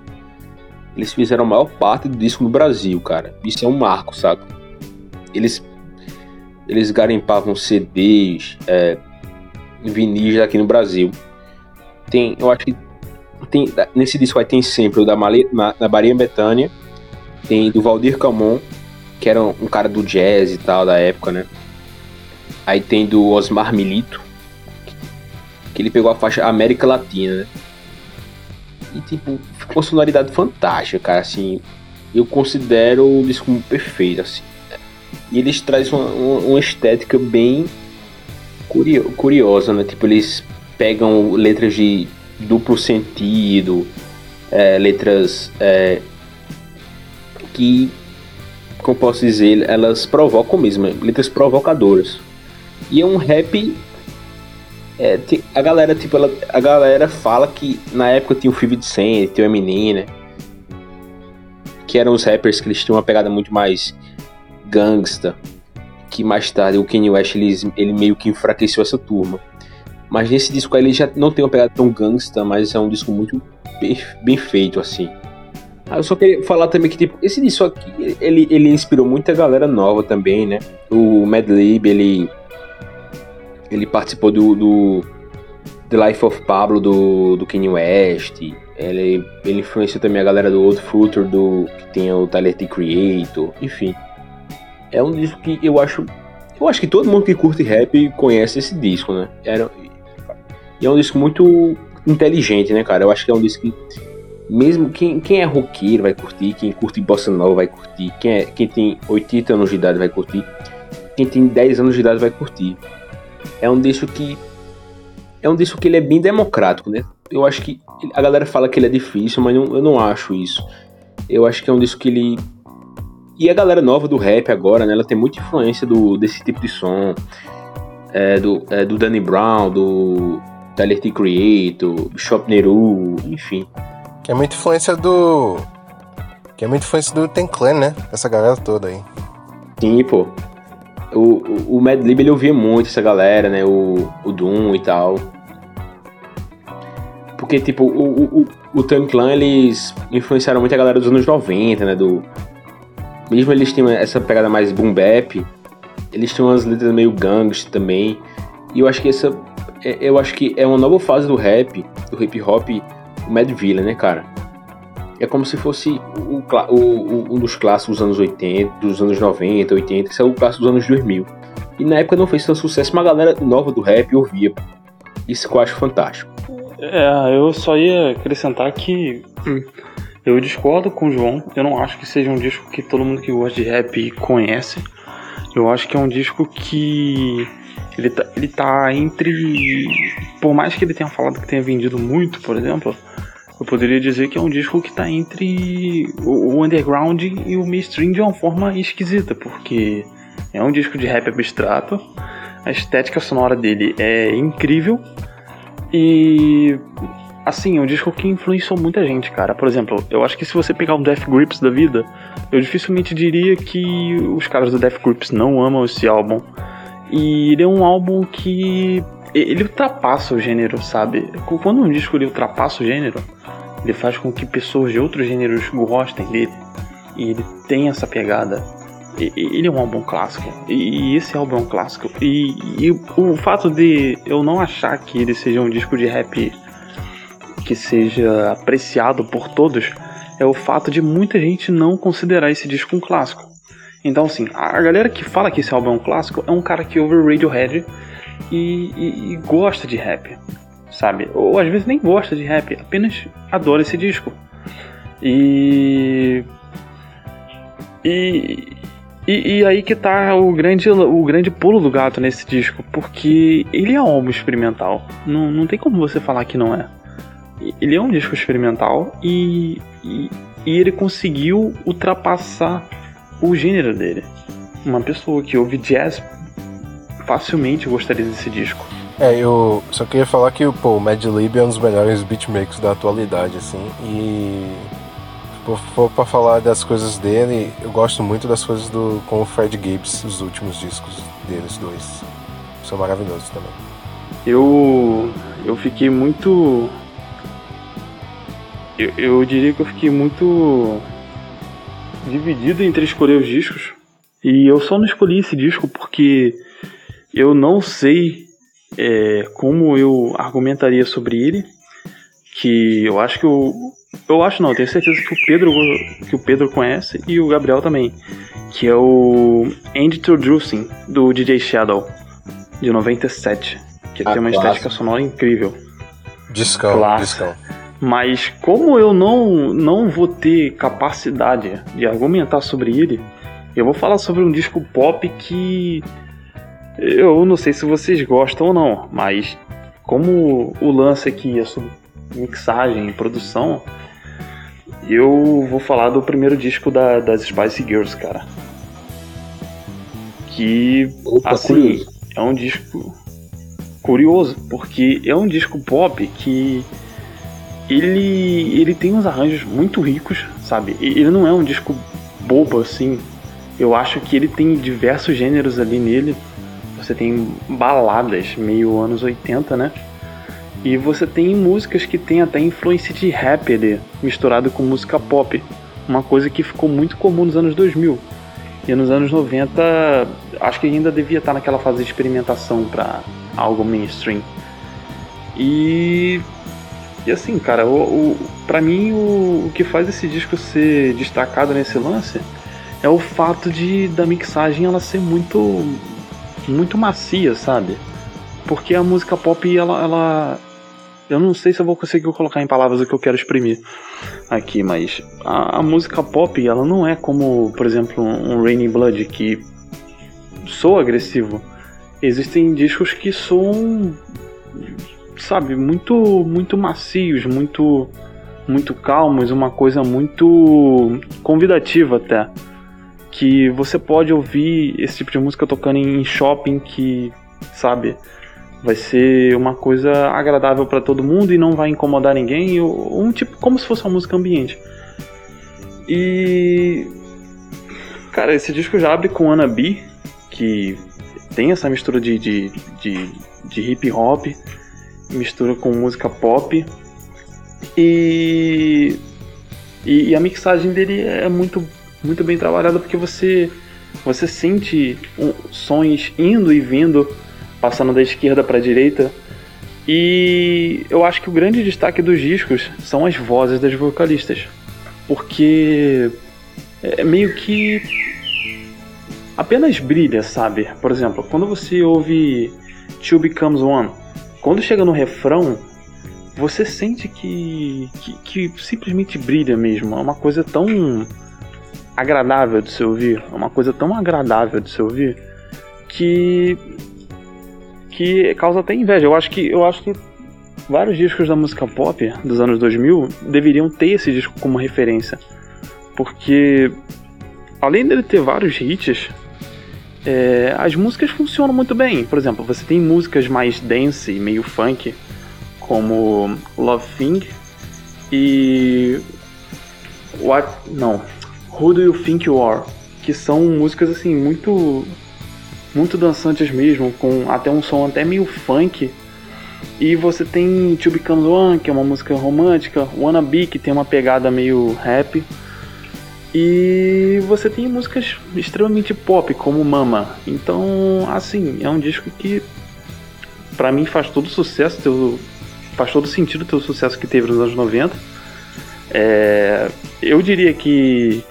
C: Eles fizeram a maior parte do disco no Brasil, cara. Isso é um marco, sabe? Eles. Eles garimpavam CDs, é, vinis aqui no Brasil. Tem, eu acho que tem, nesse disco aí tem sempre o da, Mali, na, da Maria Bethânia, tem do Valdir Camon, que era um, um, cara do jazz e tal da época, né? Aí tem do Osmar Milito, que ele pegou a faixa América Latina, né? E tipo, ficou uma sonoridade fantástica, cara, assim. Eu considero o disco perfeito, assim. E eles trazem uma, uma, uma estética bem curio, curiosa, né? Tipo, eles pegam letras de duplo sentido, é, letras é, que, como posso dizer, elas provocam mesmo, letras provocadoras. E é um rap. É, a galera, tipo, ela, a galera fala que na época tinha o 50 Cent, tinha o Eminem, né? Que eram os rappers que eles tinham uma pegada muito mais gangsta que mais tarde o Kanye West ele, ele meio que enfraqueceu essa turma. Mas nesse disco aí ele já não tem uma pegada tão gangsta, mas é um disco muito bem, bem feito, assim. Ah, eu só queria falar também que, tipo, esse disco aqui, ele, ele inspirou muita galera nova também, né? O Mad Lib, ele, ele participou do, do The Life of Pablo, do, do Kanye West. Ele, ele influenciou também a galera do Old Future, do, que tem o Tyler, The Creator, enfim é um disco que eu acho. Eu acho que todo mundo que curte rap conhece esse disco, né? Era, e é um disco muito inteligente, né, cara? Eu acho que é um disco que. Mesmo quem, quem é roqueiro vai curtir, quem curte bossa nova vai curtir, quem, é, quem tem 80 anos de idade vai curtir, quem tem 10 anos de idade vai curtir. É um disco que. É um disco que ele é bem democrático, né? Eu acho que. A galera fala que ele é difícil, mas não, eu não acho isso. Eu acho que é um disco que ele e a galera nova do rap agora, né, ela tem muita influência do, desse tipo de som. É, do, é, do Danny Brown, do Tyler T. Creator, Shop Neru, enfim.
B: Que é muita influência do. Que é muita influência do Ten Clan, né? Essa galera toda aí.
C: Sim, pô. O, o, o Mad Lib ele ouvia muito essa galera, né? O, o Doom e tal. Porque, tipo, o, o, o Ten Clan eles influenciaram muito a galera dos anos 90, né? Do, mesmo eles têm essa pegada mais boom bap, eles têm umas letras meio gangster também. E eu acho que essa é, eu acho que é uma nova fase do rap, do hip hop, o Mad Villain, né, cara? É como se fosse o, o, um dos clássicos dos anos 80, dos anos 90, 80, esse é o clássico dos anos 2000. E na época não fez tanto sucesso, uma galera nova do rap ouvia. Isso que eu acho fantástico.
D: É, eu só ia acrescentar que hum, eu discordo com o João. Eu não acho que seja um disco que todo mundo que gosta de rap conhece. Eu acho que é um disco que ele tá, ele tá entre. Por mais que ele tenha falado que tenha vendido muito, por exemplo, eu poderia dizer que é um disco que tá entre o underground e o mainstream de uma forma esquisita, porque é um disco de rap abstrato, a estética sonora dele é incrível e assim, é um disco que influenciou muita gente, cara. Por exemplo, eu acho que se você pegar um Death Grips da vida, eu dificilmente diria que os caras do Death Grips não amam esse álbum. E ele é um álbum que ele ultrapassa o gênero, sabe? Quando um disco ele ultrapassa o gênero, ele faz com que pessoas de outros gêneros gostem dele. E ele tem essa pegada. Ele é um álbum clássico. E esse álbum é um clássico. E, e o fato de eu não achar que ele seja um disco de rap que seja apreciado por todos é o fato de muita gente não considerar esse disco um clássico. Então, assim, a galera que fala que esse álbum é um clássico é um cara que ouve Radiohead e, e, e gosta de rap, sabe? Ou às vezes nem gosta de rap, apenas adora esse disco. E. E, e, e, aí que tá o grande, o grande pulo do gato nesse disco, porque ele é um álbum experimental. Não, não tem como você falar que não é. Ele é um disco experimental e, e, e ele conseguiu ultrapassar o gênero dele. Uma pessoa que ouve jazz facilmente gostaria desse disco.
B: É, eu só queria falar que pô, o Mad Lib é um dos melhores beatmakers da atualidade, assim, e se for pra falar das coisas dele, eu gosto muito das coisas do com o Fred Gibbs, os últimos discos deles dois. São maravilhosos também.
D: Eu eu fiquei muito eu, eu diria que eu fiquei muito dividido entre escolher os discos. E eu só não escolhi esse disco porque eu não sei é, como eu argumentaria sobre ele. Que eu acho que o. Eu acho não, eu tenho certeza que o Pedro que o Pedro conhece e o Gabriel também. Que é o Introducing do DJ Shadow, de 97. Que ah, tem uma estética sonora incrível.
B: Discão, discão.
D: Mas como eu não, não vou ter capacidade de argumentar sobre ele, eu vou falar sobre um disco pop que eu não sei se vocês gostam ou não, mas como o lance aqui é sobre mixagem e produção, eu vou falar do primeiro disco da, das Spice Girls, cara. Que, Opa, assim, curioso. é um disco curioso, porque é um disco pop que ele, ele tem uns arranjos muito ricos, sabe? Ele não é um disco bobo assim. Eu acho que ele tem diversos gêneros ali nele você tem baladas meio anos 80, né? E você tem músicas que tem até influência de rap ali, misturado com música pop. Uma coisa que ficou muito comum nos anos 2000. E nos anos 90, acho que ainda devia estar naquela fase de experimentação para algo mainstream. E, e assim, cara, o, o, pra mim o, o que faz esse disco ser destacado nesse lance é o fato de da mixagem ela ser muito muito macia, sabe? Porque a música pop, ela, ela. Eu não sei se eu vou conseguir colocar em palavras o que eu quero exprimir aqui, mas a, a música pop, ela não é como, por exemplo, um Raining Blood que soa agressivo. Existem discos que soam, sabe, muito, muito macios, muito, muito calmos, uma coisa muito convidativa até que você pode ouvir esse tipo de música tocando em shopping que, sabe, vai ser uma coisa agradável para todo mundo e não vai incomodar ninguém, um tipo como se fosse uma música ambiente. E cara, esse disco já abre com Anna B, que tem essa mistura de, de, de, de hip hop, mistura com música pop. E, e, e a mixagem dele é muito muito bem trabalhada porque você você sente sons indo e vindo, passando da esquerda para a direita. E eu acho que o grande destaque dos discos são as vozes das vocalistas. porque é meio que apenas brilha, sabe? Por exemplo, quando você ouve Two Becomes One, quando chega no refrão, você sente que, que, que, simplesmente brilha mesmo. É uma coisa tão agradável de se ouvir, é uma coisa tão agradável de se ouvir que que causa até inveja. Eu acho que eu acho que vários discos da música pop dos anos 2000 deveriam ter esse disco como referência, porque além dele ter vários hits, é, as músicas funcionam muito bem. Por exemplo, você tem músicas mais dance, meio funk, como Love Thing e What não Who Do You Think You Are, que são músicas assim muito muito dançantes mesmo, com até um som até meio funk. E você tem To Become One, que é uma música romântica, Wanna Be, que tem uma pegada meio rap. E você tem músicas extremamente pop, como Mama. Então, assim, é um disco que para mim faz todo sucesso, teu, faz todo sentido o sucesso que teve nos anos 90. É, eu diria que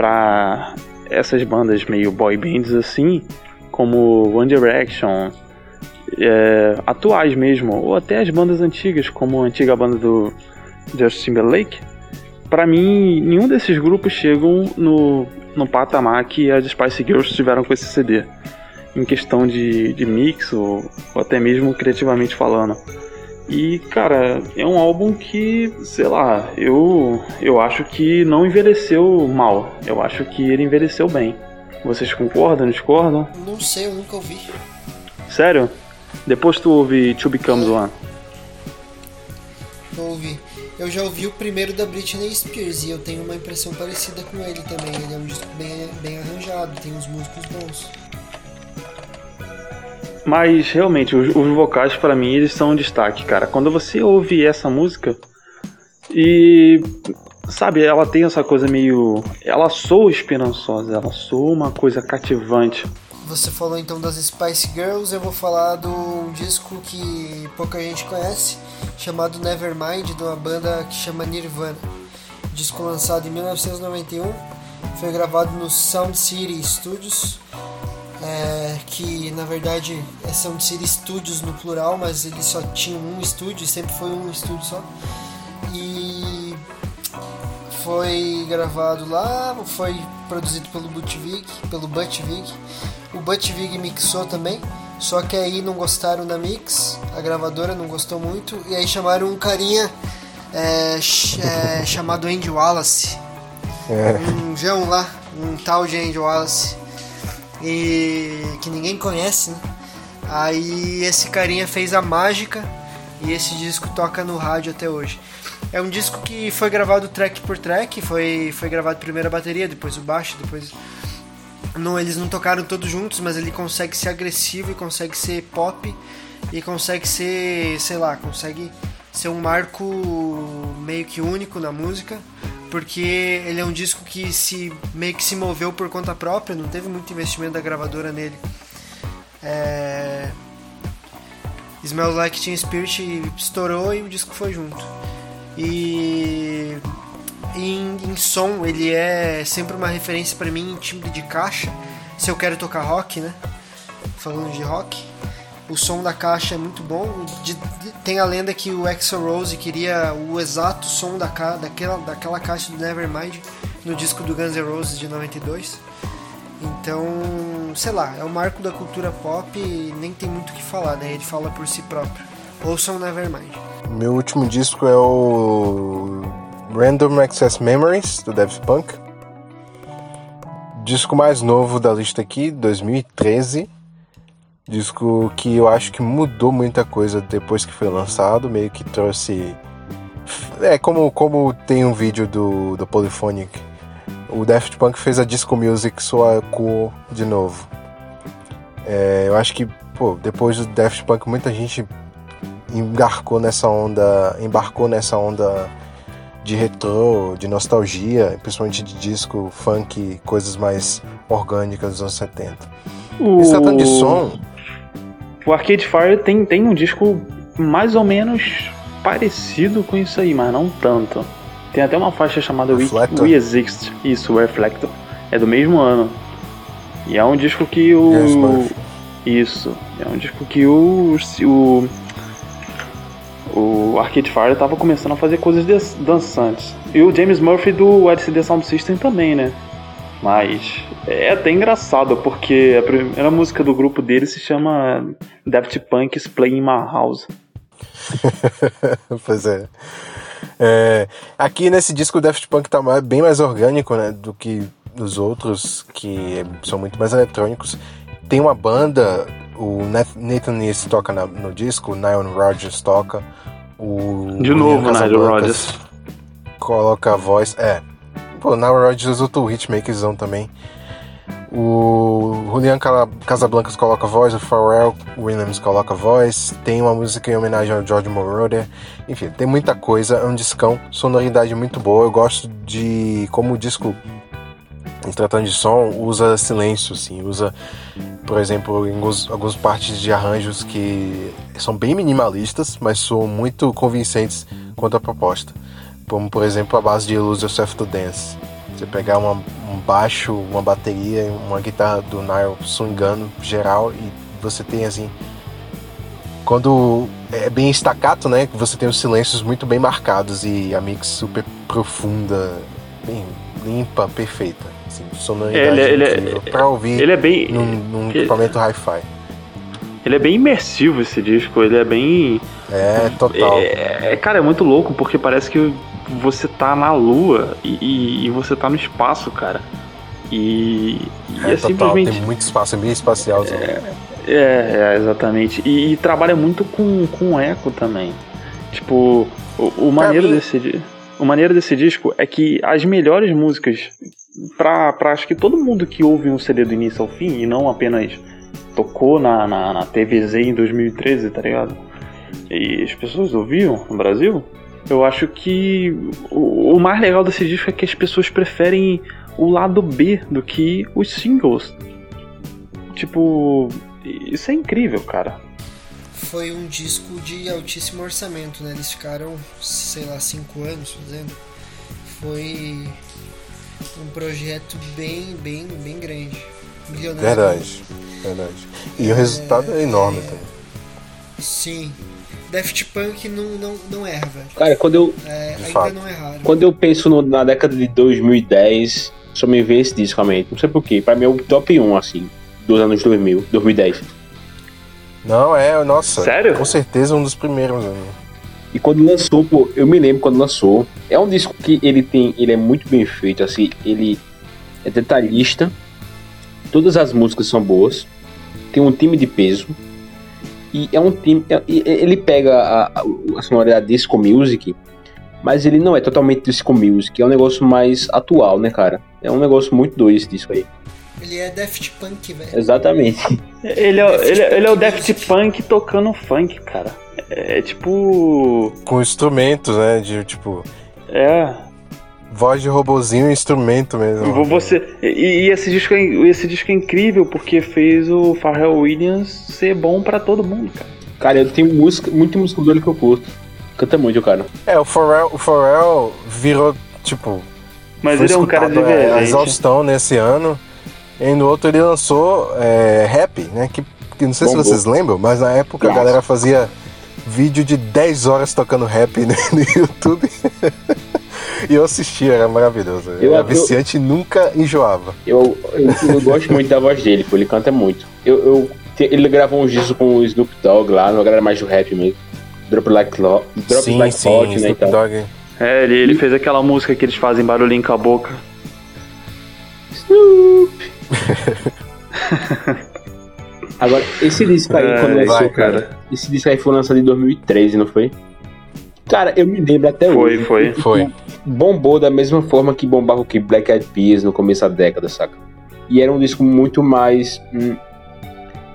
D: para essas bandas meio boy bands assim, como One Direction, é, atuais mesmo, ou até as bandas antigas, como a antiga banda do Justin Timberlake, para mim, nenhum desses grupos chegam no, no patamar que as Spice Girls tiveram com esse CD, em questão de, de mix ou, ou até mesmo criativamente falando. E, cara, é um álbum que, sei lá, eu, eu acho que não envelheceu mal. Eu acho que ele envelheceu bem. Vocês concordam, discordam?
E: Não sei, eu nunca ouvi.
D: Sério? Depois tu ouve Two Becomes One?
E: Não ouvi. Eu já ouvi o primeiro da Britney Spears e eu tenho uma impressão parecida com ele também. Ele é um disco bem, bem arranjado, tem uns músicos bons.
D: Mas realmente, os, os vocais para mim eles são um destaque, cara. Quando você ouve essa música e sabe, ela tem essa coisa meio, ela soa esperançosa, ela soa uma coisa cativante.
E: Você falou então das Spice Girls, eu vou falar de um disco que pouca gente conhece, chamado Nevermind, de uma banda que chama Nirvana. Disco lançado em 1991, foi gravado no Sound City Studios é, que na verdade são de ser estúdios no plural, mas eles só tinham um estúdio, sempre foi um estúdio só. E foi gravado lá, foi produzido pelo Butvig, pelo Butvig. O Butvig mixou também, só que aí não gostaram da mix, a gravadora não gostou muito, e aí chamaram um carinha é, é, chamado Andy Wallace. É. Um João lá, um tal de Andy Wallace e que ninguém conhece, né? Aí esse carinha fez a mágica e esse disco toca no rádio até hoje. É um disco que foi gravado track por track, foi, foi gravado primeiro a bateria, depois o baixo, depois. Não, eles não tocaram todos juntos, mas ele consegue ser agressivo e consegue ser pop e consegue ser, sei lá, consegue ser um marco meio que único na música porque ele é um disco que se meio que se moveu por conta própria, não teve muito investimento da gravadora nele. É... Smells Like Teen Spirit estourou e o disco foi junto. E em, em som ele é sempre uma referência para mim em timbre de caixa. Se eu quero tocar rock, né? Falando de rock. O som da caixa é muito bom. De, de, tem a lenda que o Axel Rose queria o exato som da, daquela, daquela caixa do Nevermind no disco do Guns N' Roses de 92. Então, sei lá, é o marco da cultura pop e nem tem muito o que falar, né? Ele fala por si próprio. Ouçam Nevermind.
B: Meu último disco é o Random Access Memories, do Daft Punk. Disco mais novo da lista aqui, 2013 Disco que eu acho que mudou muita coisa depois que foi lançado, meio que trouxe. É como, como tem um vídeo do, do Polyphonic. O Daft Punk fez a disco music soar cool de novo. É, eu acho que, pô, depois do Daft Punk muita gente embarcou nessa onda, embarcou nessa onda de retrô, de nostalgia, principalmente de disco funk, coisas mais orgânicas dos anos 70. O... E se tratando de som,
D: o Arcade Fire tem, tem um disco mais ou menos parecido com isso aí, mas não tanto. Tem até uma faixa chamada We, We Exist. Isso, Reflector. É do mesmo ano. E é um disco que o. Isso. É um disco que o. O, o Arcade Fire tava começando a fazer coisas dançantes. E o James Murphy do LCD Sound System também, né? Mas é até engraçado, porque a primeira música do grupo dele se chama Daft Punk's Playing My House.
B: pois é. é. Aqui nesse disco o Daft Punk tá bem mais orgânico né, do que os outros, que são muito mais eletrônicos. Tem uma banda, o Nathan East toca na, no disco, o Nile Rodgers toca. O
D: De novo, Nile Rodgers.
B: Coloca a voz. É, Pô, Nile Rodgers outro hitmakerzão também. O Julian Casablancas coloca voz, o Pharrell Williams coloca voz, tem uma música em homenagem ao George Moroder, enfim, tem muita coisa, é um discão, sonoridade muito boa, eu gosto de como o disco, em tratando de som, usa silêncio, assim, usa, por exemplo, em alguns, algumas partes de arranjos que são bem minimalistas, mas são muito convincentes quanto à proposta. Como por exemplo a base de Lose Yourself to Dance. Você pegar uma, um baixo, uma bateria, uma guitarra do Nile swingando geral e você tem assim. Quando é bem estacato, né? Você tem os silêncios muito bem marcados e a mix super profunda, bem limpa, perfeita. Assim, sonoridade ele, é, ele é, pra ouvir
D: ele é bem,
B: num, num equipamento hi-fi.
D: Ele é bem imersivo esse disco, ele é bem.
B: É, total.
D: É, cara, é muito louco porque parece que você tá na lua e, e, você tá no espaço, cara. E,
B: e é, é simplesmente. Tem muito espaço, é bem espacial.
D: É, é, é, exatamente. E, e, trabalha muito com, com eco também. Tipo, o, o maneiro mim... desse o maneiro desse disco é que as melhores músicas pra, pra acho que todo mundo que ouve um CD do início ao fim e não apenas tocou na, na, na TVZ em 2013, tá ligado? E as pessoas ouviam no Brasil, eu acho que o, o mais legal desse disco é que as pessoas preferem o lado B do que os singles. Tipo, isso é incrível, cara.
E: Foi um disco de altíssimo orçamento, né? Eles ficaram, sei lá, cinco anos fazendo. Foi um projeto bem, bem, bem grande.
B: Milionário. Verdade, verdade. E é, o resultado é enorme é, também.
E: Sim, Daft Punk não, não, não erra, velho.
C: Cara, quando eu.
E: É, ainda fato. não erraram.
C: Quando eu penso no, na década de 2010, só me vem esse disco à mente. Não sei porquê. Pra mim é o top 1, assim, dos anos 2000, 2010.
B: Não, é, nossa.
D: Sério?
B: Com certeza um dos primeiros, né?
C: E quando lançou, pô, eu me lembro quando lançou. É um disco que ele tem. Ele é muito bem feito, assim, ele é detalhista. Todas as músicas são boas. Tem um time de peso e é um time. É, ele pega a, a sonoridade disco music, mas ele não é totalmente disco music, é um negócio mais atual, né, cara? É um negócio muito doido esse disco aí.
E: Ele é Daft Punk, velho.
C: Exatamente.
D: Ele é, ele, ele é o Daft Punk tocando funk, cara. É, é tipo.
B: Com instrumentos, né? De tipo.
D: É.
B: Voz de robozinho e instrumento mesmo.
D: Você, e, e, esse, disco é, esse disco é incrível porque fez o Pharrell Williams ser bom para todo mundo, cara.
C: Cara, eu tenho música, muita música dele que eu curto. Canta muito, cara.
B: É, o Pharrell, o Pharrell virou, tipo.
D: Mas ele é um cara de verdade.
B: A exaustão nesse ano. E no outro ele lançou é, Rap, né? Que, que não sei Bombou. se vocês lembram, mas na época Nossa. a galera fazia vídeo de 10 horas tocando rap né, no YouTube. E eu assistia, era maravilhoso. Eu, era viciante e nunca enjoava.
C: Eu, eu, eu gosto muito da voz dele, pô, ele canta muito. Eu, eu, ele gravou um disco com o Snoop Dogg lá, não galera mais do rap mesmo. Drop Like, Lo, Drop
B: sim,
C: like
B: sim, Hot, né? Snoop. Dogg.
D: É, ele, ele fez aquela música que eles fazem barulhinho com a boca.
C: Snoop! Agora, esse disco aí, é, quando lançou, cara, esse disco aí foi lançado em 2013, não foi? Cara, eu me lembro até
D: foi,
C: hoje.
D: Foi,
B: foi.
C: Bombou da mesma forma que bombava o que Black Eyed Peas no começo da década, saca? E era um disco muito mais. Hum,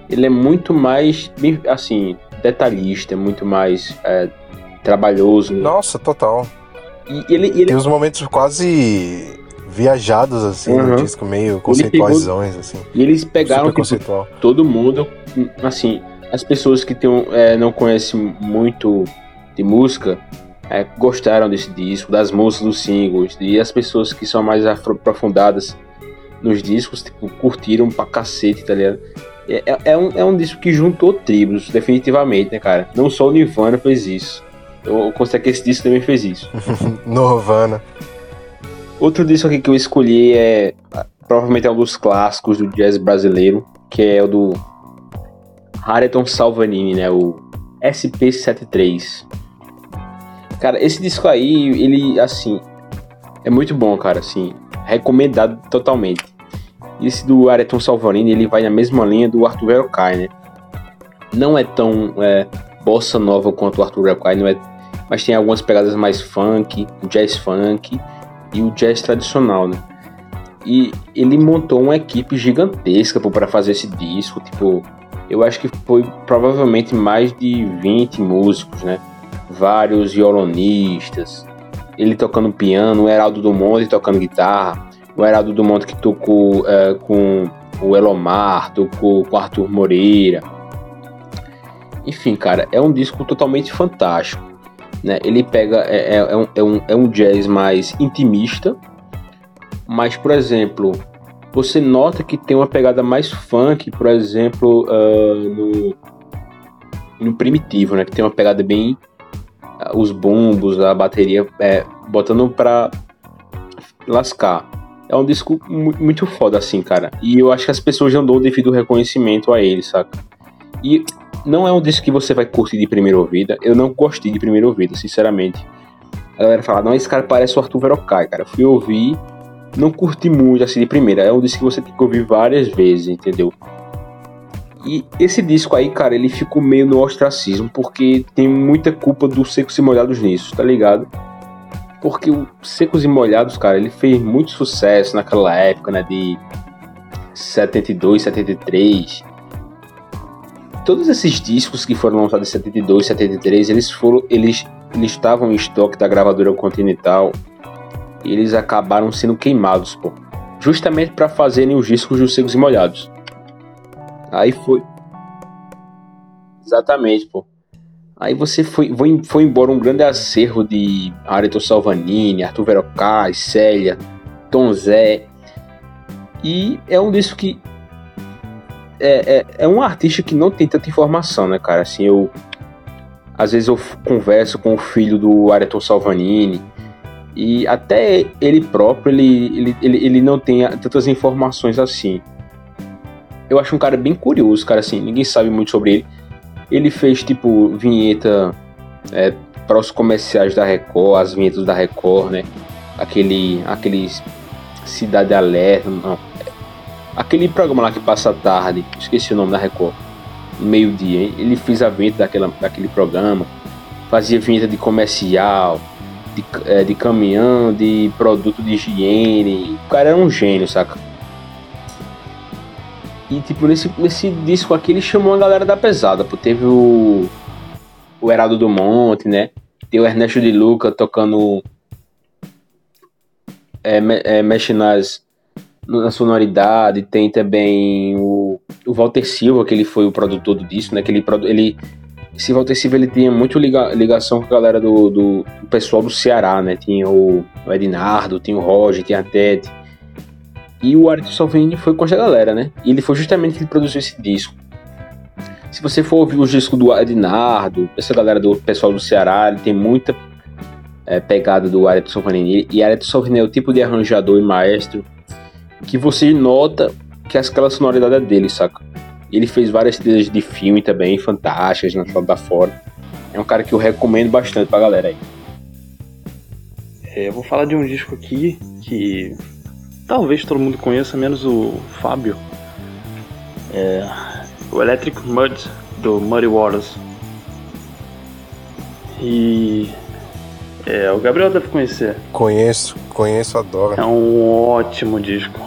C: ele é muito mais, assim, detalhista, muito mais é, trabalhoso.
B: Nossa, total.
C: E ele, ele...
B: Tem uns momentos quase viajados, assim, uhum. no disco, meio conceituais, assim.
C: E eles pegaram tipo, todo mundo, assim, as pessoas que tem, é, não conhecem muito de música é, gostaram desse disco, das músicas dos singles, e as pessoas que são mais aprofundadas nos discos, tipo, curtiram pra cacete, tá ligado? É, é, é, um, é um disco que juntou tribos, definitivamente, né, cara? Não só o Nirvana fez isso. Eu considero que esse disco também fez isso.
B: Nirvana.
C: Outro disco aqui que eu escolhi é. Provavelmente é um dos clássicos do jazz brasileiro, que é o do Harriton Salvanini, né? O SP73. Cara, esse disco aí, ele, assim, é muito bom, cara, assim, recomendado totalmente. Esse do Areton Salvarini, ele vai na mesma linha do Arthur Verocai, né? Não é tão é, bossa nova quanto o Arthur Verocai, não é, mas tem algumas pegadas mais funk, jazz funk e o jazz tradicional, né? E ele montou uma equipe gigantesca para fazer esse disco, tipo, eu acho que foi provavelmente mais de 20 músicos, né? Vários violonistas, ele tocando piano, o Heraldo Dumont tocando guitarra, o Heraldo Dumont que tocou é, com o Elomar, tocou com Arthur Moreira. Enfim, cara, é um disco totalmente fantástico. Né? Ele pega. É, é, é, um, é, um, é um jazz mais intimista, mas, por exemplo, você nota que tem uma pegada mais funk, por exemplo, uh, no, no Primitivo, né? Que tem uma pegada bem. Os bombos, a bateria, é, botando pra lascar. É um disco muito foda, assim, cara. E eu acho que as pessoas já dão devido reconhecimento a ele, saca? E não é um disco que você vai curtir de primeira ouvida. Eu não gostei de primeira ouvida, sinceramente. A galera fala, não, esse cara parece o Arthur Verocai, cara. Fui ouvir, não curti muito assim de primeira. É um disco que você tem que ouvir várias vezes, entendeu? E esse disco aí, cara, ele ficou meio no ostracismo, porque tem muita culpa dos secos e molhados nisso, tá ligado? porque o Secos e Molhados, cara, ele fez muito sucesso naquela época, né, de 72, 73. Todos esses discos que foram lançados em 72, 73, eles foram, eles, eles estavam em estoque da gravadora Continental e eles acabaram sendo queimados, pô, justamente para fazerem os discos dos Secos e Molhados. Aí foi Exatamente, pô. Aí você foi, foi, foi embora um grande acervo de Areto Salvanini, Arthur Verocai, Célia, Tom Zé. E é um disco que. É, é, é um artista que não tem tanta informação, né, cara? Assim, eu. Às vezes eu converso com o filho do Areto Salvanini. E até ele próprio, ele, ele, ele, ele não tem tantas informações assim. Eu acho um cara bem curioso, cara, assim. Ninguém sabe muito sobre ele ele fez tipo vinheta é, para os comerciais da Record, as vinhetas da Record, né? Aquele, aquele Cidade Alerta, não. Aquele programa lá que passa a tarde, esqueci o nome da Record, meio-dia. Ele fez a vinheta daquela, daquele programa, fazia vinheta de comercial, de, é, de caminhão, de produto de higiene. O cara era um gênio, saca? E, tipo, nesse, nesse disco aqui ele chamou a galera da pesada, pô. Teve o. O Heraldo do Monte, né? Tem o Ernesto de Luca tocando. É, é, mexe nas, na sonoridade. Tem também o, o Walter Silva, que ele foi o produtor do disco, né? Que ele, ele, esse Walter Silva ele tinha muito liga, ligação com a galera do, do, do pessoal do Ceará, né? Tinha o, o tinha o Roger, tinha a Tete. E o Arthur Salvini foi com essa galera, né? E ele foi justamente que produziu esse disco. Se você for ouvir o disco do Ednardo, essa galera do pessoal do Ceará, ele tem muita é, pegada do Areto Salvini. E Areto Salvini é o tipo de arranjador e maestro que você nota que aquela sonoridade é dele, saca? Ele fez várias trilhas de filme também, fantásticas, na da fora. É um cara que eu recomendo bastante pra galera aí.
D: É, eu vou falar de um disco aqui que talvez todo mundo conheça, menos o Fábio. É, o Electric Mud do Muddy Waters. E é, o Gabriel deve conhecer.
B: Conheço, conheço, adoro.
D: É um ótimo disco.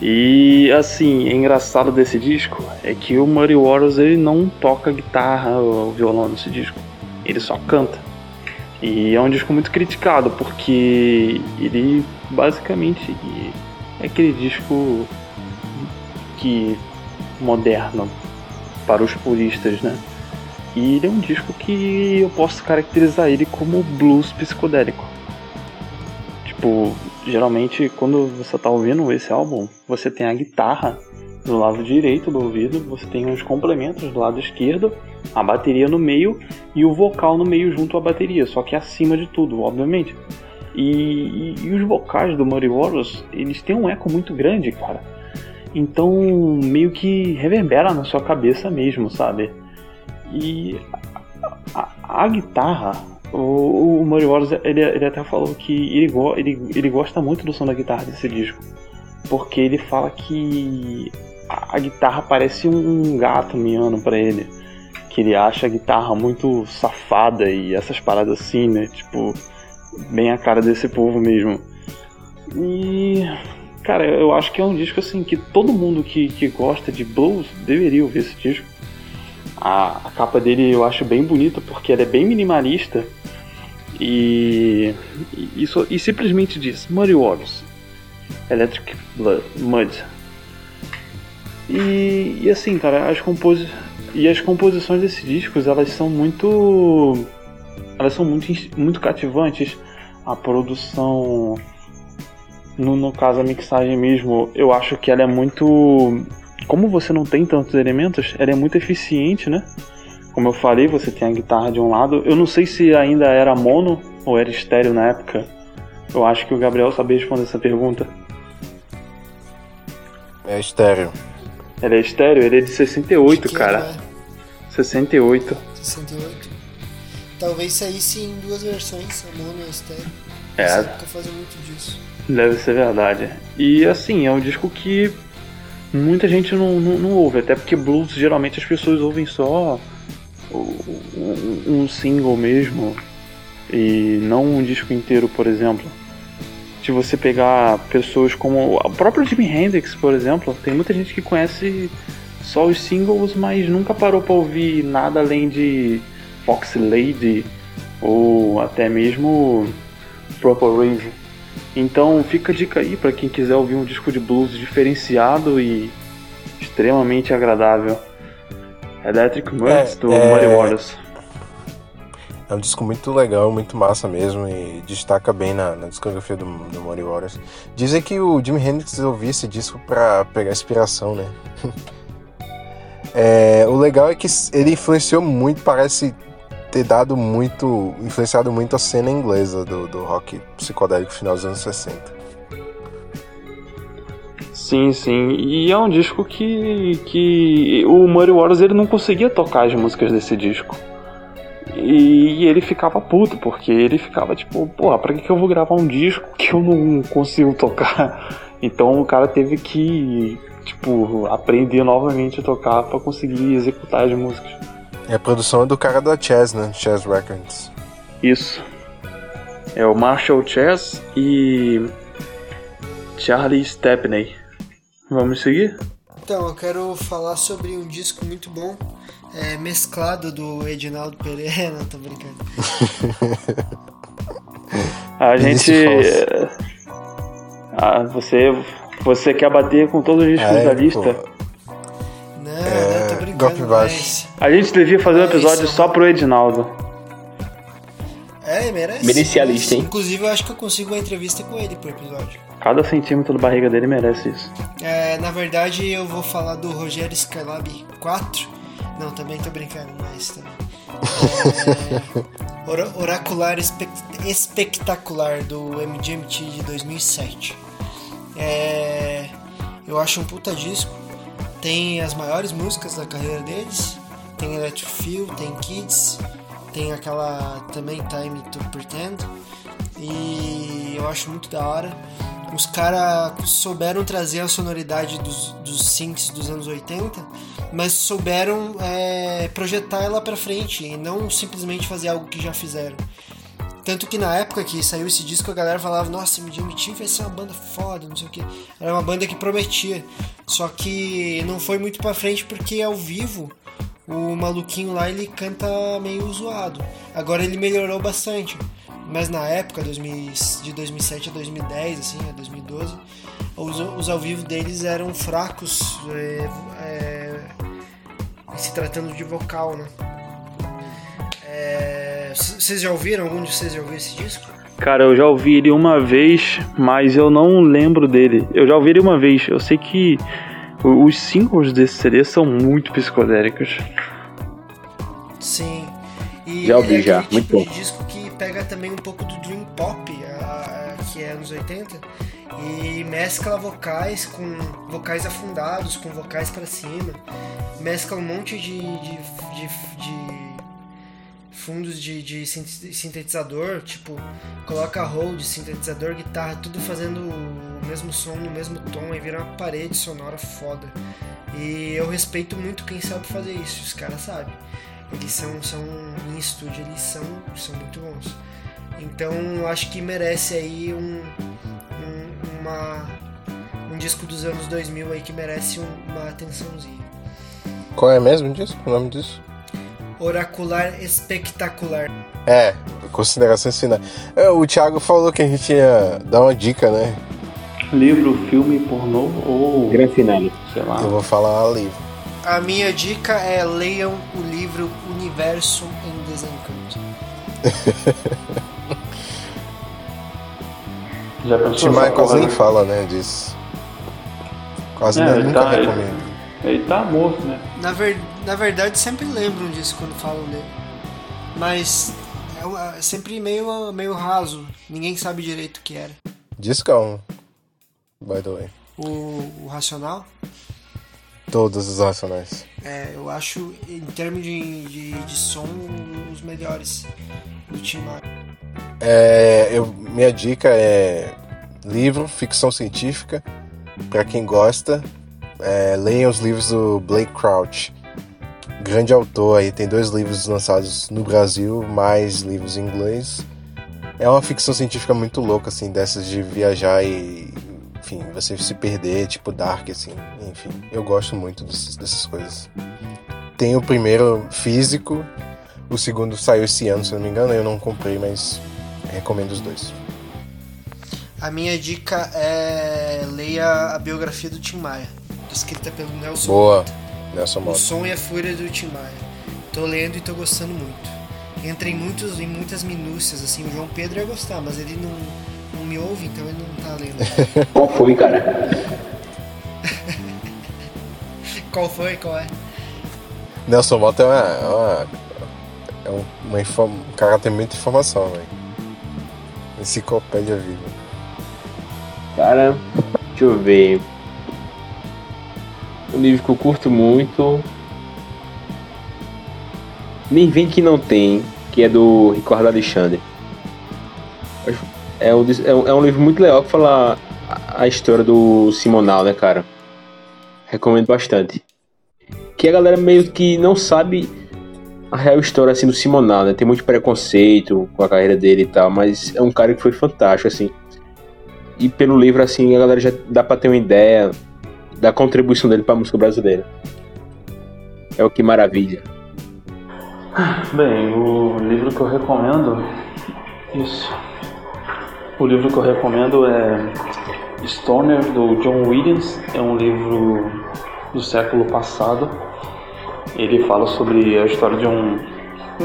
D: E assim, é engraçado desse disco é que o Muddy Waters ele não toca guitarra ou violão nesse disco. Ele só canta. E é um disco muito criticado porque ele basicamente é aquele disco que moderno para os puristas, né? E ele é um disco que eu posso caracterizar ele como blues psicodélico. Tipo, geralmente quando você tá ouvindo esse álbum, você tem a guitarra do lado direito do ouvido, você tem uns complementos do lado esquerdo, a bateria no meio e o vocal no meio junto à bateria, só que acima de tudo, obviamente. E, e, e os vocais do Muddy Waters, eles têm um eco muito grande, cara. Então, meio que reverbera na sua cabeça mesmo, sabe? E a, a, a guitarra, o, o Muddy ele, ele até falou que ele, ele, ele gosta muito do som da guitarra desse disco. Porque ele fala que a, a guitarra parece um gato miando para ele. Que ele acha a guitarra muito safada e essas paradas assim, né? Tipo, bem a cara desse povo mesmo. E. Cara, eu acho que é um disco assim que todo mundo que, que gosta de blues deveria ouvir esse disco. A, a capa dele eu acho bem bonita porque ela é bem minimalista e, e, e simplesmente diz Muddy Waters, Electric Blood, Mud. E, e assim, cara, as compos e as composições desses discos elas são muito elas são muito, muito cativantes. A produção, no, no caso a mixagem mesmo, eu acho que ela é muito. Como você não tem tantos elementos, ela é muito eficiente, né? Como eu falei, você tem a guitarra de um lado. Eu não sei se ainda era mono ou era estéreo na época. Eu acho que o Gabriel sabia responder essa pergunta.
B: É estéreo.
D: Ele é estéreo? Ele é de 68, que cara. É? 68.
E: 68 talvez saísse em duas versões, a mono e a estéreo.
D: É.
E: Essa época fazia muito disso.
D: Deve ser verdade. E assim, é um disco que muita gente não, não, não ouve, até porque blues geralmente as pessoas ouvem só um, um single mesmo e não um disco inteiro, por exemplo. Se você pegar pessoas como o próprio Jimi Hendrix, por exemplo, tem muita gente que conhece só os singles, mas nunca parou para ouvir nada além de Fox Lady ou até mesmo Proper Rave. Então fica a dica aí para quem quiser ouvir um disco de blues diferenciado e extremamente agradável. Electric Muds é, do é... Muddy Waters.
B: É um disco muito legal, muito massa mesmo e destaca bem na, na discografia do, do Muddy Waters. Dizem que o Jimi Hendrix ouvia esse disco para pegar inspiração, né? é, o legal é que ele influenciou muito, parece ter dado muito, influenciado muito a cena inglesa do, do rock psicodélico final dos anos 60.
D: Sim, sim. E é um disco que, que o Murray Waters ele não conseguia tocar as músicas desse disco. E ele ficava puto, porque ele ficava tipo, porra, pra que, eu vou gravar um disco que eu não consigo tocar? Então o cara teve que, tipo, aprender novamente a tocar para conseguir executar as músicas.
B: E a produção é do cara da Chess, né? Chess Records.
D: Isso. É o Marshall Chess e Charlie Stepney. Vamos seguir?
E: Então, eu quero falar sobre um disco muito bom, é, mesclado do Edinaldo Pereira. Não, tô brincando.
D: a gente. Ah, você, você quer bater com todos os discos da lista? Pô.
E: Não, é... não, tô brincando. Golpe baixo.
D: A gente devia fazer um episódio só pro Edinaldo.
E: É, merece.
C: Merecia a lista, hein?
E: Inclusive, eu acho que eu consigo uma entrevista com ele por episódio.
D: Cada centímetro da barriga dele merece isso.
E: É, na verdade, eu vou falar do Rogério Skylab 4. Não, também tô brincando, mas também. É, oracular Espectacular do MGMT de 2007. É, eu acho um puta disco. Tem as maiores músicas da carreira deles. Tem Electric Feel, tem Kids, tem aquela também Time to Pretend. E eu acho muito da hora. Os caras souberam trazer a sonoridade dos, dos synths dos anos 80, mas souberam é, projetar ela pra frente e não simplesmente fazer algo que já fizeram. Tanto que na época que saiu esse disco, a galera falava, nossa, MGMT vai ser uma banda foda, não sei o que. Era uma banda que prometia. Só que não foi muito pra frente porque ao vivo o maluquinho lá ele canta meio zoado. Agora ele melhorou bastante. Mas na época, de 2007 a 2010, assim, a 2012, os, os ao vivo deles eram fracos é, é, se tratando de vocal, né? Vocês já ouviram? Algum de vocês já ouviu esse disco?
D: Cara, eu já ouvi ele uma vez, mas eu não lembro dele. Eu já ouvi ele uma vez. Eu sei que os singles desse CD são muito psicodélicos.
E: Sim. E
C: Já ouvi,
E: é
C: já.
E: aquele
C: Muito
E: tipo
C: bom.
E: disco que pega também um pouco do Dream Pop, a- a- que é anos 80, e mescla vocais com vocais afundados, com vocais pra cima, mescla um monte de, de, de, de fundos de, de sin- sintetizador, tipo, coloca hold, sintetizador, guitarra, tudo fazendo o mesmo som no mesmo tom, e vira uma parede sonora foda. E eu respeito muito quem sabe fazer isso, os caras sabem. Eles são, são em estúdio, eles são, são muito bons. Então eu acho que merece aí um, um, uma, um disco dos anos 2000 aí que merece um- uma atençãozinha.
B: Qual é mesmo disso? O nome disso?
E: Oracular espetacular.
B: É, considerações finais. É, O Thiago falou que a gente ia dar uma dica, né?
D: Livro, filme, pornô ou.
C: Grande finale.
D: sei lá.
B: Eu vou falar livro.
E: A minha dica é leiam o livro Universo em Desencanto.
D: Já pensou essa
B: quase nem
D: né?
B: fala, né, disso. Quase
D: É,
B: nem-
D: ele
B: nunca
D: tá- ele-
B: recomendo.
D: Ele tá morto, né?
E: Na, ver, na verdade, sempre lembram disso quando falam dele. Mas é é sempre meio, meio raso. Ninguém sabe direito o que era.
B: Discão, by the way.
E: O, o Racional,
B: Todos os racionais.
E: é, eu acho, em termos de, de, de som, os melhores do Tim.
B: É, eu, minha dica é livro, ficção científica. Pra quem gosta, é, leiam os livros do Blake Crouch. Grande autor aí, tem dois livros lançados no Brasil, mais livros em inglês. É uma ficção científica muito louca, assim, dessas de viajar e, enfim, você se perder, tipo Dark, assim. Enfim, eu gosto muito desses- dessas coisas. Tem o primeiro físico, o segundo saiu esse ano, se não me engano, eu não comprei, mas recomendo os dois.
E: A minha dica é leia a biografia do Tim Maia, escrita pelo Nelson
B: Boa,
E: Mota.
B: Nelson
E: O som e a fúria do Tim Maia. Tô lendo e tô gostando muito. Entra em, muitos, em muitas minúcias, assim, o João Pedro ia gostar, mas ele não, não me ouve, então ele não tá lendo.
C: Qual foi, cara?
E: Qual foi? Qual é?
B: Nelson Mota é uma. é uma, é um, uma inform, um cara tem muita informação, velho. Enciclopédia viva.
C: Cara, deixa eu ver. Um livro que eu curto muito. Nem vem que não tem, que é do Ricardo Alexandre. É um, é um, é um livro muito legal que fala a, a história do Simonal, né, cara? Recomendo bastante. Que a galera meio que não sabe a real história assim do Simonal, né? Tem muito preconceito com a carreira dele e tal, mas é um cara que foi fantástico, assim. E pelo livro, assim, a galera já dá pra ter uma ideia da contribuição dele pra música brasileira. É o que maravilha.
D: Bem, o livro que eu recomendo. Isso. O livro que eu recomendo é Stoner, do John Williams. É um livro do século passado. Ele fala sobre a história de um,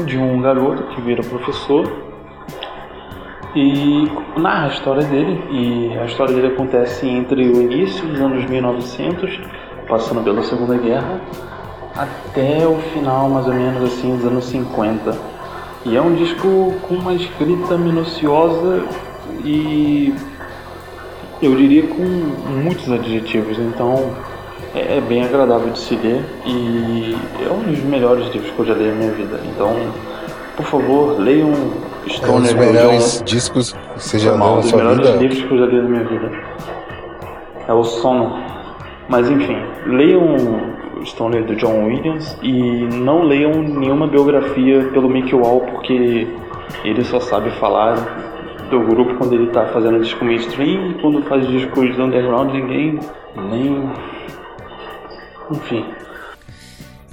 D: de um garoto que vira professor. E narra a história dele. E a história dele acontece entre o início dos anos 1900, passando pela Segunda Guerra, até o final, mais ou menos assim, dos anos 50. E é um disco com uma escrita minuciosa e eu diria com muitos adjetivos, então é é bem agradável de se ler e é um dos melhores livros que eu já li na minha vida. Então, por favor, leiam
B: É um
D: Stoner
B: dos
D: do
B: melhores discos que você já
D: foi
B: leu
D: mal,
B: na
D: um dos
B: sua
D: melhores
B: vida.
D: livros que eu já li na minha vida. É o sono. Mas enfim, leiam Stoner do John Williams e não leiam nenhuma biografia pelo Mickey Wall, porque ele só sabe falar do grupo quando ele tá fazendo disco mainstream e quando faz discos do underground ninguém nem. Enfim.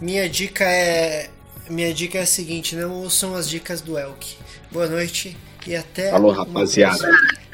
E: Minha dica é. Minha dica é a seguinte, não ouçam as dicas do Elk. Boa noite e até.
C: Falou, rapaziada.
E: próxima.